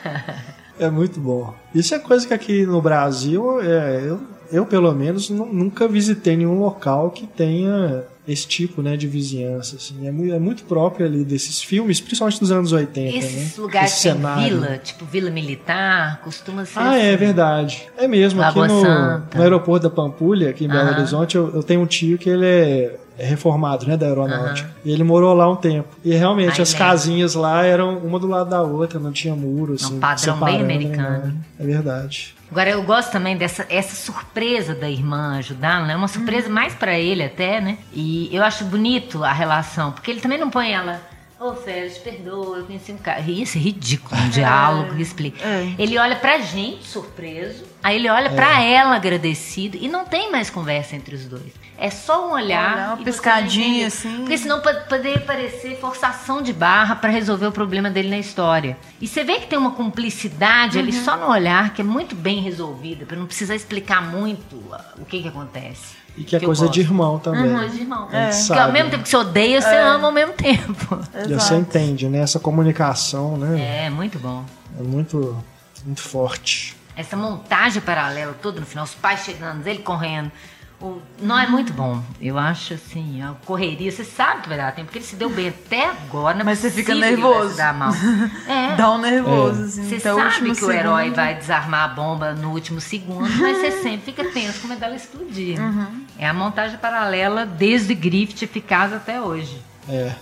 É muito bom. Isso é coisa que aqui no Brasil, é, eu, eu pelo menos nu- nunca visitei nenhum local que tenha esse tipo né, de vizinhança. Assim. É, mu- é muito próprio ali desses filmes, principalmente dos anos 80. Esses né? lugares Esse cenário. vila, tipo vila militar, costuma ser Ah, assim. é verdade. É mesmo, aqui Lagoa no, Santa. no aeroporto da Pampulha, aqui em Belo. Horizonte, eu, eu tenho um tio que ele é, é reformado, né, da aeronáutica. E ele morou lá um tempo. E realmente Ai, as lembro. casinhas lá eram uma do lado da outra, não tinha muro, assim, um padrão bem separando, americano. né? É verdade. Agora, eu gosto também dessa essa surpresa da irmã ajudá-lo, né? Uma surpresa mais pra ele até, né? E eu acho bonito a relação, porque ele também não põe ela... Ô, Félix, perdoa, eu conheci um cara... Isso é ridículo, um diálogo que explica. É. Ele olha pra gente, surpreso, aí ele olha pra ela, agradecido, e não tem mais conversa entre os dois. É só um olhar... Olhar, uma piscadinha, assim. Porque senão pode- poderia parecer forçação de barra pra resolver o problema dele na história. E você vê que tem uma cumplicidade Uhum. ali só no olhar que é muito bem resolvida, pra não precisar explicar muito ah, o que que acontece. E que é eu coisa gosto. de irmão também. Coisa de irmão. Gente Porque ao mesmo tempo que você odeia, você ama ao mesmo tempo. E você entende, né? Essa comunicação, né? É, muito bom. É, muito, muito forte. Essa montagem paralela toda no final, os pais chegando, ele correndo. O... Não é muito bom. Eu acho assim, a correria, você sabe que vai dar tempo, porque ele se deu bem até agora, é Mas você fica nervoso. dar mal. É. Dá um nervoso, assim. Você até o sabe que o herói segundo. vai desarmar a bomba no último segundo, mas você sempre fica tenso com medo dela explodir. Uhum. É a montagem paralela desde Griffith eficaz até hoje. É.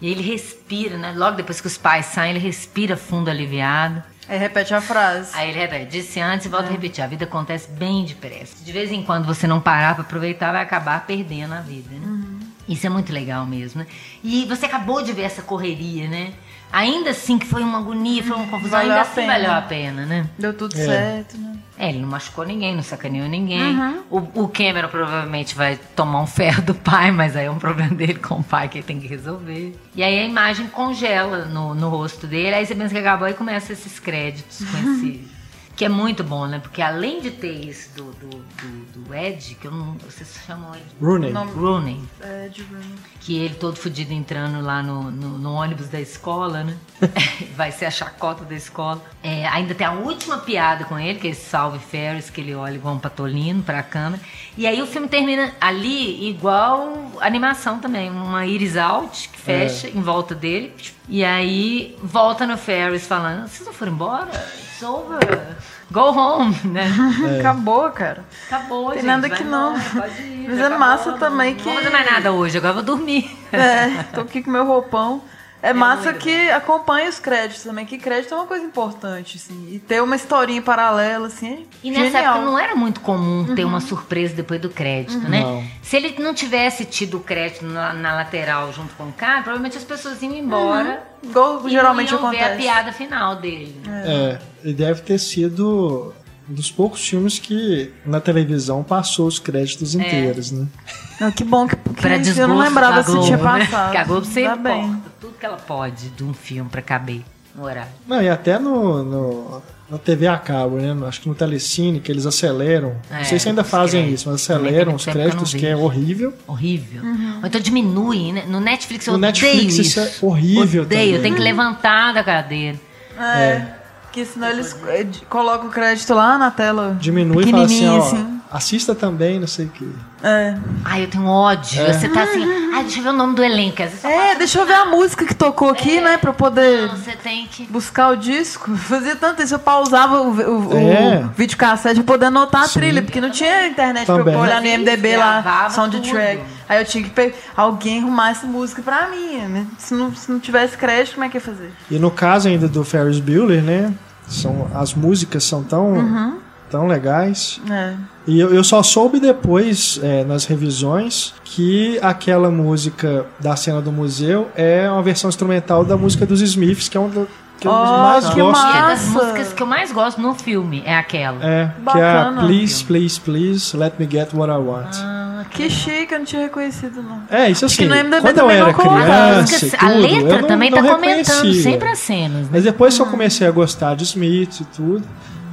E ele respira, né? Logo depois que os pais saem, ele respira fundo aliviado. Aí repete a frase. Aí ele repete, disse antes e volta a repetir. A vida acontece bem depressa. De vez em quando você não parar pra aproveitar, vai acabar perdendo a vida, né? Isso é muito legal mesmo, né? E você acabou de ver essa correria, né? Ainda assim que foi uma agonia, foi uma confusão, Valeu ainda assim pena. valeu a pena, né? Deu tudo É. certo, né? É, ele não machucou ninguém, não sacaneou ninguém. O, o Cameron provavelmente vai tomar um ferro do pai, mas aí é um problema dele com o pai que ele tem que resolver. E aí a imagem congela no, no rosto dele, aí você pensa que acabou e começa esses créditos com esse. Que é muito bom, né? Porque além de ter isso do, do, do, do Ed, que eu não. Vocês chamam ele Rooney. Nome- Rooney, É, de Bruno. que ele todo fudido entrando lá no, no, no ônibus da escola, né? Vai ser a chacota da escola. É, ainda tem a última piada com ele, que é esse Salve Ferris, que ele olha igual um patolino pra câmera. E aí o filme termina ali igual animação também, uma iris out que fecha em volta dele. E aí volta no Ferris falando, vocês não foram embora? Over. Go home, né? Acabou, cara. Acabou, Tem gente, nada que não. ir, Mas é acabou, massa não- também não que- vou fazer mais nada hoje, agora eu vou dormir. É, tô aqui com meu roupão. É, massa muito que acompanha os créditos também, que crédito é uma coisa importante, assim. E ter uma historinha paralela, assim, é E nessa genial. época não era muito comum ter uma surpresa depois do crédito, né? Não. Se ele não tivesse tido o crédito na, na lateral junto com o cara, provavelmente as pessoas iam embora. Igual e geralmente não iam ver a acontece. piada final dele. né? É, ele deve ter sido um dos poucos filmes que na televisão passou os créditos inteiros, né? Não, que bom que, que Pra eu não lembrava se tinha né? passado. Porque a Globo sempre Tá que ela pode de um filme pra caber no horário. Não, e até no, no- na TV a cabo, né? Acho que no Telecine, que eles aceleram. não É, sei se ainda fazem créditos. isso, mas aceleram os tempo que não créditos, que é horrível. Horrível. Ou então diminui, né? No Netflix eu No odeio Netflix isso é horrível Odeio, também. eu tenho que levantar da cadeira. É. Que senão eles eh, colocam o crédito lá na tela. Diminui e fala assim, ó, assim. Assista também, não sei o quê. É. Ai, eu tenho ódio. Você tá assim, ai, deixa eu ver o nome do elenco. É, passa- deixa eu ver a música que tocou aqui, né? Pra eu poder Não, você tem que. buscar o disco. Fazia tanto isso, eu pausava o, o, o É. videocassete pra poder anotar a trilha, porque não tinha internet pra eu Também. olhar no IMDB lá, soundtrack. tudo. Aí eu tinha que pegar alguém arrumar essa música pra mim, né? Se não, se não tivesse crédito, como é que ia fazer? E no caso ainda do Ferris Bueller, né? São, as músicas são tão, Uhum. Tão legais. É. E eu, eu só soube depois, é, nas revisões, que aquela música da cena do museu é uma versão instrumental da música dos Smiths, que é um do, que eu Oh, mais que gosto. E é das Massa. músicas que eu mais gosto no filme, é aquela. É, que é a Bacana. Please, Please, Please, Let Me Get What I Want. Ah, Que chique, eu não tinha reconhecido, não. É, isso assim, que no MDB quando eu também era criança e a tudo, letra eu não, também não tá comentando reconhecia. sempre as cenas, né? Mas depois que eu comecei a gostar de Smith e tudo,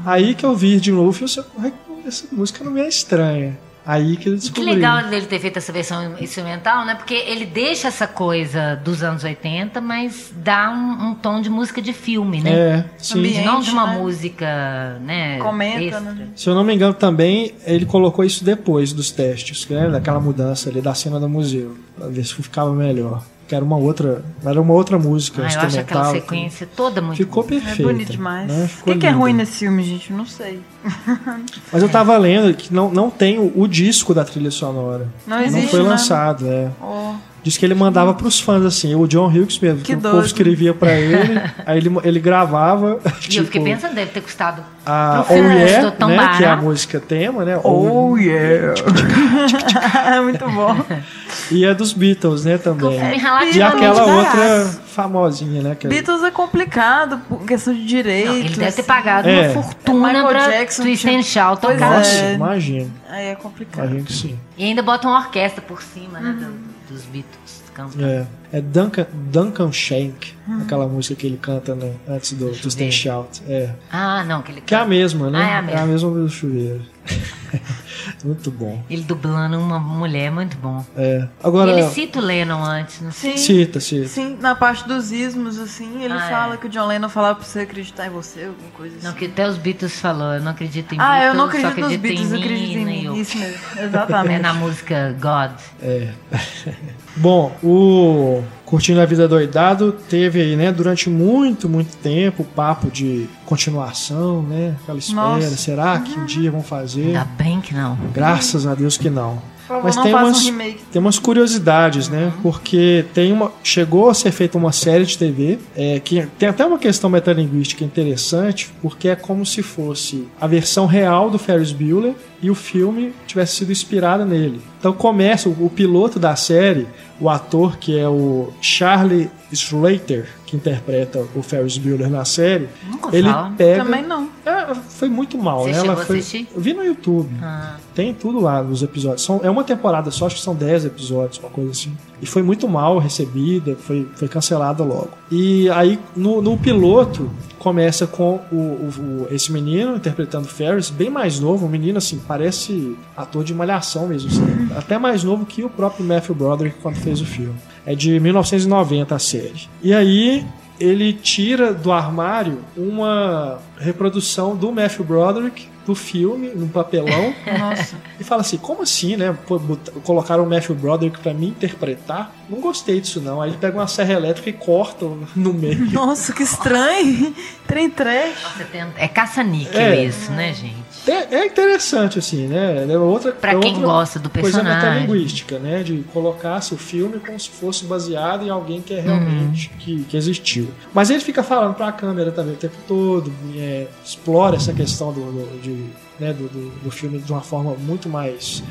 aí que eu vi de novo, eu falei, essa música não me é estranha. Aí que eu Que descobri. legal dele ter feito essa versão instrumental, né? Porque ele deixa essa coisa dos anos 80, mas dá um, um tom de música de filme, né? É, sim. Ambiente. Não de uma né? música, né? Comenta, extra. né? Se eu não me engano também, ele colocou isso depois dos testes, né? Daquela mudança ali da cena do museu, pra ver se ficava melhor. Que era uma outra, era uma outra música Ah, eu acho aquela instrumental. sequência toda muito Ficou. É perfeita. bonito demais. né? O que, que é ruim nesse filme, gente? Não sei. Mas eu tava lendo que não, não tem o, o disco da trilha sonora. Não existe, foi né? lançado, é. Oh, Diz que ele mandava pros fãs, assim, o John Hughes mesmo, que, Que o povo escrevia pra ele, aí ele, ele gravava, E tipo, eu fiquei pensando, deve ter custado. a Oh Yeah, custou tão né, que é a música tema, né, oh yeah! Muito bom. E a dos Beatles, né, também. E aquela outra famosinha, né, que é- Beatles é complicado, por questão de direitos. Não, ele deve ter pagado É. uma fortuna Michael pra Jackson Twist and Shout tocar. Nossa, É. imagina, Aí é complicado. imagina que sim. E ainda bota uma orquestra por cima, né? do- dos Beatles cantando. É, é Duncan, Duncan Shank, aquela música que ele canta né, antes do Twist and ver. Shout. É. Ah, não, que ele Que é a mesma, né? Ah, é a mesma. do chuveiro. Muito bom. Ele dublando uma mulher, muito bom. É. Agora, ele cita o Lennon antes, não sei. Sim, cita, cita. sim, na parte dos ismos, assim, ele Ah, fala é. que o John Lennon falava pra você acreditar em você, alguma coisa assim. Não, que até os Beatles falou, eu não acredito em ah, Beatles, eu não só acredito nos acredito Beatles, eu em acredito em mim. Isso mesmo, É exatamente. na música God. É. Bom, o Curtindo a Vida Doidado teve aí, né, durante muito, muito tempo, o papo de continuação, né? Aquela espera. Nossa. Será que um dia vão fazer? Ainda bem que não. Graças a Deus que não. Favor, Mas não tem um umas, remake. tem umas curiosidades, né? Porque tem uma. Chegou a ser feita uma série de TV, é, que tem até uma questão metalinguística interessante, porque é como se fosse a versão real do Ferris Bueller e o filme tivesse sido inspirado nele. Então começa o, o piloto da série, o ator que é o Charlie Slater, que interpreta o Ferris Bueller na série, Nunca ele fala. pega. Também não. É, foi muito mal, Você né? Ela foi... assistir? Eu vi no YouTube. Ah. Tem tudo lá nos episódios. São, é uma temporada só, acho que são 10 episódios, uma coisa assim. E foi muito mal recebida, foi, foi cancelada logo. E aí, no, no piloto, começa com o, o- o- esse menino interpretando Ferris, bem mais novo, um menino assim, parece ator de malhação mesmo, assim, até mais novo que o próprio Matthew Broderick quando fez o filme. É de 1990 a série. E aí ele tira do armário uma reprodução do Matthew Broderick do filme num papelão Nossa. e fala assim, como assim, né? Pô, Colocaram o Matthew Broderick pra me interpretar? Não gostei disso não. Aí ele pega uma serra elétrica e corta no meio. Nossa, que estranho. Trem trash. É caça-níquel É. isso, né, gente? É, é interessante, assim, né? É outra, Pra é quem outra gosta do Coisa personagem. metalinguística, né? De colocar seu filme como se fosse baseado em alguém que é realmente Uhum. que, que existiu. Mas ele fica falando pra câmera também o tempo todo, é, explora essa questão do, do- de, né, do, do- do filme de uma forma muito mais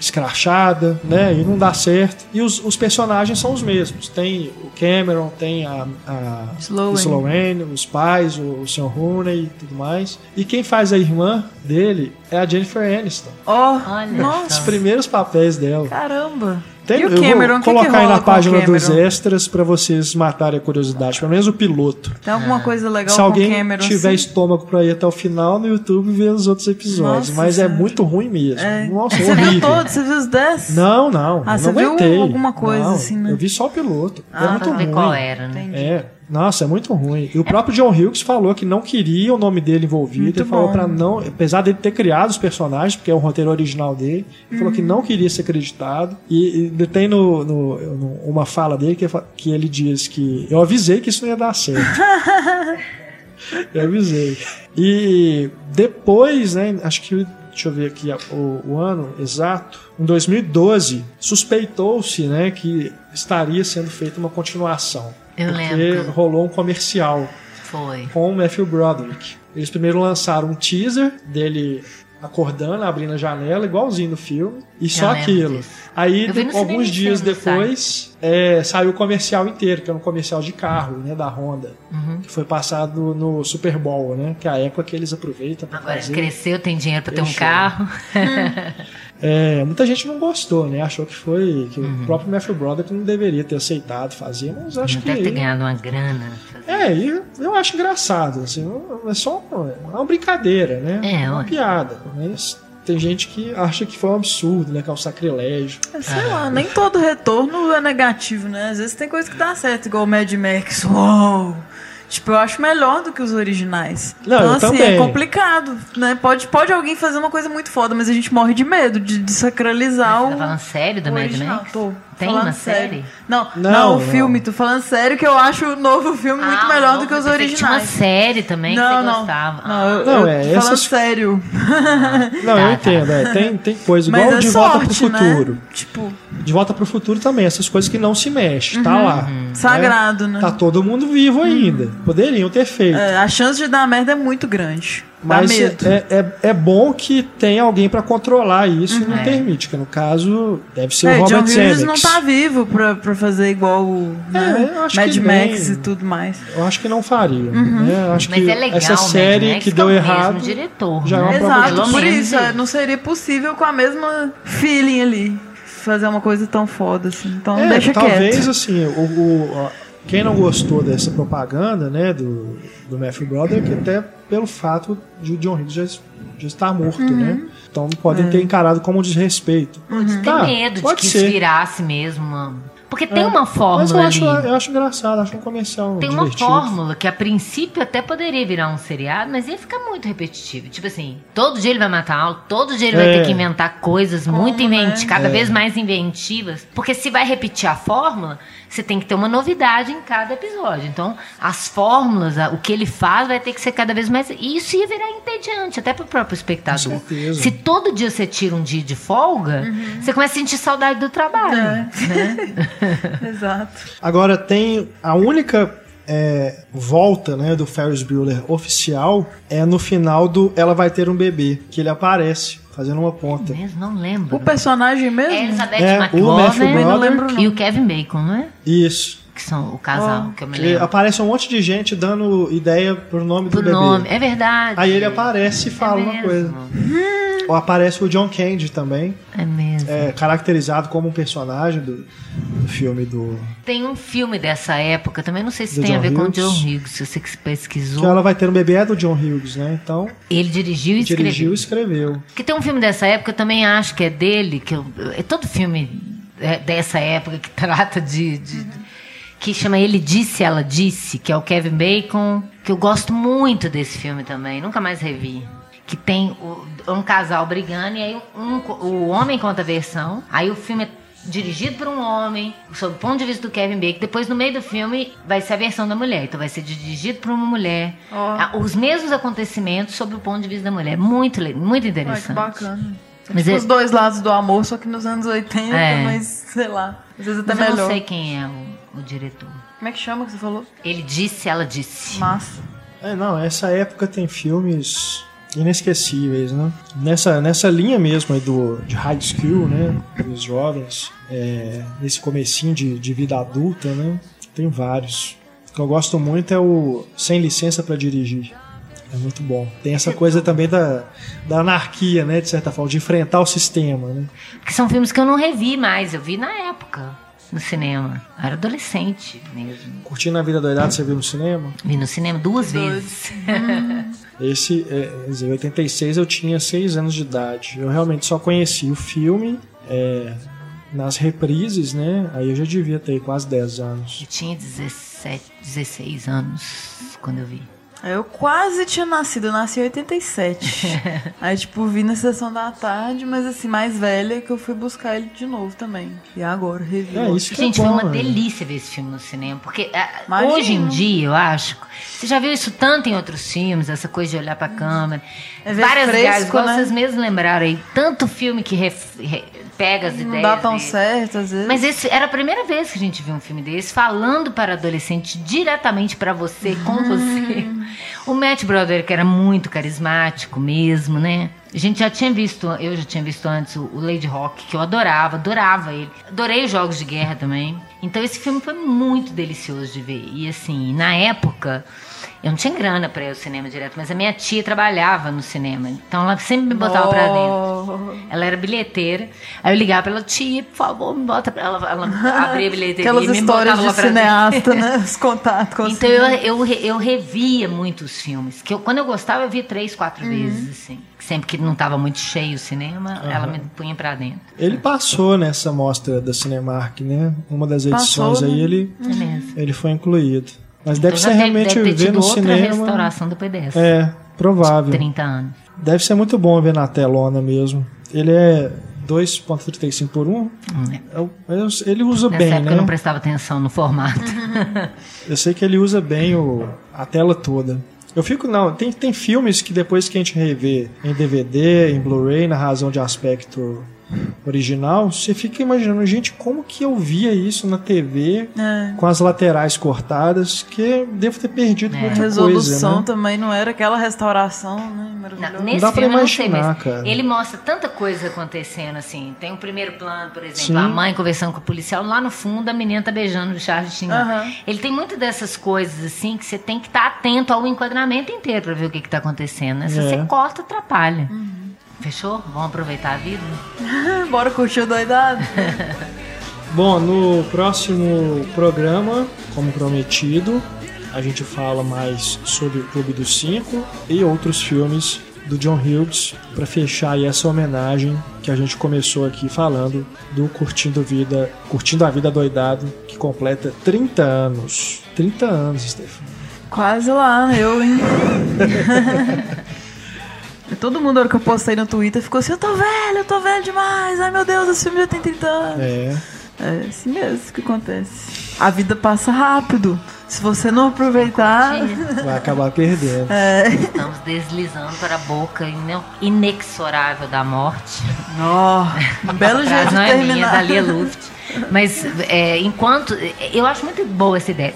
escrachada, né? E não dá certo. E os, os personagens são os mesmos. Tem o Cameron, tem a, a Sloane. Sloane, os pais, o, o Sean Rooney e tudo mais. E quem faz a irmã dele é a Jennifer Aniston. Ó, Olha Os nossa, primeiros papéis dela. caramba. Tem, e o eu Cameron, vou o que colocar que aí na página dos extras pra vocês matarem a curiosidade. Pelo menos o piloto. Tem alguma coisa legal Se alguém Cameron? tiver assim? estômago pra ir até o final no YouTube e ver os outros episódios. Nossa Mas é muito ruim mesmo. É. Nossa, Você horrível. viu todos? Você viu os 10? Não, não. Ah, eu você não viu aguentei. alguma coisa Não, assim, né? Eu vi só o piloto. é Ah, muito Pra ver ruim. qual era, né? Entendi. É. Nossa, é muito ruim. E o próprio John Hughes falou que não queria o nome dele envolvido. Muito ele falou para não, apesar dele ter criado os personagens, porque é o roteiro original dele, ele falou que não queria ser acreditado. E, e tem no, no- no- uma fala dele que, que ele diz que eu avisei que isso não ia dar certo. eu avisei. E depois, né, acho que deixa eu ver aqui o, o ano exato, em 2012, suspeitou-se, né, que estaria sendo feita uma continuação. Eu porque lembro. rolou um comercial Foi. com o Matthew Broderick. Eles primeiro lançaram um teaser dele acordando, abrindo a janela, igualzinho no filme, e só lembro aquilo. disso. Aí, Eu de- alguns dias depois, é, saiu o comercial inteiro, que era um comercial de carro, né, da Honda, Uhum. que foi passado no Super Bowl, né, que é a época que eles aproveitam para Agora fazer. cresceu, tem dinheiro pra ter um carro. É, muita gente não gostou, né, achou que foi que Uhum. o próprio Matthew Broderick não deveria ter aceitado fazer, mas acho Não que deve ter ganhado uma grana. É, e eu acho engraçado, assim, é só uma, é uma brincadeira, né? É, uma piada. Mas tem gente que acha que foi um absurdo, né? Que é um sacrilégio. É, Sei lá, nem todo retorno é negativo, né? Às vezes tem coisa que dá certo, igual o Mad Max. Uou! Tipo, eu acho melhor do que os originais. Não, então, assim, também. é complicado, né? Pode, pode alguém fazer uma coisa muito foda, mas a gente morre de medo de, de sacralizar Você tá o. falando sério do o Mad. Max? Tô Tem falando uma sério. série? Não, Não, não, o não. filme, tô falando sério que eu acho o novo filme muito Ah, melhor do que os pensei que Tinha uma originais. série também que não, você não, gostava. não, eu, Não, eu é, tô falando essas- sério. Não, Tá, eu tá. entendo, é, tem, tem coisa Mas igual é De Volta pro sorte, Futuro. né? Tipo, De Volta pro Futuro também, essas coisas que não se mexem, tá lá. né? sagrado, né? Tá todo mundo vivo ainda. Poderiam ter feito. É, a chance de dar merda é muito grande. Mas é, é, é bom que tenha alguém pra controlar isso e não É. permite, que no caso deve ser É, o John Robert Zemeckis. não tá vivo pra, pra fazer igual o né, eu acho Mad Max nem- e tudo mais. Eu acho que não faria. Uhum. né? Acho Mas que é legal, essa série Max que é deu o errado mesmo diretor, já é uma né? Exato, por isso é, não seria possível com a mesma feeling ali fazer uma coisa tão foda assim. Então É, deixa talvez quieto. assim, o, o- quem não gostou dessa propaganda, né, do, do Matthew Broderick, até pelo fato de o John Hughes já, já estar morto, Uhum. né? Então podem ter encarado como um desrespeito. Tem Tá, medo de que ser. isso virasse mesmo. uma- Porque tem É. uma Mas eu fórmula acho, ali. eu acho engraçado, acho um comercial Tem uma divertido. fórmula que a princípio até poderia virar um seriado, mas ia ficar muito repetitivo. Tipo assim, todo dia ele vai matar aula, todo dia ele vai É. ter que inventar coisas muito inventivas, né? cada vez mais inventivas. Porque se vai repetir a fórmula, você tem que ter uma novidade em cada episódio. Então, as fórmulas, o que ele faz vai ter que ser cada vez mais. E isso ia virar entediante, até pro próprio espectador. Com certeza. Se todo dia você tira um dia de folga, Uhum. você começa a sentir saudade do trabalho. É. Né? Exato. Agora tem a única é, volta né, do Ferris Bueller oficial é no final do Ela Vai Ter um Bebê, que ele aparece fazendo uma ponta. Mesmo, não lembro. O personagem mesmo? É Elizabeth É, o Matthew McLovin Broderick. e o Kevin Bacon, não é? Isso. Que são o casal, Ó, que eu me Que lembro. aparece um monte de gente dando ideia pro nome do Por bebê. nome, é verdade. Aí ele aparece e fala é uma coisa. Ou aparece o John Candy também, É mesmo. é, caracterizado como um personagem do, do filme do. Tem um filme dessa época, também não sei se tem a John ver com o Hughes. John Hughes, se você que pesquisou. Que ela vai ter um bebê é do John Hughes, né? Então, Ele dirigiu e escreveu. dirigiu e escreveu. Porque tem um filme dessa época, eu também acho que é dele, que eu, é todo filme é, dessa época que trata de, de- que chama Ele Disse, Ela Disse, que é o Kevin Bacon, que eu gosto muito desse filme também, nunca mais revi. Que tem o- um casal brigando e aí um- o homem conta a versão, aí o filme é dirigido por um homem, sob o ponto de vista do Kevin Bacon. Depois, no meio do filme, vai ser a versão da mulher. Então, vai ser dirigido por uma mulher. Ah, Os mesmos acontecimentos sob o ponto de vista da mulher. Muito, le- muito Ai, que interessante. bacana. Mas Tipo, é- Os dois lados do amor, só que nos anos 80, É. mas sei lá. Às vezes até Mas eu melhor. não sei quem é o, o diretor. Como é que chama que você falou? Ele disse, ela disse. Massa. É, não, essa época tem filmes inesquecíveis, né? Nessa, nessa linha mesmo aí do, de high school, né? Dos jovens, é, nesse comecinho de, de vida adulta, né? Tem vários. O que eu gosto muito é o Sem Licença para Dirigir. É muito bom. Tem essa coisa também da, da anarquia, né? De certa forma, de enfrentar o sistema, né? Porque são filmes que eu não revi mais. Eu vi na época, no cinema. Eu era adolescente mesmo. Curtindo a Vida Doidada, você viu no cinema? Vi no cinema duas Dois. vezes. Esse, é, em 86 eu tinha 6 anos de idade. Eu realmente só conheci o filme é, nas reprises, né? Aí eu já devia ter quase 10 anos. Eu tinha 17, 16 anos quando eu vi. Eu quase tinha nascido, eu nasci em 87. Aí, tipo, vi na sessão da tarde, mas assim, mais velha, que eu fui buscar ele de novo também. E agora, revi. É isso que Gente, é foi bom, uma né? delícia ver esse filme no cinema. Porque ah, Imagino. hoje em dia, eu acho. Você já viu isso tanto em outros filmes, essa coisa de olhar pra câmera. É Várias fresco, vezes, né? vocês mesmos lembraram aí. Tanto filme que ref- re- pega as Não ideias. dá tão né? certo, às vezes. Mas esse era a primeira vez que a gente viu um filme desse, falando para adolescente diretamente para você, com você. O Matt Broderick era muito carismático mesmo, né? A gente já tinha visto, eu já tinha visto antes o o Lady Rock, que eu adorava, adorava ele. Adorei os jogos de guerra também. Então esse filme foi muito delicioso de ver. E assim, na época, eu não tinha grana para ir ao cinema direto, mas a minha tia trabalhava no cinema. Então ela sempre me botava pra dentro. Ela era bilheteira. Aí eu ligava pra ela, tia, por favor, me bota pra ela. Ela abria a bilheteria Aquelas e me histórias botava de lá pra dentro. cineasta, né? Os contatos com Então eu, eu, eu revia muitos filmes. Que eu, quando eu gostava, eu via três, quatro Uhum. vezes, assim. Sempre que não estava muito cheio o cinema, ela me punha pra dentro. Ele passou nessa mostra da Cinemark, né? Uma das edições Passou, aí, né? ele, É mesmo. ele foi incluído. Mas deve Então ser realmente deve ver no outra cinema. restauração depois dessa. É, provável. 30 anos. Deve ser muito bom ver na telona mesmo. Ele é 2.35 por 1. Hum, é. É o- Ele usa Nessa bem, época né? eu não prestava atenção no formato. Eu sei que ele usa bem o, a tela toda. Eu fico, não, tem, tem filmes que depois que a gente revê em DVD, em Blu-ray, na razão de aspecto original, você fica imaginando, gente, como que eu via isso na TV É. com as laterais cortadas, que devo ter perdido É. A muita resolução coisa, né? também não era aquela restauração, né? Não, nesse dá pra filme eu não sei imaginar, mesmo. cara. Ele mostra tanta coisa acontecendo assim. Tem um primeiro plano, por exemplo, Sim. a mãe conversando com o policial, lá no fundo a menina tá beijando o Charles. Aham. Ele tem muitas dessas coisas assim que você tem que estar atento ao enquadramento inteiro pra ver o que, que tá acontecendo. Né? Se É. você corta, atrapalha. Uhum. Fechou? Vamos aproveitar a vida? Bora curtir o doidado? Bom, no próximo programa, como prometido, a gente fala mais sobre o Clube dos Cinco e outros filmes do John Hughes para fechar aí essa homenagem que a gente começou aqui falando do Curtindo Vida, Curtindo a Vida Doidado, que completa 30 anos. 30 anos, Stefano. Quase lá, eu, hein? E Todo mundo, na hora que eu postei no Twitter, ficou assim: Eu tô velho, eu tô velho demais. Ai meu Deus, esse filme já tem 30 anos. É. É assim mesmo que acontece. A vida passa rápido. Se você não aproveitar. Vai acabar perdendo. Estamos deslizando para a boca ine- inexorável da morte. Ó, um belo A jeito de não é minha, terminar. da Lia Luft. Mas é, enquanto. Eu acho muito boa essa ideia.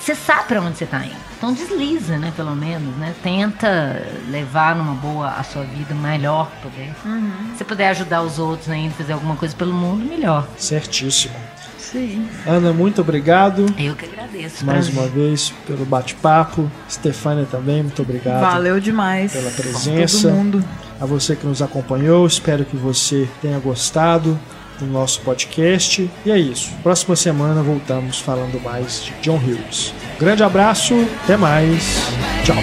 Você sabe para onde você está indo. Então desliza, né, pelo menos, né? Tenta levar numa boa a sua vida melhor, poder. Uhum. Se puder ajudar os outros ainda, fazer alguma coisa pelo mundo, melhor. Certíssimo. Sim. Ana, muito obrigado. Eu que agradeço. Mais uma vez pelo bate-papo. Stefania também, muito obrigado. Valeu demais. Pela presença. Todo mundo. A você que nos acompanhou, espero que você tenha gostado do nosso podcast. E é isso. Próxima semana voltamos falando mais de John Hughes. Grande abraço, até mais. Tchau.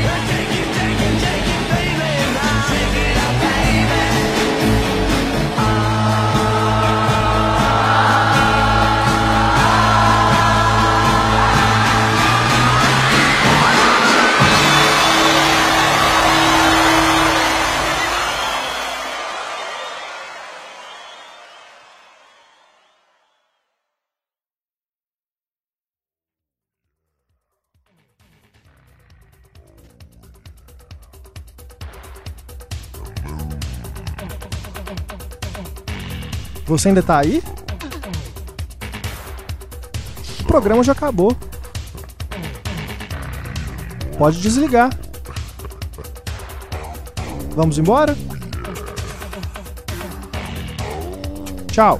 Você ainda tá aí? O programa já acabou. Pode desligar. Vamos embora? Tchau.